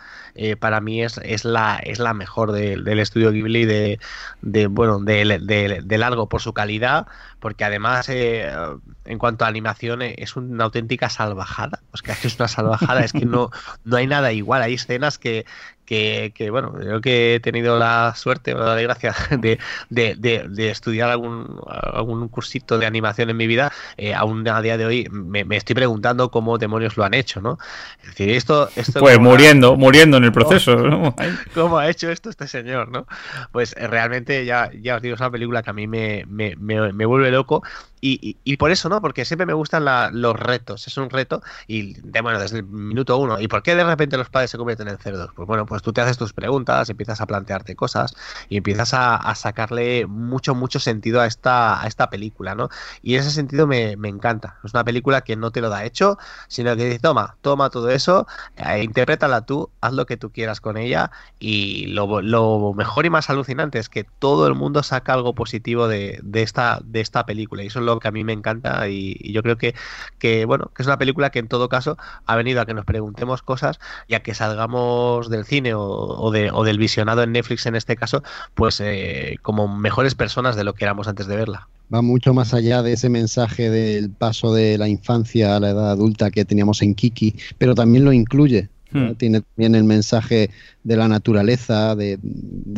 para mí es, es, la, es la mejor del estudio Ghibli de, de bueno, de, de, largo por su calidad, porque además en cuanto a animación es una auténtica salvajada. Pues que es una salvajada, es que no, no hay nada igual. Hay escenas que, que, bueno, creo que he tenido la suerte la desgracia de, de, estudiar algún, algún cursito de animación en mi vida, eh, aún a día de hoy me, estoy preguntando cómo demonios lo han hecho, ¿no? Es decir, esto... esto pues muriendo, muriendo en el proceso, ¿no? ¿Cómo ha hecho esto este señor, no? Pues eh, realmente ya, ya os digo, es una película que a mí me, me, me vuelve loco y, y, por eso, ¿no? Porque siempre me gustan los retos. Es un reto y, de, bueno, desde el minuto uno. ¿Y por qué de repente los padres se convierten en cerdos? Pues bueno, pues tú te haces tus preguntas, empiezas a plantearte cosas y empiezas a, sacarle mucho, mucho sentido a esta, a esta película, ¿no? Y ese sentido me, encanta. Es una película que no te lo da hecho, sino que dice, toma, toma todo eso, eh, interprétala tú, haz lo que tú quieras con ella y lo, lo, mejor y más alucinante es que todo el mundo saca algo positivo de, de esta, de esta película y eso es lo que a mí me encanta y, yo creo que, que, bueno, que es una película que en todo caso ha venido a que nos preguntemos cosas y a que salgamos del cine o, de, o del visionado en Netflix en este caso, pues eh, como mejores personas de lo que éramos antes de verla va mucho más allá de ese mensaje del paso de la infancia a la edad adulta que teníamos en Kiki, pero también lo incluye. Hmm. Tiene también el mensaje de la naturaleza, de,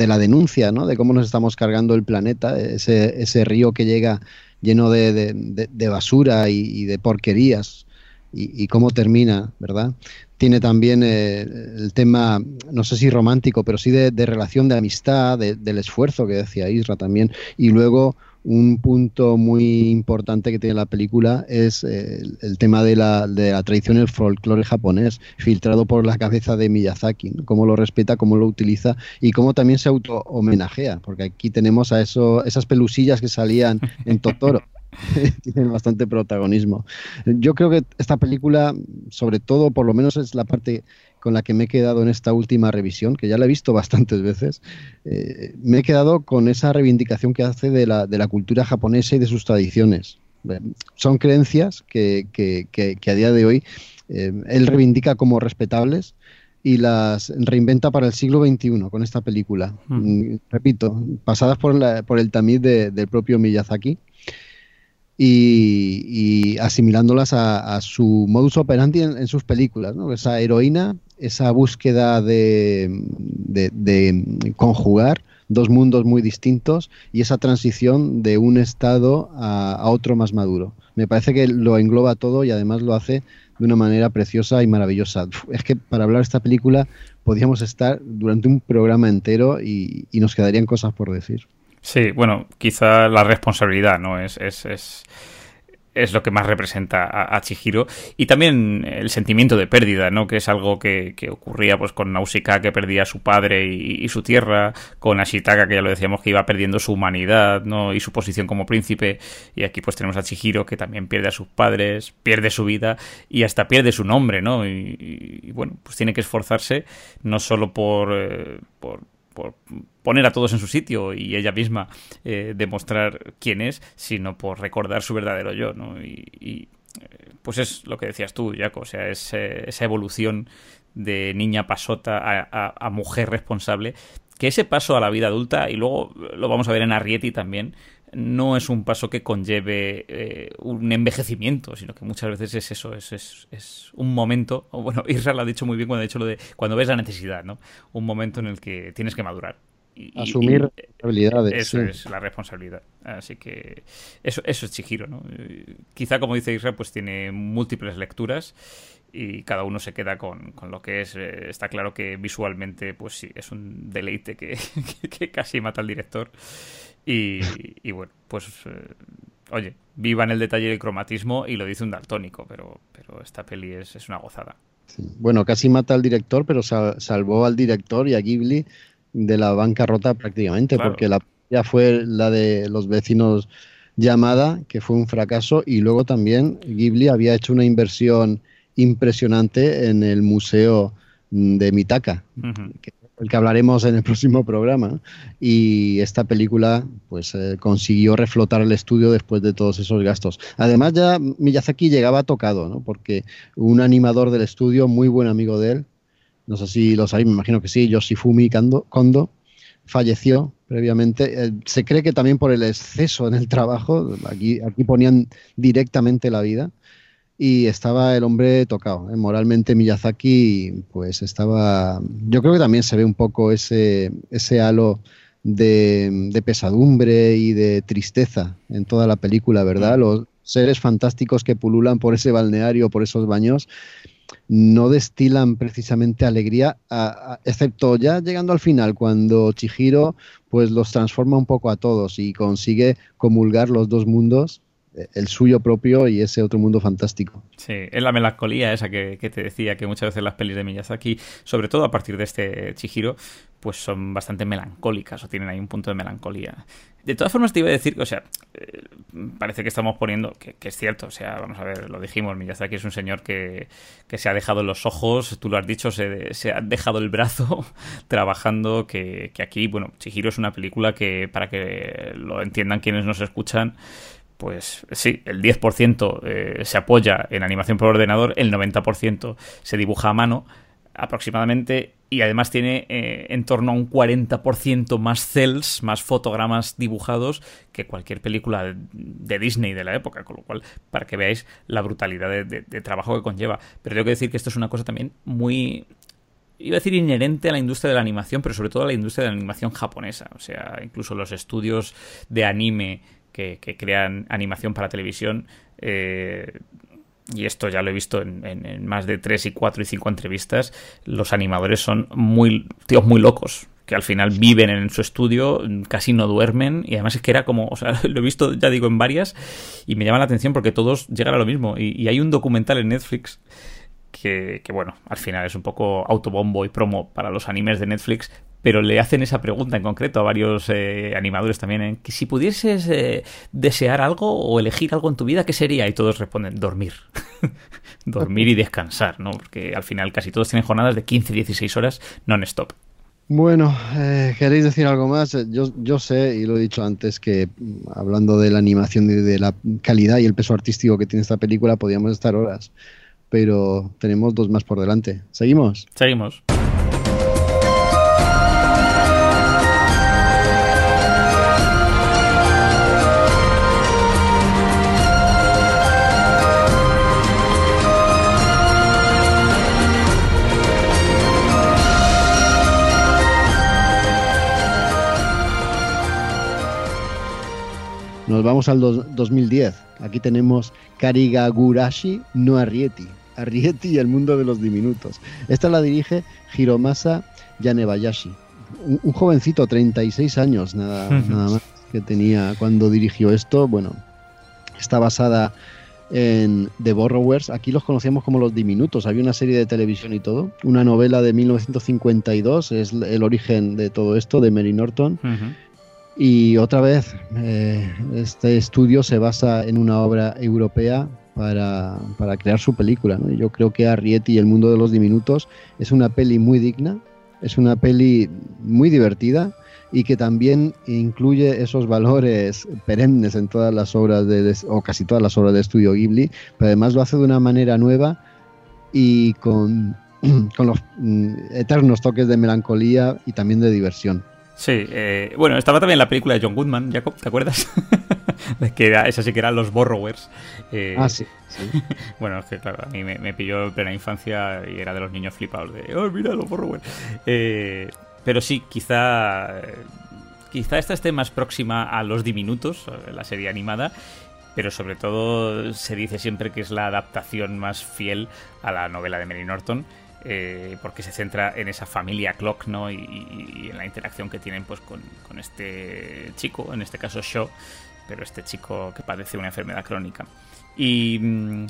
la denuncia, ¿no? de cómo nos estamos cargando el planeta, ese, ese río que llega lleno de, basura y, de porquerías. Y, cómo termina, ¿verdad? Tiene también eh, el tema, no sé si romántico, pero sí de, relación de amistad, del esfuerzo que decía Isra también, y luego un punto muy importante que tiene la película es eh, el, tema de la, de la tradición el folclore japonés, filtrado por la cabeza de Miyazaki, cómo lo respeta, cómo lo utiliza y cómo también se auto-homenajea, porque aquí tenemos a eso, esas pelusillas que salían en Totoro. tienen bastante protagonismo. Yo creo que esta película, sobre todo, por lo menos es la parte con la que me he quedado en esta última revisión, que ya la he visto bastantes veces, eh, me he quedado con esa reivindicación que hace de la, de la cultura japonesa y de sus tradiciones. Son creencias que, a día de hoy eh, él reivindica como respetables y las reinventa para el siglo XXI con esta película. Mm, repito, pasadas por, por el tamiz del propio Miyazaki y, asimilándolas a, su modus operandi en, sus películas, esa heroína, esa búsqueda de, conjugar dos mundos muy distintos y esa transición de un estado a, otro más maduro. Me parece que lo engloba todo y además lo hace de una manera preciosa y maravillosa. Es que para hablar de esta película podríamos estar durante un programa entero y nos quedarían cosas por decir. Sí, bueno, quizá la responsabilidad, ¿no? Es, es, es lo que más representa a, Chihiro. Y también el sentimiento de pérdida, ¿no? Que es algo que, que ocurría pues con Nausicaa, que perdía a su padre y, su tierra, con Ashitaka, que ya lo decíamos, que iba perdiendo su humanidad, ¿no? Y su posición como príncipe. Y aquí pues tenemos a Chihiro, que también pierde a sus padres, pierde su vida y hasta pierde su nombre, ¿no? Y, bueno, pues tiene que esforzarse no solo por, eh, por por poner a todos en su sitio y ella misma eh, demostrar quién es, sino por recordar su verdadero yo, ¿no? Y, eh, pues es lo que decías tú, Jaco, o sea, es, esa evolución de niña pasota a, mujer responsable, que ese paso a la vida adulta, y luego lo vamos a ver en Arrietty también, no es un paso que conlleve eh, un envejecimiento, sino que muchas veces es eso, es, es, es un momento, o bueno, Israel lo ha dicho muy bien cuando ha dicho lo de cuando ves la necesidad, ¿no? Un momento en el que tienes que madurar. Asumir responsabilidades. Eso es la responsabilidad. Así que eso, eso es Chihiro, ¿no? Quizá, como dice Israel, pues tiene múltiples lecturas y cada uno se queda con, con lo que es. Eh, está claro que visualmente, pues sí, es un deleite que, que casi mata al director. Y, bueno, pues eh, oye, viva en el detalle del cromatismo y lo dice un daltónico, pero, pero esta peli es, es una gozada. Bueno, casi mata al director, pero salvó al director y a Ghibli de la bancarrota prácticamente, porque la ya fue la de los vecinos llamada, que fue un fracaso, y luego también Ghibli había hecho una inversión impresionante en el museo de Mitaka, el que hablaremos en el próximo programa. Y esta película pues eh, consiguió reflotar el estudio después de todos esos gastos. Además ya Miyazaki llegaba tocado, ¿no? porque un animador del estudio, muy buen amigo de él, no sé si lo sabéis, me imagino que sí, Yoshifumi Kondo, falleció previamente. Eh, se cree que también por el exceso en el trabajo, aquí, aquí ponían directamente la vida y estaba el hombre tocado. ¿eh? Moralmente Miyazaki, pues estaba, yo creo que también se ve un poco ese, ese halo de, pesadumbre y de tristeza en toda la película, ¿verdad? Mm. Los seres fantásticos que pululan por ese balneario, por esos baños, no destilan precisamente alegría, excepto ya llegando al final, cuando Chihiro pues los transforma un poco a todos y consigue comulgar los dos mundos el suyo propio y ese otro mundo fantástico. Sí, es la melancolía esa que, te decía, que muchas veces las pelis de Miyazaki, sobre todo a partir de este Chihiro, pues son bastante melancólicas o tienen ahí un punto de melancolía. De todas formas te iba a decir que, o sea, eh, parece que estamos poniendo, que, es cierto, o sea, vamos a ver, lo dijimos, Miyazaki es un señor que, se ha dejado los ojos, tú lo has dicho, se, se ha dejado el brazo trabajando, que, que aquí, bueno, Chihiro es una película que, para que lo entiendan quienes nos escuchan, pues sí, el 10% eh, se apoya en animación por ordenador, el 90% se dibuja a mano aproximadamente y además tiene eh, en torno a un 40% más cells, más fotogramas dibujados que cualquier película de Disney de la época, con lo cual, para que veáis la brutalidad de, de trabajo que conlleva. Pero tengo que decir que esto es una cosa también muy iba a decir inherente a la industria de la animación, pero sobre todo a la industria de la animación japonesa. O sea, incluso los estudios de anime que, crean animación para televisión. Eh, y esto ya lo he visto en, más de 3 y 4 y 5 entrevistas, los animadores son muy tíos muy locos, que al final viven en su estudio, casi no duermen, y además es que era como, o sea, lo he visto, ya digo, en varias, y me llama la atención porque todos llegan a lo mismo. Y, hay un documental en Netflix que, que, bueno, al final es un poco autobombo y promo para los animes de Netflix, pero le hacen esa pregunta en concreto a varios eh, animadores también, ¿eh? que si pudieses eh, desear algo o elegir algo en tu vida, ¿qué sería? Y todos responden, dormir. dormir y descansar, ¿no? Porque al final casi todos tienen jornadas de 15-16 horas non-stop. Bueno, ¿queréis decir algo más? Yo, yo sé, y lo he dicho antes, que mm, hablando de la animación y de la calidad y el peso artístico que tiene esta película, podríamos estar horas, pero tenemos dos más por delante. ¿Seguimos? Seguimos. Nos vamos al 2010. Aquí tenemos Karigagurashi no Arrieti. Arrieti y el mundo de los diminutos. Esta la dirige Hiromasa Yanebayashi. Un, jovencito, 36 años nada, nada más, que tenía cuando dirigió esto. Bueno, está basada en The Borrowers. Aquí los conocíamos como los diminutos. Había una serie de televisión y todo. Una novela de 1952 es el origen de todo esto, de Mary Norton. Y otra vez, eh, este estudio se basa en una obra europea para, crear su película. Yo creo que Arrietty y el mundo de los diminutos es una peli muy digna, es una peli muy divertida y que también incluye esos valores perennes en todas las obras de, o casi todas las obras de estudio Ghibli, pero además lo hace de una manera nueva y con, con los mm, eternos toques de melancolía y también de diversión. Sí, eh, bueno, estaba también la película de John Goodman, Jacob, ¿te acuerdas? que era, esa sí que eran los Borrowers. Eh, ah, sí. bueno, es que claro, a mí me, pilló en plena infancia y era de los niños flipados de, oh, mira los Borrowers. Eh, pero sí, quizá, quizá esta esté más próxima a los diminutos, la serie animada, pero sobre todo se dice siempre que es la adaptación más fiel a la novela de Mary Norton. Eh, porque se centra en esa familia Clock, ¿no? Y, en la interacción que tienen pues con, este chico, en este caso Shaw, pero este chico que padece una enfermedad crónica. Y mm,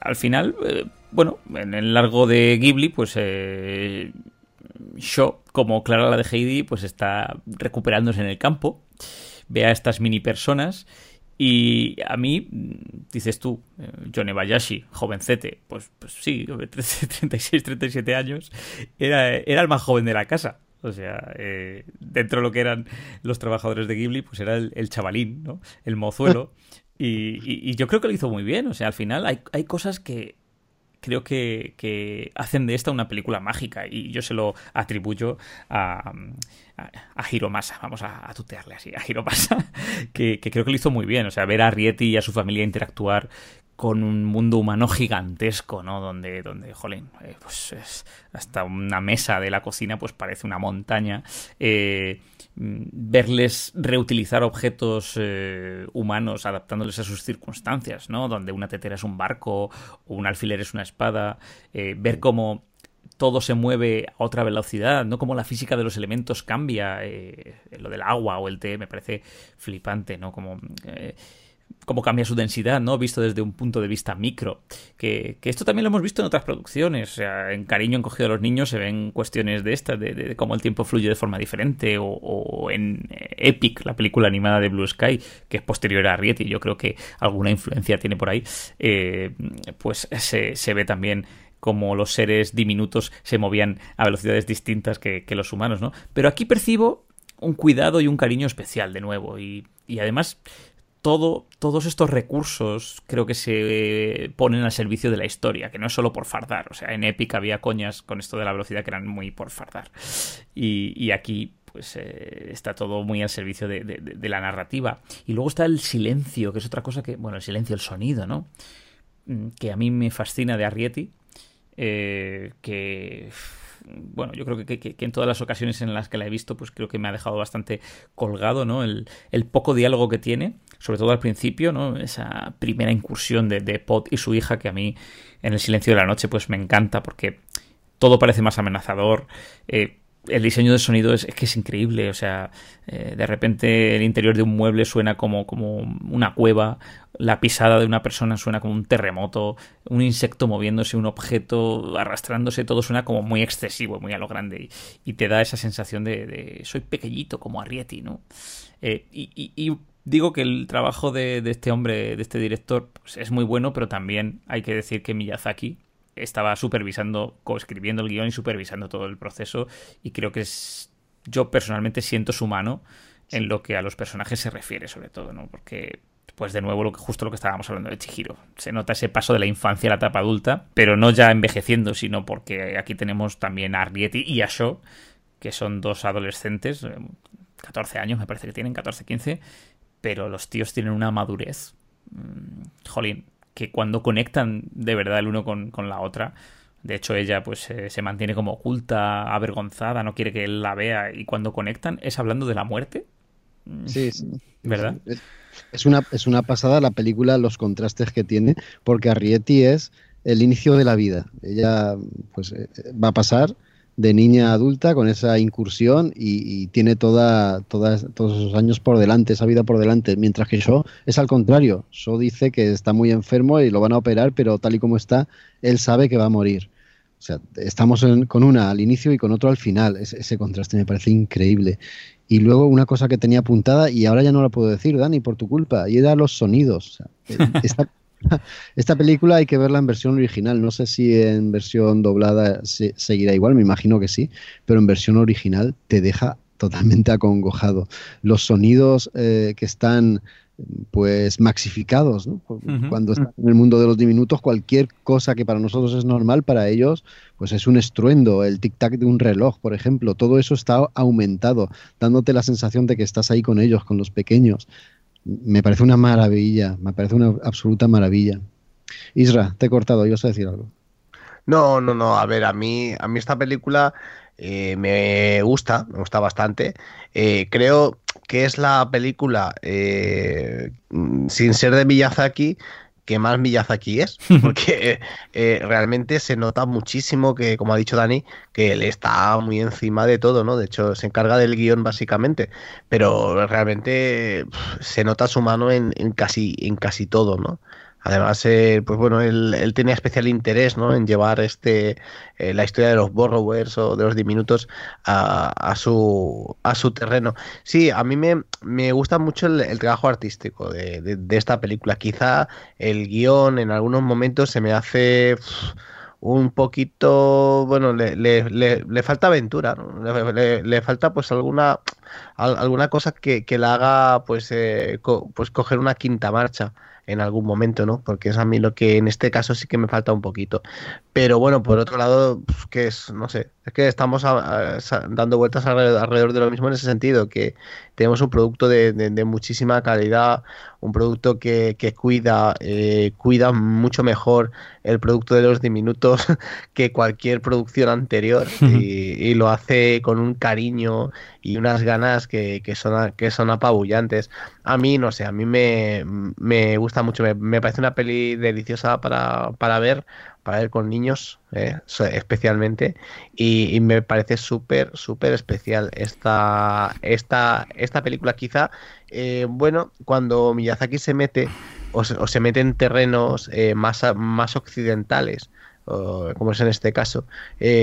al final, eh, bueno, en el largo de Ghibli, pues eh, Shaw, como Clara la de Heidi, pues está recuperándose en el campo, ve a estas mini personas y a mí, dices tú, eh, Johnny Bayashi, jovencete, pues, pues sí, 36, 37 años, era, era el más joven de la casa. O sea, eh, dentro de lo que eran los trabajadores de Ghibli, pues era el, chavalín, ¿no? El mozuelo. Y, y, yo creo que lo hizo muy bien. O sea, al final hay, hay cosas que, creo que, que, hacen de esta una película mágica y yo se lo atribuyo a, a, Hiromasa, vamos a, tutearle así, a Hiromasa, que, que, creo que lo hizo muy bien, o sea, ver a Rieti y a su familia interactuar con un mundo humano gigantesco, ¿no? Donde, donde jolín, eh, pues hasta una mesa de la cocina pues parece una montaña. Eh, Mm, verles reutilizar objetos eh, humanos adaptándoles a sus circunstancias, ¿no? Donde una tetera es un barco o un alfiler es una espada, eh, ver cómo todo se mueve a otra velocidad, ¿no? Como la física de los elementos cambia, eh, lo del agua o el té me parece flipante, ¿no? Como cómo cambia su densidad, ¿no? Visto desde un punto de vista micro. Que, esto también lo hemos visto en otras producciones. O sea, en Cariño encogido a los niños se ven cuestiones de estas, de, cómo el tiempo fluye de forma diferente. O, en Epic, la película animada de Blue Sky, que es posterior a Rieti, yo creo que alguna influencia tiene por ahí. Eh, pues se, ve también como los seres diminutos se movían a velocidades distintas que, los humanos, ¿no? Pero aquí percibo un cuidado y un cariño especial de nuevo y además todo, todos estos recursos creo que se ponen al servicio de la historia, que no es solo por fardar. O sea, en Epic había coñas con esto de la velocidad que eran muy por fardar. Y, aquí pues eh, está todo muy al servicio de, la narrativa. Y luego está el silencio, que es otra cosa que, bueno, el silencio, el sonido, ¿no? Mm, que a mí me fascina de Arrietty, eh, que bueno, yo creo que, en todas las ocasiones en las que la he visto, pues creo que me ha dejado bastante colgado, ¿no? El, poco diálogo que tiene, sobre todo al principio, ¿no? Esa primera incursión de, de Pot y su hija que a mí en el silencio de la noche pues me encanta porque todo parece más amenazador. Eh, el diseño de sonido es, que es increíble, o sea, eh, de repente el interior de un mueble suena como, como una cueva, la pisada de una persona suena como un terremoto, un insecto moviéndose, un objeto arrastrándose, todo suena como muy excesivo, muy a lo grande, y, te da esa sensación de, soy pequeñito como Arrietty, ¿no? Eh, y, digo que el trabajo de, este hombre, de este director, pues es muy bueno, pero también hay que decir que Miyazaki estaba supervisando, coescribiendo el guion y supervisando todo el proceso. Y creo que es, yo personalmente siento su mano en lo que a los personajes se refiere, sobre todo, ¿no? Porque, pues de nuevo, lo que, justo lo que estábamos hablando de Chihiro. Se nota ese paso de la infancia a la etapa adulta, pero no ya envejeciendo, sino porque aquí tenemos también a Arrietty y a Sho, que son dos adolescentes, 14 eh, años me parece que tienen, 14, 15, pero los tíos tienen una madurez. Mm, jolín, que cuando conectan de verdad el uno con, la otra, de hecho ella pues eh, se mantiene como oculta, avergonzada, no quiere que él la vea y cuando conectan es hablando de la muerte. Mm. Sí, sí. ¿Verdad? Es una, es una pasada la película, los contrastes que tiene, porque Arrietty es el inicio de la vida. Ella pues eh, va a pasar de niña adulta con esa incursión y, tiene toda, todos esos años por delante, esa vida por delante, mientras que Shaw es al contrario. Shaw dice que está muy enfermo y lo van a operar, pero tal y como está, él sabe que va a morir. O sea, estamos con una al inicio y con otro al final. ese contraste me parece increíble. Y luego una cosa que tenía apuntada y ahora ya no la puedo decir, Dani, por tu culpa, y era los sonidos. O sea, Esta película hay que verla en versión original. No sé si en versión doblada se, seguirá igual, me imagino que sí, pero en versión original te deja totalmente acongojado. Los sonidos eh, que están pues maxificados, Cuando están en el mundo de los diminutos, cualquier cosa que para nosotros es normal, para ellos, pues es un estruendo, el tic-tac de un reloj, por ejemplo, todo eso está aumentado, dándote la sensación de que estás ahí con ellos, con los pequeños me parece una maravilla, me parece una absoluta maravilla. Isra, te he cortado, ibas a decir algo. No, no, no, a ver, a mí, a mí esta película eh, me gusta, me gusta bastante. Eh, creo que es la película, eh, sin ser de Miyazaki, que más Miyazaki es, porque eh, realmente se nota muchísimo que, como ha dicho Dani, que él está muy encima de todo, ¿no? De hecho, se encarga del guion básicamente, pero realmente se nota su mano en, en, casi, en casi todo, ¿no? Además, eh, pues bueno, él, tenía especial interés ¿no? en llevar este eh, la historia de los borrowers o de los diminutos a, a, su, a su terreno. Sí, a mí me, me gusta mucho el, trabajo artístico de, de, esta película. Quizá el guion en algunos momentos se me hace... un poquito, bueno, le, le, le, falta aventura, le, falta pues alguna alguna cosa que, que la haga pues, eh, pues coger una quinta marcha en algún momento, ¿no? Porque es a mí lo que en este caso sí que me falta un poquito. Pero bueno, por otro lado, pues, que es, no sé, es que estamos dando vueltas alrededor, de lo mismo en ese sentido, que tenemos un producto de, muchísima calidad, un producto que, cuida, eh, cuida mucho mejor el producto de los diminutos que cualquier producción anterior y, lo hace con un cariño y unas ganas que, son, que son apabullantes. A mí, no sé, a mí me, me gusta mucho, me, me parece una peli deliciosa para, para ver para ver con niños eh, especialmente y, me parece súper súper especial esta esta esta película. Quizá eh, bueno cuando Miyazaki se mete o se, mete en terrenos eh, más más occidentales como es en este caso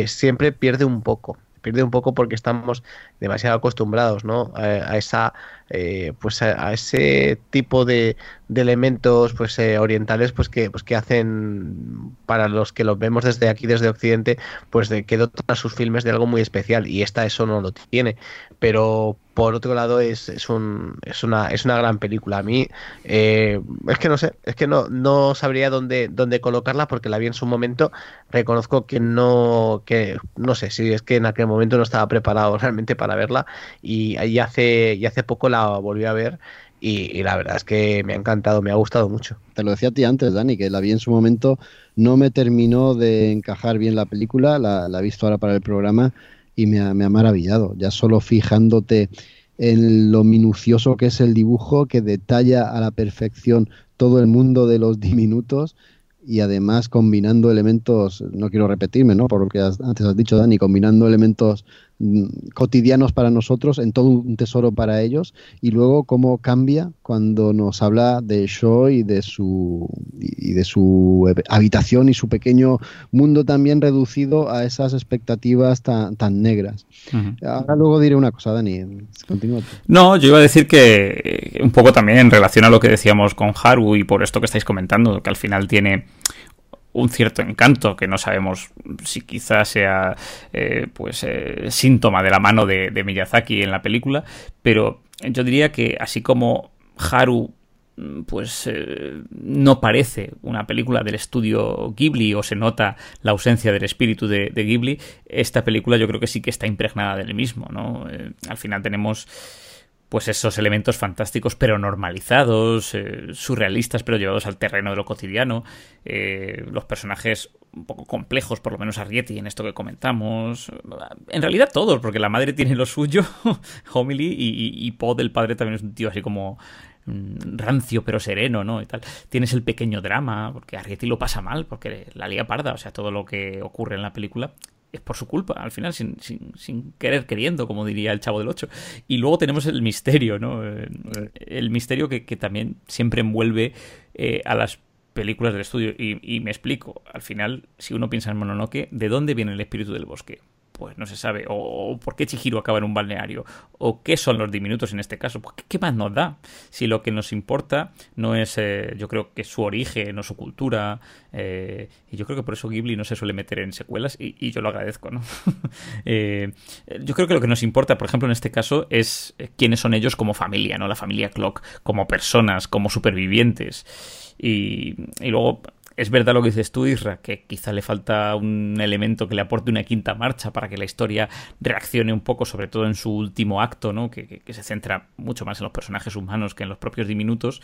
siempre pierde un poco pierde un poco porque estamos demasiado acostumbrados ¿no? a, esa eh, pues a, ese tipo de, de elementos pues eh, orientales pues que pues que hacen para los que los vemos desde aquí desde occidente pues de que dotan sus filmes de algo muy especial y esta eso no lo tiene pero por otro lado es, es, un, es, una, es una gran película. A mí eh, es que no sé, es que no, no sabría dónde, dónde colocarla porque la vi en su momento. Reconozco que no, que no sé si es que en aquel momento no estaba preparado realmente para verla y, y hace, y hace poco la volví a ver y, la verdad es que me ha encantado, me ha gustado mucho. Te lo decía a ti antes, Dani, que la vi en su momento, no me terminó de encajar bien la película, la, la he visto ahora para el programa y me ha, me ha maravillado. Ya solo fijándote en lo minucioso que es el dibujo, que detalla a la perfección todo el mundo de los diminutos y además combinando elementos, no quiero repetirme, ¿no? Por lo que antes has dicho, Dani, combinando elementos cotidianos para nosotros, en todo un tesoro para ellos, y luego cómo cambia cuando nos habla de Shaw y de su y de su habitación y su pequeño mundo también reducido a esas expectativas tan, tan negras. Ahora luego diré una cosa, Dani. Continúa. No, yo iba a decir que eh, un poco también en relación a lo que decíamos con Haru y por esto que estáis comentando, que al final tiene un cierto encanto que no sabemos si quizás sea eh, pues eh, síntoma de la mano de, Miyazaki en la película pero yo diría que así como Haru mm, pues eh, no parece una película del estudio Ghibli o se nota la ausencia del espíritu de, de Ghibli esta película yo creo que sí que está impregnada del mismo no al final tenemos pues esos elementos fantásticos pero normalizados, eh, surrealistas pero llevados al terreno de lo cotidiano, eh, los personajes un poco complejos, por lo menos Arrietty en esto que comentamos, en realidad todos, porque la madre tiene lo suyo, Homily, y, y Pod, el padre, también es un tío así como mm, rancio pero sereno, ¿no? Y tal. Tienes el pequeño drama, porque Arrietty lo pasa mal, porque la lía parda, o sea, todo lo que ocurre en la película es por su culpa, al final, sin, sin, querer queriendo, como diría el chavo del 8. Y luego tenemos el misterio, ¿no? Eh, el misterio que, que también siempre envuelve eh, a las películas del estudio. Y, y, me explico, al final, si uno piensa en Mononoke, ¿de dónde viene el espíritu del bosque? Pues no se sabe. O, por qué Chihiro acaba en un balneario. O qué son los diminutos en este caso. Pues, ¿qué, más nos da? Si lo que nos importa no es, eh, yo creo que su origen o su cultura. Eh, y yo creo que por eso Ghibli no se suele meter en secuelas y, yo lo agradezco, ¿no? eh, yo creo que lo que nos importa, por ejemplo, en este caso, es eh, quiénes son ellos como familia, ¿no? La familia Clock, como personas, como supervivientes. Y, y luego es verdad lo que dices tú, Isra, que quizá le falta un elemento que le aporte una quinta marcha para que la historia reaccione un poco, sobre todo en su último acto, ¿no? Que, se centra mucho más en los personajes humanos que en los propios diminutos.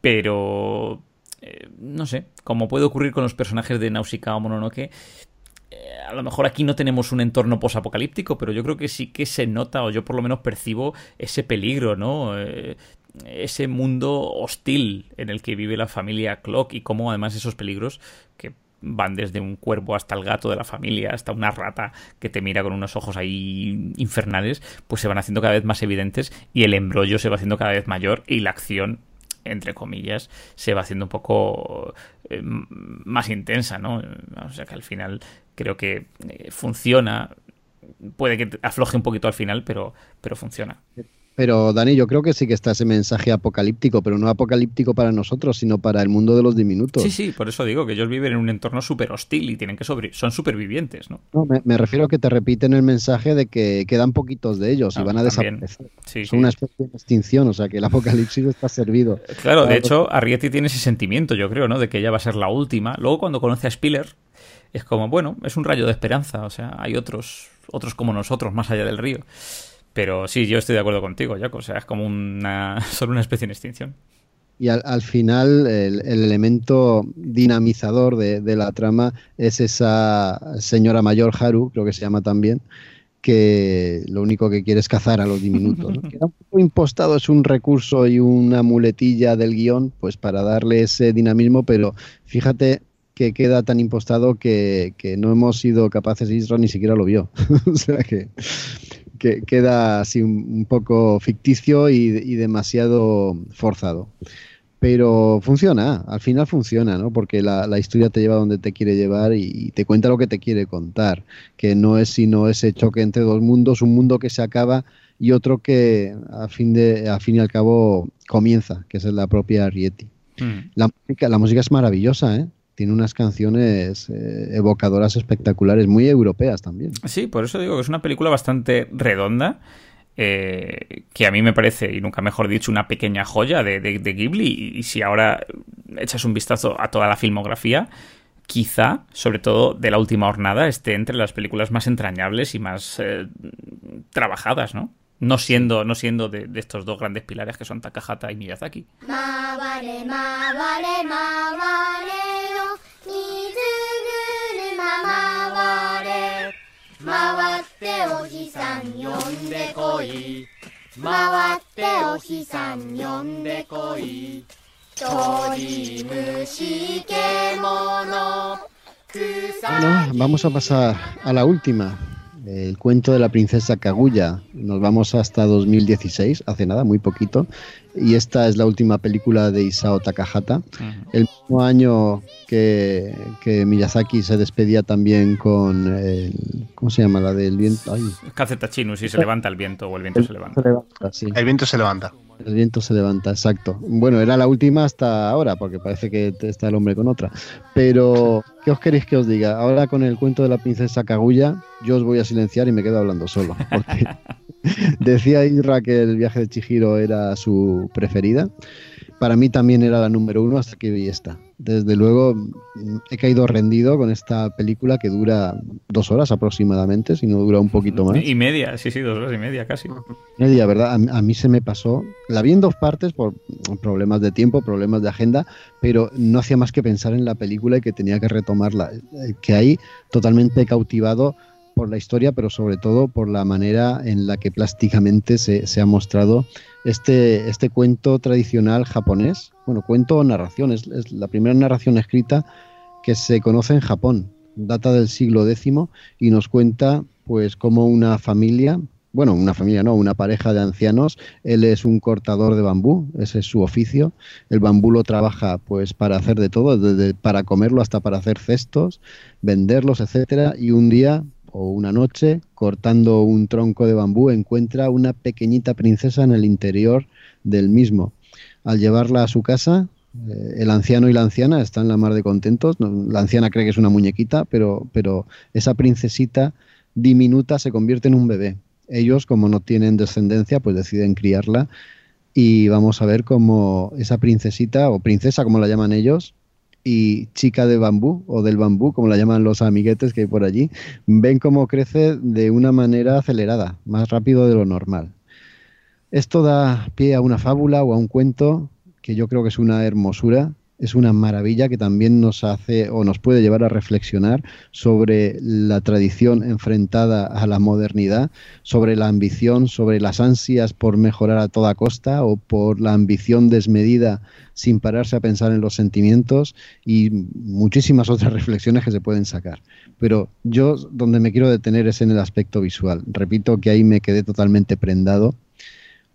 Pero. Eh, no sé, como puede ocurrir con los personajes de Nausicaa o Mononoke, eh, a lo mejor aquí no tenemos un entorno posapocalíptico, pero yo creo que sí que se nota, o yo por lo menos percibo ese peligro, ¿no? Eh, ese mundo hostil en el que vive la familia Clock y cómo además esos peligros que van desde un cuervo hasta el gato de la familia, hasta una rata que te mira con unos ojos ahí infernales, pues se van haciendo cada vez más evidentes y el embrollo se va haciendo cada vez mayor y la acción entre comillas, se va haciendo un poco eh, más intensa, ¿no? O sea que al final creo que eh, funciona. Puede que afloje un poquito al final, pero, pero funciona. Pero Dani, yo creo que sí que está ese mensaje apocalíptico, pero no apocalíptico para nosotros, sino para el mundo de los diminutos. Sí, sí, por eso digo que ellos viven en un entorno súper hostil y tienen que sobre... son supervivientes, ¿no? no me, refiero a que te repiten el mensaje de que quedan poquitos de ellos y ah, van a desaparecer. son una especie de extinción, o sea que el apocalipsis está servido. Claro, de hecho, Arrietty tiene ese sentimiento, yo creo, ¿no? De que ella va a ser la última. Luego cuando conoce a Spiller, es como, bueno, es un rayo de esperanza, o sea, hay otros, otros como nosotros más allá del río. Pero sí, yo estoy de acuerdo contigo, Jaco. O sea, es como una, solo una especie en extinción. Y al, final el, elemento dinamizador de, la trama es esa señora mayor Haru, creo que se llama también, que lo único que quiere es cazar a los diminutos. ¿no? un poco impostado, es un recurso y una muletilla del guion, pues para darle ese dinamismo, pero fíjate que queda tan impostado que, que no hemos sido capaces, Isra ni siquiera lo vio. o sea que que queda así un, poco ficticio y, demasiado forzado. Pero funciona, al final funciona, ¿no? Porque la, historia te lleva donde te quiere llevar y, te cuenta lo que te quiere contar, que no es sino ese choque entre dos mundos, un mundo que se acaba y otro que a fin, de, a fin y al cabo comienza, que es la propia Rieti. Mm. La, música, la música es maravillosa, ¿eh? Tiene unas canciones eh, evocadoras espectaculares, muy europeas también. Sí, por eso digo que es una película bastante redonda. eh, que a mí me parece, y nunca mejor dicho, una pequeña joya de, Ghibli. Y, si ahora echas un vistazo a toda la filmografía, quizá, sobre todo de la última jornada, esté entre las películas más entrañables y más eh, trabajadas, ¿no? No siendo, no siendo de, estos dos grandes pilares que son Takahata y Miyazaki. Bueno, vamos a pasar a la última, el cuento de la princesa Kaguya. Nos vamos hasta 2016, hace nada, muy poquito. Y esta es la última película de Isao Takahata. El mismo año que, que, Miyazaki se despedía también con. El, ¿Cómo se llama? La del viento. Ay. Chinus, si se levanta el viento o el viento se levanta. El viento se levanta. El viento se levanta, exacto. Bueno, era la última hasta ahora, porque parece que está el hombre con otra. Pero, ¿qué os queréis que os diga? Ahora con el cuento de la princesa Kaguya, yo os voy a silenciar y me quedo hablando solo. Porque decía Isra que el viaje de Chihiro era su preferida para mí también era la número uno hasta que vi esta. Desde luego he caído rendido con esta película que dura dos horas aproximadamente, si no dura un poquito más. Y media, sí, sí, dos horas y media casi. Media, ¿verdad? A, mí se me pasó. La vi en dos partes por problemas de tiempo, problemas de agenda, pero no hacía más que pensar en la película y que tenía que retomarla. Eh, que ahí totalmente cautivado por la historia, pero sobre todo por la manera en la que plásticamente se, ha mostrado este, este cuento tradicional japonés. Bueno, cuento o narración, es, la primera narración escrita que se conoce en Japón. Data del siglo X y nos cuenta pues cómo una familia, bueno, una familia no, una pareja de ancianos, él es un cortador de bambú, ese es su oficio, el bambú lo trabaja pues para hacer de todo, desde para comerlo hasta para hacer cestos, venderlos, etcétera, y un día o una noche, cortando un tronco de bambú, encuentra una pequeñita princesa en el interior del mismo. Al llevarla a su casa, eh, el anciano y la anciana están la mar de contentos. la anciana cree que es una muñequita, pero, pero esa princesita diminuta se convierte en un bebé. Ellos, como no tienen descendencia, pues deciden criarla y vamos a ver cómo esa princesita, o princesa como la llaman ellos, y chica de bambú o del bambú, como la llaman los amiguetes que hay por allí, ven cómo crece de una manera acelerada, más rápido de lo normal. Esto da pie a una fábula o a un cuento que yo creo que es una hermosura es una maravilla que también nos hace o nos puede llevar a reflexionar sobre la tradición enfrentada a la modernidad, sobre la ambición, sobre las ansias por mejorar a toda costa o por la ambición desmedida sin pararse a pensar en los sentimientos y muchísimas otras reflexiones que se pueden sacar. Pero yo donde me quiero detener es en el aspecto visual. Repito que ahí me quedé totalmente prendado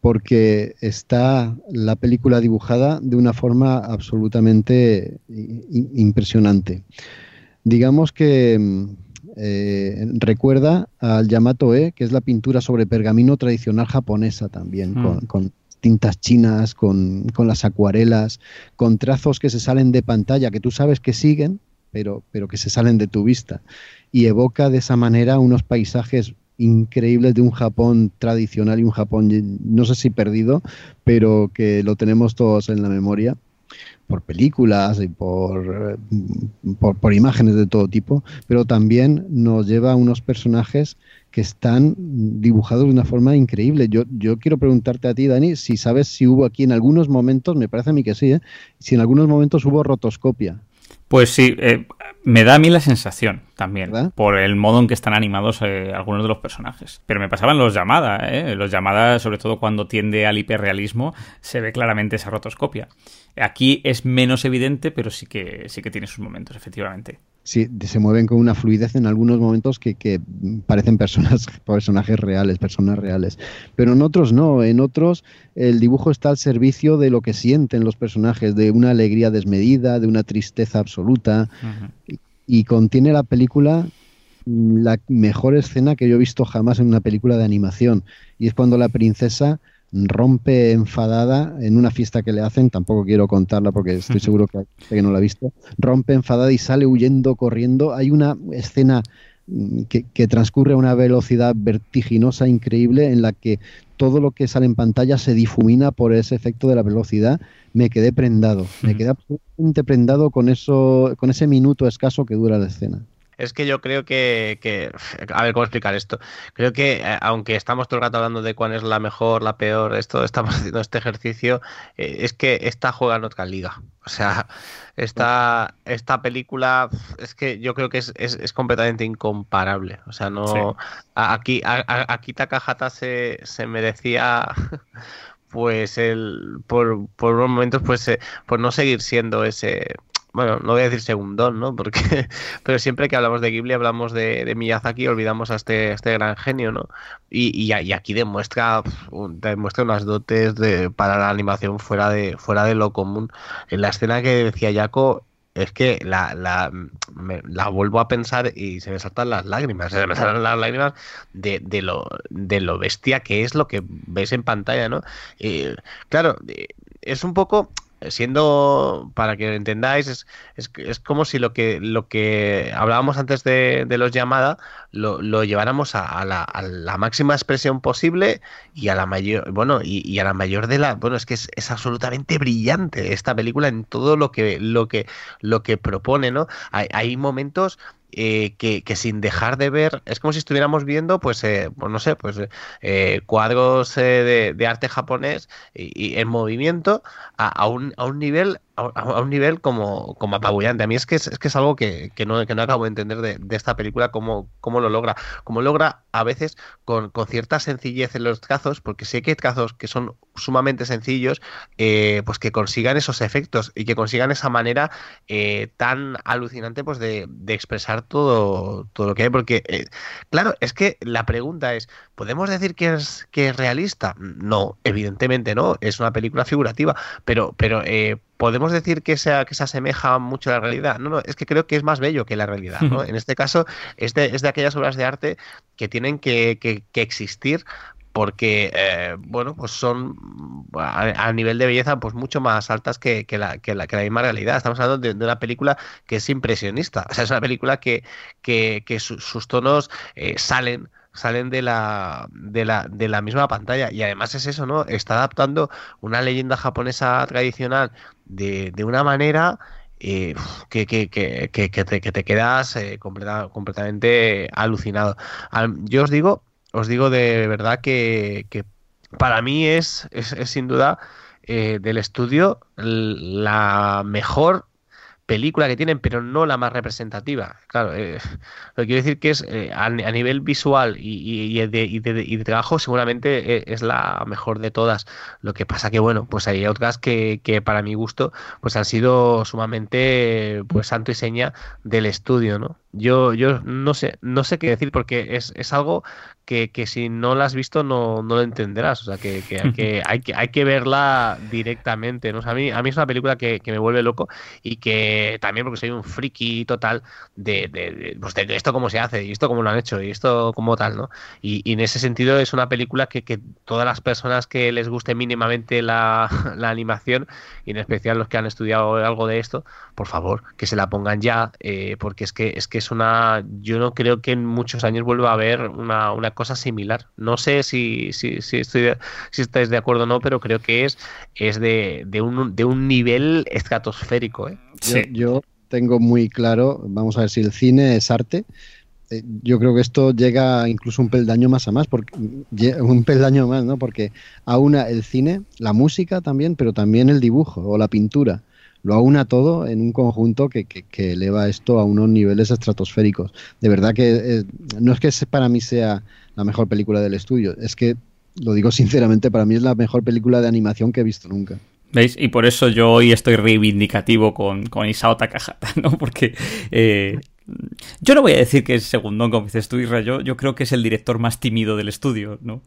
porque está la película dibujada de una forma absolutamente impresionante. Digamos que mm, eh, recuerda al Yamato E, que es la pintura sobre pergamino tradicional japonesa también, mm. con, tintas chinas, con, con, las acuarelas, con trazos que se salen de pantalla, que tú sabes que siguen, pero, pero que se salen de tu vista. Y evoca de esa manera unos paisajes increíbles de un Japón tradicional y un Japón, no sé si perdido, pero que lo tenemos todos en la memoria por películas y por, por, imágenes de todo tipo, pero también nos lleva a unos personajes que están dibujados de una forma increíble. Yo, yo quiero preguntarte a ti, Dani, si sabes si hubo aquí en algunos momentos, me parece a mí que sí, ¿eh? si en algunos momentos hubo rotoscopia. Pues sí, eh, me da a mí la sensación también, por el modo en que están animados eh, algunos de los personajes. Pero me pasaban los llamadas, ¿eh? Los llamadas, sobre todo cuando tiende al hiperrealismo, se ve claramente esa rotoscopia. Aquí es menos evidente, pero sí que, sí que tiene sus momentos, efectivamente. Sí, se mueven con una fluidez en algunos momentos que, que parecen personas, personajes reales, personas reales. Pero en otros no, en otros el dibujo está al servicio de lo que sienten los personajes, de una alegría desmedida, de una tristeza absoluta. y, contiene la película la mejor escena que yo he visto jamás en una película de animación. Y es cuando la princesa rompe enfadada en una fiesta que le hacen, tampoco quiero contarla porque estoy seguro que, que no la ha visto, rompe enfadada y sale huyendo, corriendo. Hay una escena mm, que, transcurre a una velocidad vertiginosa increíble en la que todo lo que sale en pantalla se difumina por ese efecto de la velocidad, me quedé prendado, me quedé absolutamente prendado con eso, con ese minuto escaso que dura la escena. Es que yo creo que, a ver, ¿cómo explicar esto? Creo que eh, aunque estamos todo el rato hablando de cuál es la mejor, la peor, esto, estamos haciendo este ejercicio, eh, es que esta juega en otra liga. O sea, esta, esta película es que yo creo que es, es, completamente incomparable. O sea, no. Aquí, aquí Takahata se, se merecía pues el por, por unos momentos pues eh, por no seguir siendo ese bueno, no voy a decir segundón, ¿no? Porque, pero siempre que hablamos de Ghibli hablamos de, de Miyazaki, olvidamos a este, este gran genio, ¿no? Y, y, aquí demuestra, demuestra unas dotes de, para la animación fuera de, fuera de lo común. En la escena que decía Jaco, es que la, la, la, vuelvo a pensar y se me saltan las lágrimas, se me saltan las lágrimas de, de, lo, de lo bestia que es lo que ves en pantalla, ¿no? claro, eh, es un poco siendo, para que lo entendáis, es, es, es, como si lo que, lo que hablábamos antes de, los llamadas lo, lo lleváramos a, la, a, la, máxima expresión posible y a la mayor, bueno, y, a la mayor de la, bueno, es que es, absolutamente brillante esta película en todo lo que, lo que, lo que propone, ¿no? Hay momentos eh, que, que, sin dejar de ver, es como si estuviéramos viendo, pues, eh, pues no sé, pues eh, cuadros eh, de, de, arte japonés y, y en movimiento a, a, un, a un nivel a, un nivel como, como apabullante. A mí es que es, es que es algo que, que, no, que no acabo de entender de, de esta película, cómo, cómo, lo logra. Cómo logra a veces con, con, cierta sencillez en los trazos, porque sé que hay trazos que son sumamente sencillos, eh, pues que consigan esos efectos y que consigan esa manera eh, tan alucinante pues de, de, expresar todo, todo lo que hay. Porque, eh, claro, es que la pregunta es, ¿podemos decir que es, que es realista? No, evidentemente no, es una película figurativa, pero, pero podemos decir que, sea, que se asemeja mucho a la realidad. No, no, es que creo que es más bello que la realidad. ¿no? En este caso, es de, es de aquellas obras de arte que tienen que, que, que existir porque eh, bueno pues son a, a, nivel de belleza pues mucho más altas que, que, la, que, la, que la misma realidad estamos hablando de, de, una película que es impresionista o sea es una película que, que, que su, sus tonos eh, salen salen de la, de la, de la misma pantalla y además es eso no está adaptando una leyenda japonesa tradicional de, de una manera eh, que, que, que, que, te, que te quedas eh, completa, completamente alucinado. Yo os digo, os digo de verdad que, para mí es, es, es sin duda eh, del estudio la mejor película que tienen, pero no la más representativa. Claro, eh, lo quiero decir que es eh, a, nivel visual y, de, y, de, trabajo seguramente eh, es la mejor de todas. Lo que pasa que, bueno, pues hay otras que, que para mi gusto pues han sido sumamente pues santo y seña del estudio, ¿no? Yo, yo no sé, no sé qué decir porque es, es algo que, que, si no la has visto no, no lo entenderás. O sea, que, que, hay, que, hay, que hay que verla directamente. ¿no? O sea, a, mí, a mí es una película que, que me vuelve loco y que también porque soy un friki total de, de, de, pues de esto cómo se hace y esto cómo lo han hecho y esto como tal, ¿no? Y, y en ese sentido es una película que, que todas las personas que les guste mínimamente la, la, animación y en especial los que han estudiado algo de esto, por favor, que se la pongan ya eh, porque es que, es que es una... Yo no creo que en muchos años vuelva a haber una, una cosa similar. No sé si, si, si, estoy, si estáis de acuerdo o no, pero creo que es, es de, de, un, de un nivel estratosférico. ¿eh? Sí. Yo, yo, tengo muy claro, vamos a ver si el cine es arte. Eh, yo creo que esto llega incluso un peldaño más a más, porque, un peldaño más, ¿no? Porque aúna el cine, la música también, pero también el dibujo o la pintura lo aúna todo en un conjunto que, que, eleva esto a unos niveles estratosféricos. De verdad que eh, no es que para mí sea la mejor película del estudio, es que, lo digo sinceramente, para mí es la mejor película de animación que he visto nunca. ¿Veis? Y por eso yo hoy estoy reivindicativo con, con Isao Takahata, ¿no? Porque eh, yo no voy a decir que es segundón, como dices tú, Isra, yo, yo creo que es el director más tímido del estudio, ¿no?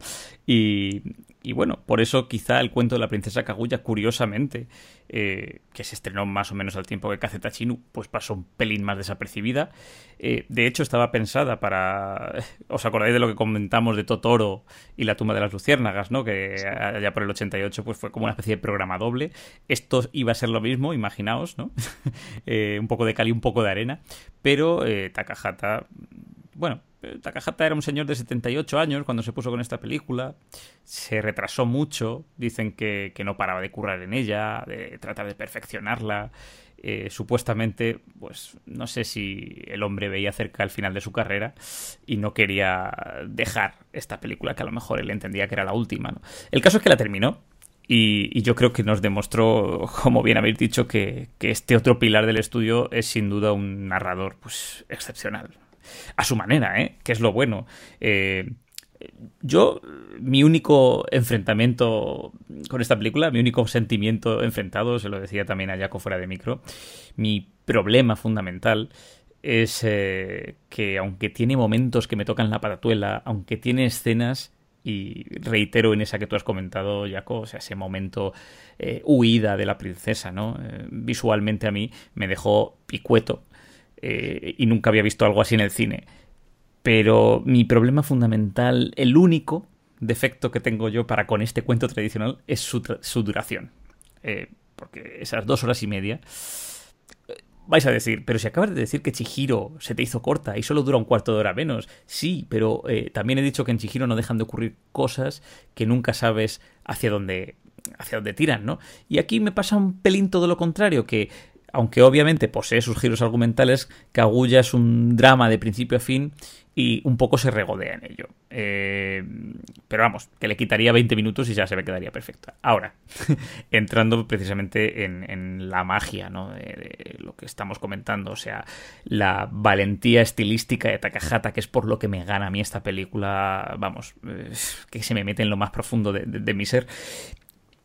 Y, y bueno, por eso quizá el cuento de la princesa Kaguya, curiosamente, eh, que se estrenó más o menos al tiempo que Kazeta Chinu, pues pasó un pelín más desapercibida. Eh, de hecho, estaba pensada para... ¿Os acordáis de lo que comentamos de Totoro y la tumba de las luciérnagas, ¿no? Que allá por el 88 pues fue como una especie de programa doble. Esto iba a ser lo mismo, imaginaos, ¿no? eh, un poco de cal y un poco de arena. Pero Takahata bueno, Takahata era un señor de 78 años cuando se puso con esta película. Se retrasó mucho. Dicen que, no paraba de currar en ella, de tratar de perfeccionarla. Eh, supuestamente, pues no sé si el hombre veía cerca el final de su carrera y no quería dejar esta película, que a lo mejor él entendía que era la última. El caso es que la terminó y, yo creo que nos demostró, como bien habéis dicho, que, este otro pilar del estudio es sin duda un narrador pues, excepcional. A su manera, ¿eh? Que es lo bueno. Eh, yo, mi único enfrentamiento con esta película, mi único sentimiento enfrentado, se lo decía también a Jaco fuera de micro, mi problema fundamental es eh, que aunque tiene momentos que me tocan la patatuela, aunque tiene escenas y reitero en esa que tú has comentado, Jaco, o sea, ese momento eh, huida de la princesa, ¿no? Visualmente a mí me dejó picueto eh, y nunca había visto algo así en el cine. Pero mi problema fundamental, el único defecto que tengo yo para con este cuento tradicional es su, duración. porque esas dos horas y media vais a decir, pero si acabas de decir que Chihiro se te hizo corta y solo dura un cuarto de hora menos. Sí, pero eh, también he dicho que en Chihiro no dejan de ocurrir cosas que nunca sabes hacia dónde, hacia dónde tiran, ¿no? Y aquí me pasa un pelín todo lo contrario, que aunque obviamente posee sus giros argumentales, Kaguya es un drama de principio a fin y un poco se regodea en ello. Eh, pero vamos, que le quitaría 20 minutos y ya se me quedaría perfecta. Ahora, entrando precisamente en, la magia ¿no? de, lo que estamos comentando, o sea, la valentía estilística de Takahata, que es por lo que me gana a mí esta película, vamos, que se me mete en lo más profundo de mi ser.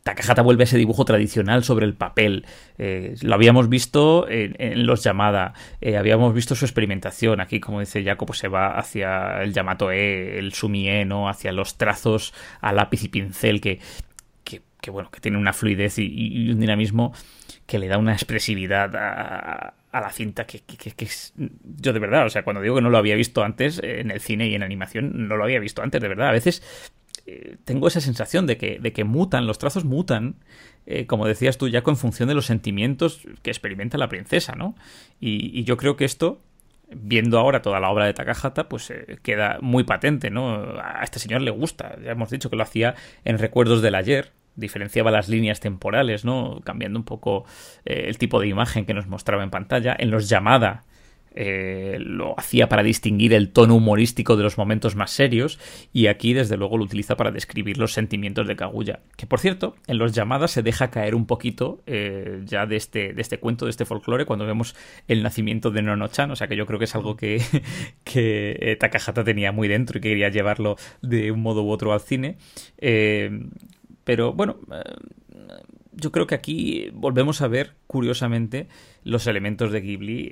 Takahata vuelve a ese dibujo tradicional sobre el papel. Eh, lo habíamos visto en, los Yamada, eh, habíamos visto su experimentación. Aquí, como dice Jacob, se va hacia el Yamato E, el Sumie, ¿no? hacia los trazos a lápiz y pincel que, que, bueno, que tiene una fluidez y, un dinamismo que le da una expresividad a, la cinta que, que, es, yo de verdad, o sea, cuando digo que no lo había visto antes en el cine y en animación, no lo había visto antes, de verdad. A veces eh, tengo esa sensación de que, de que mutan, los trazos mutan, eh, como decías tú, ya en función de los sentimientos que experimenta la princesa, ¿no? Y, yo creo que esto, viendo ahora toda la obra de Takahata, pues eh, queda muy patente, ¿no? A este señor le gusta, ya hemos dicho que lo hacía en Recuerdos del Ayer, diferenciaba las líneas temporales, ¿no? Cambiando un poco el tipo de imagen que nos mostraba en pantalla. En los llamada eh, lo hacía para distinguir el tono humorístico de los momentos más serios y aquí desde luego lo utiliza para describir los sentimientos de Kaguya que por cierto en los llamadas se deja caer un poquito eh, ya de este, de este cuento de este folclore cuando vemos el nacimiento de Nono-chan o sea que yo creo que es algo que, que eh, Takahata tenía muy dentro y que quería llevarlo de un modo u otro al cine. Pero bueno yo creo que aquí volvemos a ver, curiosamente, los elementos de Ghibli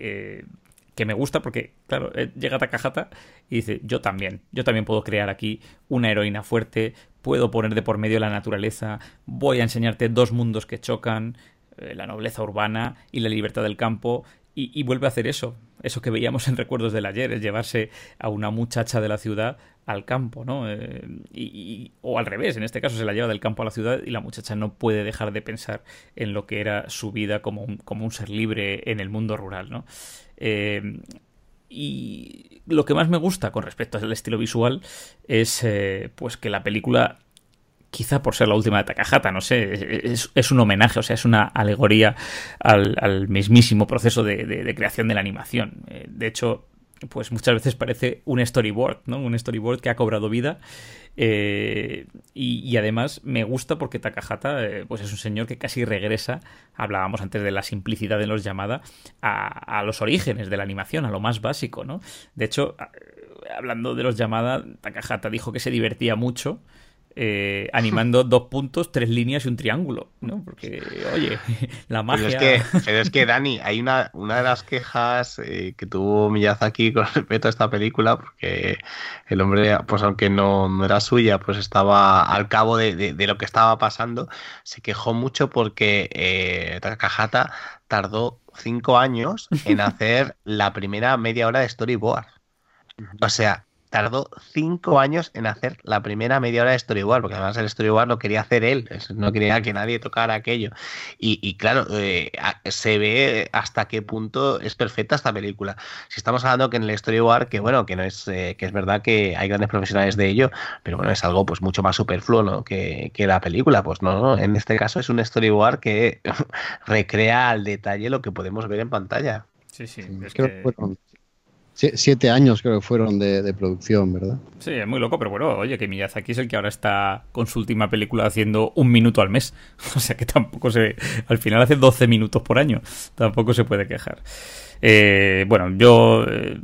que me gusta porque, claro, eh, llega Takahata y dice, yo también, yo también puedo crear aquí una heroína fuerte, puedo poner de por medio la naturaleza, voy a enseñarte dos mundos que chocan, eh, la nobleza urbana y la libertad del campo, y, vuelve a hacer eso, eso que veíamos en Recuerdos del Ayer, es llevarse a una muchacha de la ciudad al campo, ¿no? Eh, y, o al revés, en este caso se la lleva del campo a la ciudad y la muchacha no puede dejar de pensar en lo que era su vida como un, como un ser libre en el mundo rural, ¿no? Eh, y lo que más me gusta con respecto al estilo visual es eh, pues que la película quizá por ser la última de Takahata, no sé, es, un homenaje, o sea, es una alegoría al, mismísimo proceso de, creación de la animación. Eh, de hecho, pues muchas veces parece un storyboard, ¿no? Un storyboard que ha cobrado vida. Eh, y, además me gusta porque Takahata eh, pues es un señor que casi regresa, hablábamos antes de la simplicidad de los llamadas, a, a, los orígenes de la animación, a lo más básico, ¿no? De hecho, hablando de los llamadas, Takahata dijo que se divertía mucho eh, animando dos puntos, tres líneas y un triángulo, ¿no? Porque, oye, la magia... Pero es que, pero es que Dani, hay una, una de las quejas eh, que tuvo Miyazaki con respecto a esta película, porque el hombre, pues aunque no, no era suya, pues estaba al cabo de, de, lo que estaba pasando, se quejó mucho porque eh, Takahata tardó cinco años en hacer la primera media hora de storyboard. O sea, tardó cinco años en hacer la primera media hora de Storyboard, porque además el Storyboard lo quería hacer él, no quería que nadie tocara aquello. Y, claro, eh, se ve hasta qué punto es perfecta esta película. Si estamos hablando que en el Storyboard, que bueno, que no es, eh, que es verdad que hay grandes profesionales de ello, pero bueno, es algo pues mucho más superfluo ¿no? que, que la película. Pues no, en este caso es un Storyboard que recrea al detalle lo que podemos ver en pantalla. Sí, sí. Es que... Siete años creo que fueron de, producción, ¿verdad? Sí, es muy loco, pero bueno, oye, que Miyazaki es el que ahora está con su última película haciendo un minuto al mes. O sea que tampoco se... Al final hace 12 minutos por año. Tampoco se puede quejar. Eh, bueno, yo... Eh,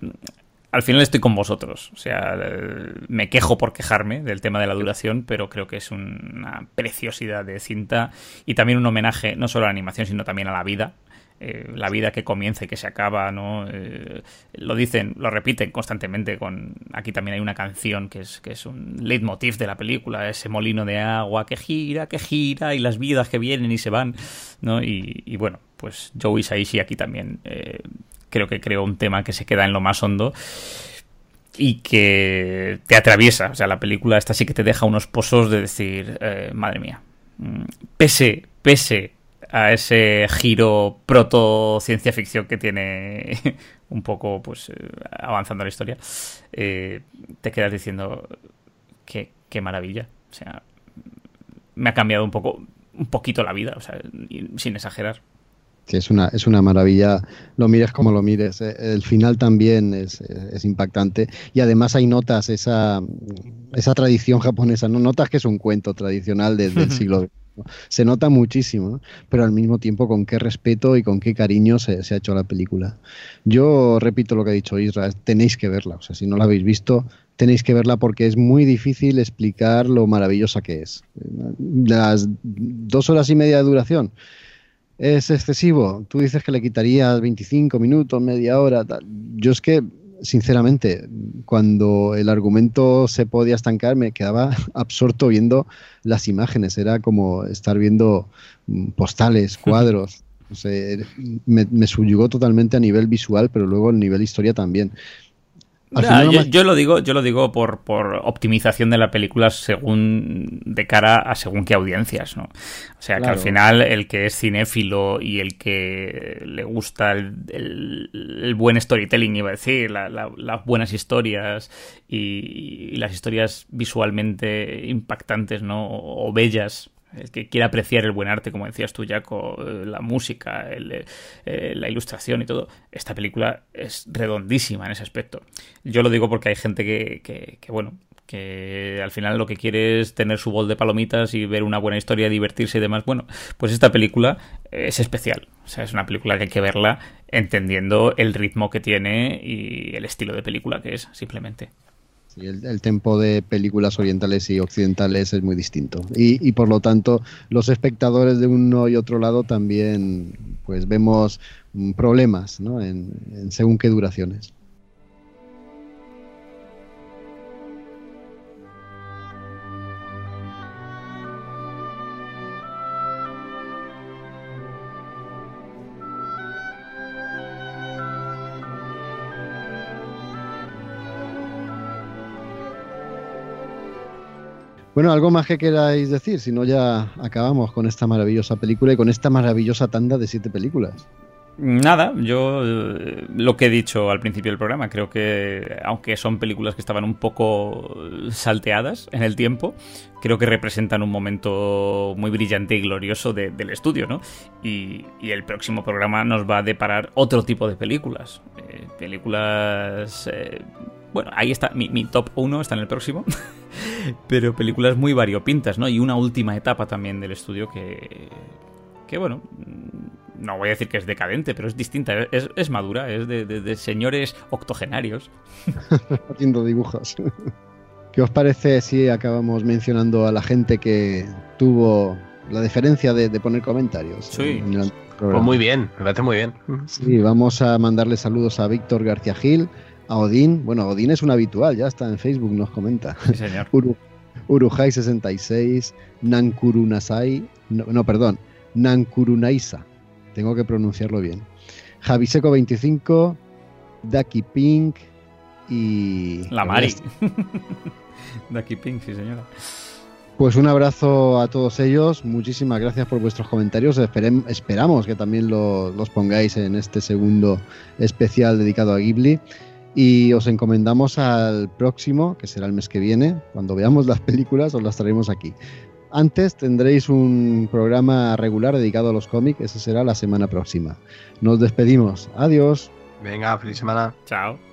al final estoy con vosotros. O sea, eh, me quejo por quejarme del tema de la duración, pero creo que es una preciosidad de cinta y también un homenaje no solo a la animación, sino también a la vida. Eh, la vida que comienza y que se acaba, ¿no? Eh, lo dicen, lo repiten constantemente con... Aquí también hay una canción que es, que es un leitmotiv de la película, ese molino de agua que gira, que gira y las vidas que vienen y se van, ¿no? Y, bueno, pues Joe Isaishi aquí también eh, creo que creó un tema que se queda en lo más hondo y que te atraviesa. O sea, la película esta sí que te deja unos pozos de decir, madre mía, mm, pese, pese a ese giro proto ciencia ficción que tiene un poco pues eh, avanzando la historia, eh, te quedas diciendo qué, qué maravilla. O sea, me ha cambiado un poco, un poquito la vida, o sea, sin exagerar. Sí, es una, es una maravilla, lo mires como lo mires. Eh, el final también es, es impactante y además hay notas, esa, esa tradición japonesa, no notas que es un cuento tradicional desde el siglo se nota muchísimo, pero al mismo tiempo con qué respeto y con qué cariño se, ha hecho la película. Yo repito lo que ha dicho Israel, tenéis que verla, o sea, si no la habéis visto, tenéis que verla porque es muy difícil explicar lo maravillosa que es. Las dos horas y media de duración. ¿Es excesivo? Tú dices que le quitarías 25 minutos, media hora. Yo es que sinceramente, cuando el argumento se podía estancar, me quedaba absorto viendo las imágenes. Era como estar viendo mm, postales, cuadros. me, me subyugó totalmente a nivel visual, pero luego a nivel historia también yo, lo digo, yo lo digo por, por, optimización de la película según de cara a según qué audiencias, ¿no? O sea que al final el que es cinéfilo y el que le gusta el, buen storytelling, iba a decir, las buenas historias y, las historias visualmente impactantes, ¿no? O bellas, el que quiera apreciar el buen arte, como decías tú, Jaco, eh, la música, eh, la ilustración y todo, esta película es redondísima en ese aspecto. Yo lo digo porque hay gente que, que, bueno, que al final lo que quiere es tener su bol de palomitas y ver una buena historia, divertirse y demás. Bueno, pues esta película es especial. O sea, es una película que hay que verla entendiendo el ritmo que tiene y el estilo de película que es, simplemente el, el, tempo de películas orientales y occidentales es muy distinto. Y, por lo tanto, los espectadores de uno y otro lado también pues vemos mm, problemas ¿no? en según qué duraciones. Bueno, algo más que queráis decir, si no ya acabamos con esta maravillosa película y con esta maravillosa tanda de siete películas. Nada, yo eh, lo que he dicho al principio del programa, creo que aunque son películas que estaban un poco salteadas en el tiempo, creo que representan un momento muy brillante y glorioso del estudio, ¿no? Y, el próximo programa nos va a deparar otro tipo de películas, eh, películas eh, bueno, ahí está, mi, top 1 está en el próximo. Pero películas muy variopintas, ¿no? Y una última etapa también del estudio que. Que bueno. No voy a decir que es decadente, pero es distinta. Es, madura, es de, señores octogenarios. Haciendo dibujos. ¿Qué os parece si acabamos mencionando a la gente que tuvo la diferencia de, poner comentarios? Sí. Pues muy bien, me parece muy bien. Sí, vamos a mandarle saludos a Víctor García Gil, a Odín. Bueno, Odín es un habitual, ya está en Facebook, nos comenta. Sí, señor. Urujai66, Nankurunasai, no, no, perdón, Nankurunaisa, tengo que pronunciarlo bien. Javiseco25, Daki Pink, y... La Mari. aquí Pink, sí señora. Pues un abrazo a todos ellos, muchísimas gracias por vuestros comentarios, esperamos que también los pongáis en este segundo especial dedicado a Ghibli y os encomendamos al próximo, que será el mes que viene, cuando veamos las películas os las traeremos aquí. Antes tendréis un programa regular dedicado a los cómics, ese será la semana próxima. Nos despedimos, adiós. Venga, feliz semana. Chao.